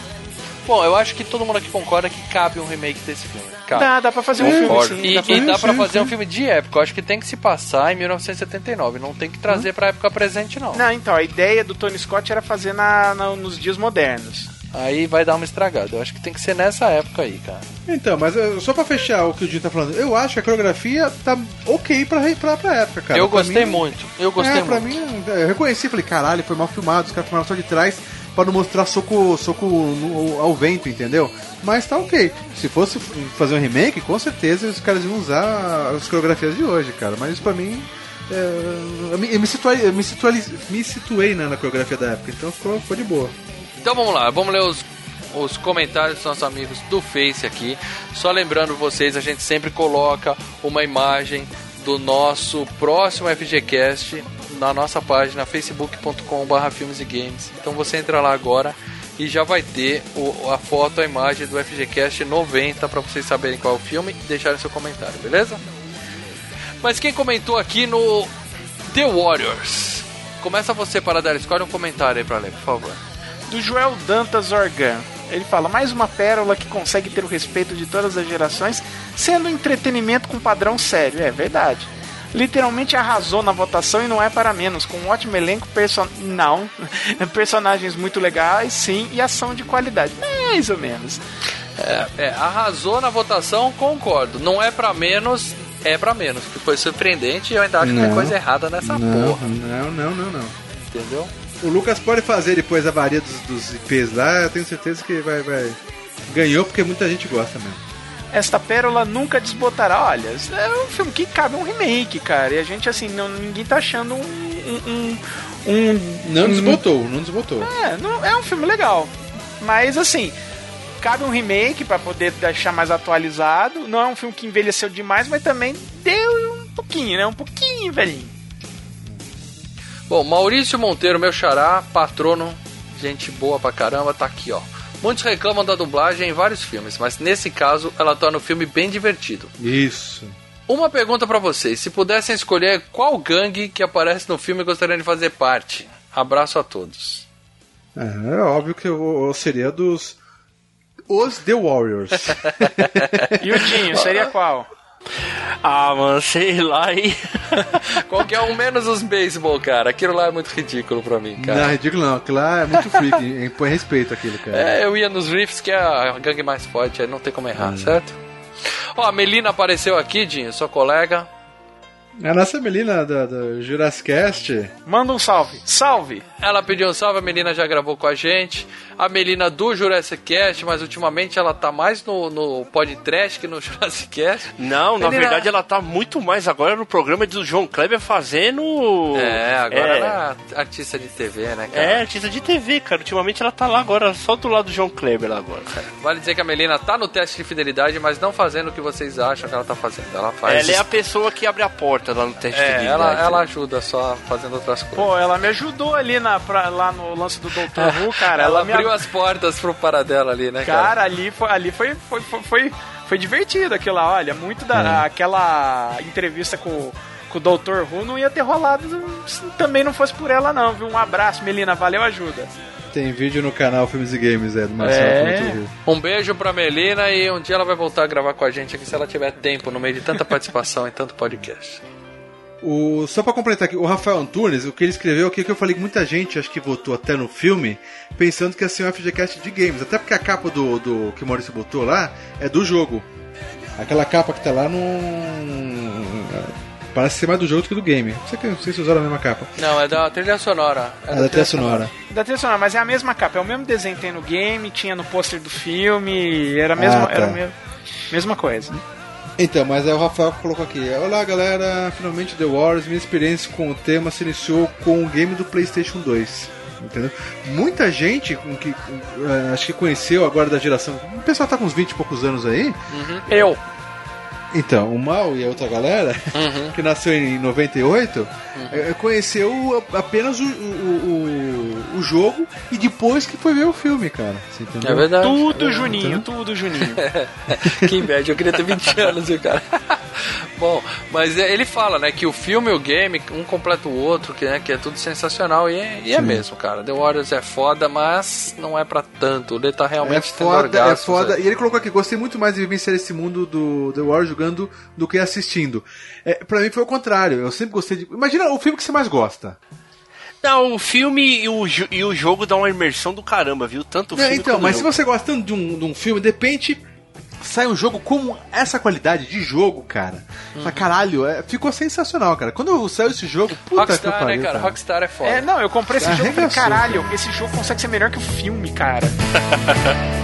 Bom, eu acho que todo mundo aqui concorda que cabe um remake desse filme. Cabe. Dá, dá pra fazer um filme, sim, E dá pra- e dá pra fazer um filme de época. Eu acho que tem que se passar em 1979. Não tem que trazer pra época presente, não. Não, então, a ideia do Tony Scott era fazer na, na- nos dias modernos. Aí vai dar uma estragada. Eu acho que tem que ser nessa época aí, cara. Então, mas eh, só pra fechar o que o Dinho tá falando, eu acho que a coreografia tá ok pra, pra, pra época, cara. eu Pra gostei mim- muito. Eu gostei é, pra muito. mim, eu reconheci, falei, caralho, foi mal filmado, os caras filmaram só de trás pra não mostrar soco, soco no- ao vento, entendeu? Mas tá ok. Se fosse fazer um remake, com certeza os caras iam usar as coreografias de hoje, cara. Mas isso pra mim. é, eu me, eu me situei, eu me situei, me situei né, na coreografia da época, então ficou, ficou de boa. Então vamos lá, vamos ler os, os comentários dos nossos amigos do Face aqui. Só lembrando vocês, a gente sempre coloca uma imagem do nosso próximo FGCast na nossa página facebook.com.br filmes e games. Então você entra lá agora e já vai ter o- a foto, a imagem do FGCast 90 para vocês saberem qual é o filme e deixarem seu comentário, beleza? Mas quem comentou aqui no The Warriors? Começa você para dar escolhe um comentário aí para ler, por favor. Do Joel Dantas Organ. Ele fala, mais uma pérola que consegue ter o respeito de todas as gerações, sendo um entretenimento com padrão sério. É verdade. Literalmente arrasou na votação e não é para menos, com um ótimo elenco, person... não, *laughs* personagens muito legais, sim, e ação de qualidade. Mais ou menos. É, é, arrasou na votação, concordo. Não é pra menos, é pra menos. Que foi surpreendente e eu ainda acho que tem Não. coisa errada nessa não, porra. Não, não, não, não. Entendeu? O Lucas pode fazer depois a varia dos, dos IPs lá, eu tenho certeza que vai, vai. Ganhou porque muita gente gosta mesmo. Esta pérola nunca desbotará. Olha, é um filme que cabe um remake, cara. E a gente, assim, não, ninguém tá achando um. um, um- um- Não um- desbotou, não desbotou. É, não, é um filme legal. Mas assim, cabe um remake pra poder deixar mais atualizado. Não é um filme que envelheceu demais, mas também deu um pouquinho, né? Um pouquinho, velhinho. Bom, Maurício Monteiro, meu xará, patrono, gente boa pra caramba, tá aqui, ó. Muitos reclamam da dublagem em vários filmes, mas nesse caso ela torna o filme bem divertido. Isso. Uma pergunta pra vocês: se pudessem escolher qual gangue que aparece no filme gostariam de fazer parte? Abraço a todos. É, é óbvio que eu, eu seria dos. Os The Warriors. *laughs* E o Dinho, seria qual? Ah, mano, sei lá, hein? *laughs* Qualquer um menos os beisebol, cara. Aquilo lá é muito ridículo pra mim, cara. Não, é ridículo não, aquilo lá é muito freak, põe respeito aquilo, cara. É, eu ia nos Riffs, que é a gangue mais forte, aí não tem como errar, certo? Ó, a Melina apareceu aqui, Dinho, sua colega. A nossa Melina da, da Jurassic Cast. Manda um salve. Salve! Ela pediu um salve, a Melina já gravou com a gente. A Melina do Jurassic Cast, mas ultimamente ela tá mais no, no podcast que no *laughs* Jurassic Cast. Não, na verdade ela tá muito mais agora no programa do João Kleber fazendo. É, agora É. ela é artista de TV, né, cara? É, artista de TV, cara. Ultimamente ela tá lá agora, só do lado do João Kleber lá agora, cara. Vale dizer que a Melina tá no teste de fidelidade, mas não fazendo o que vocês acham que ela tá fazendo. Ela faz. Ela é a pessoa que abre a porta lá no teste É, de ela, fidelidade. ela ajuda só fazendo outras coisas. Pô, ela me ajudou ali na, pra- lá no lance do Dr. *laughs* Who, cara. ela, me abriu ab- as portas pro paradela ali, né, cara? Cara, ali foi, ali foi, foi, foi, foi, foi divertido aquilo lá. Olha, muito da. É. Aquela entrevista com, com o Dr. Who não ia ter rolado se também não fosse por ela, não, viu? Um abraço, Melina, valeu, ajuda. Tem vídeo no canal Filmes e Games, é, do Marcelo É. Um beijo pra Melina e um dia ela vai voltar a gravar com a gente aqui se ela tiver tempo no meio de tanta *laughs* participação em tanto podcast. O, só pra completar aqui, o Rafael Antunes, o que ele escreveu aqui, que eu falei que muita gente, acho que votou até no filme, pensando que ia ser um FGCast de games. Até porque a capa do, do que o Maurício botou lá é do jogo. Aquela capa que tá lá não. Parece ser mais do jogo do que do game. Não sei, que- não sei se usaram a mesma capa. Não, é da trilha sonora. É da trilha sonora. Da trilha sonora, mas é a mesma capa, é o mesmo desenho que tem no game, tinha no pôster do filme, era a mesma, Ah, tá. era a mesma, mesma coisa. Então, mas aí o Rafael colocou aqui: Olá galera, finalmente The Wars. Minha experiência com o tema se iniciou com o game do PlayStation 2. Entendeu? Muita gente com que com, eh, acho que conheceu agora da geração. O pessoal tá com uns 20 e poucos anos aí. Eu. Então, o Mal e a outra galera, *laughs* que nasceu em 98, eh, conheceu a- apenas o, o, o, o jogo e depois que foi ver o filme, cara. Você entendeu? É verdade. Tudo É, Juninho, entendeu? tudo Juninho. *laughs* que inveja, eu queria ter 20 *laughs* anos, viu, cara? Bom, mas é, ele fala, né, que o filme e o game, um completa o outro, que, né, que é tudo sensacional, e é, e é mesmo, cara. The Warriors é foda, mas não é pra tanto. Ele tá É realmente tendo foda, é foda. é. E ele colocou aqui, gostei muito mais de vivenciar esse mundo do The War jogando do que assistindo. É, pra mim foi o contrário, eu sempre gostei de... Imagina o filme que você mais gosta. Não, o filme e o, e o jogo dão uma imersão do caramba, viu? Tanto o É, filme então, quanto o mas se jogo. você gosta tanto de um, de um filme, de repente sai um jogo com essa qualidade de jogo, cara. Uhum. Fala, Caralho, é, ficou sensacional, cara. Quando saiu esse jogo, puta que Rockstar, pariu, né, cara? Rockstar é foda. É, não, eu comprei esse jogo e falei, caralho, esse jogo consegue ser melhor que o filme, cara. *laughs*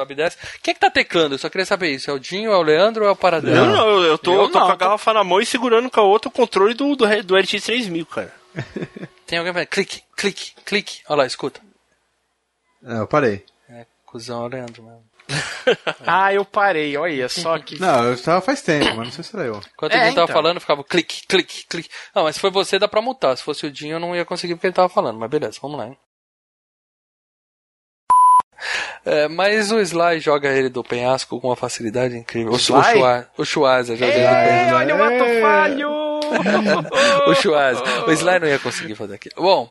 Sobe e desce. Quem é que tá teclando? Eu só queria saber isso. É o Dinho, é o Leandro ou é o Paradão? Não, não, eu, tô, Eu tô não, com a garrafa na mão e segurando com a outra o controle do, do, do LX 3000, cara. *laughs* Tem alguém vai. Clique, clique, clique. Olha lá, escuta. É, eu parei. É, cuzão é o Leandro mesmo. *laughs* Ah, eu parei, olha só que. Não, eu estava faz tempo, mas não sei se era eu. Enquanto É, o Dinho tava então. falando, ficava clique, clique, clique. Não, mas se foi você, dá pra mutar. Se fosse o Dinho, eu não ia conseguir porque ele tava falando. Mas beleza, vamos lá. Hein? É, mas o Sly joga ele do penhasco com uma facilidade incrível. O, o? Schwa- o Schwarza joga ele do Ei, penhasco. olha o ato falho! *laughs* o Schwarza. O Sly não ia conseguir fazer aquilo. Bom,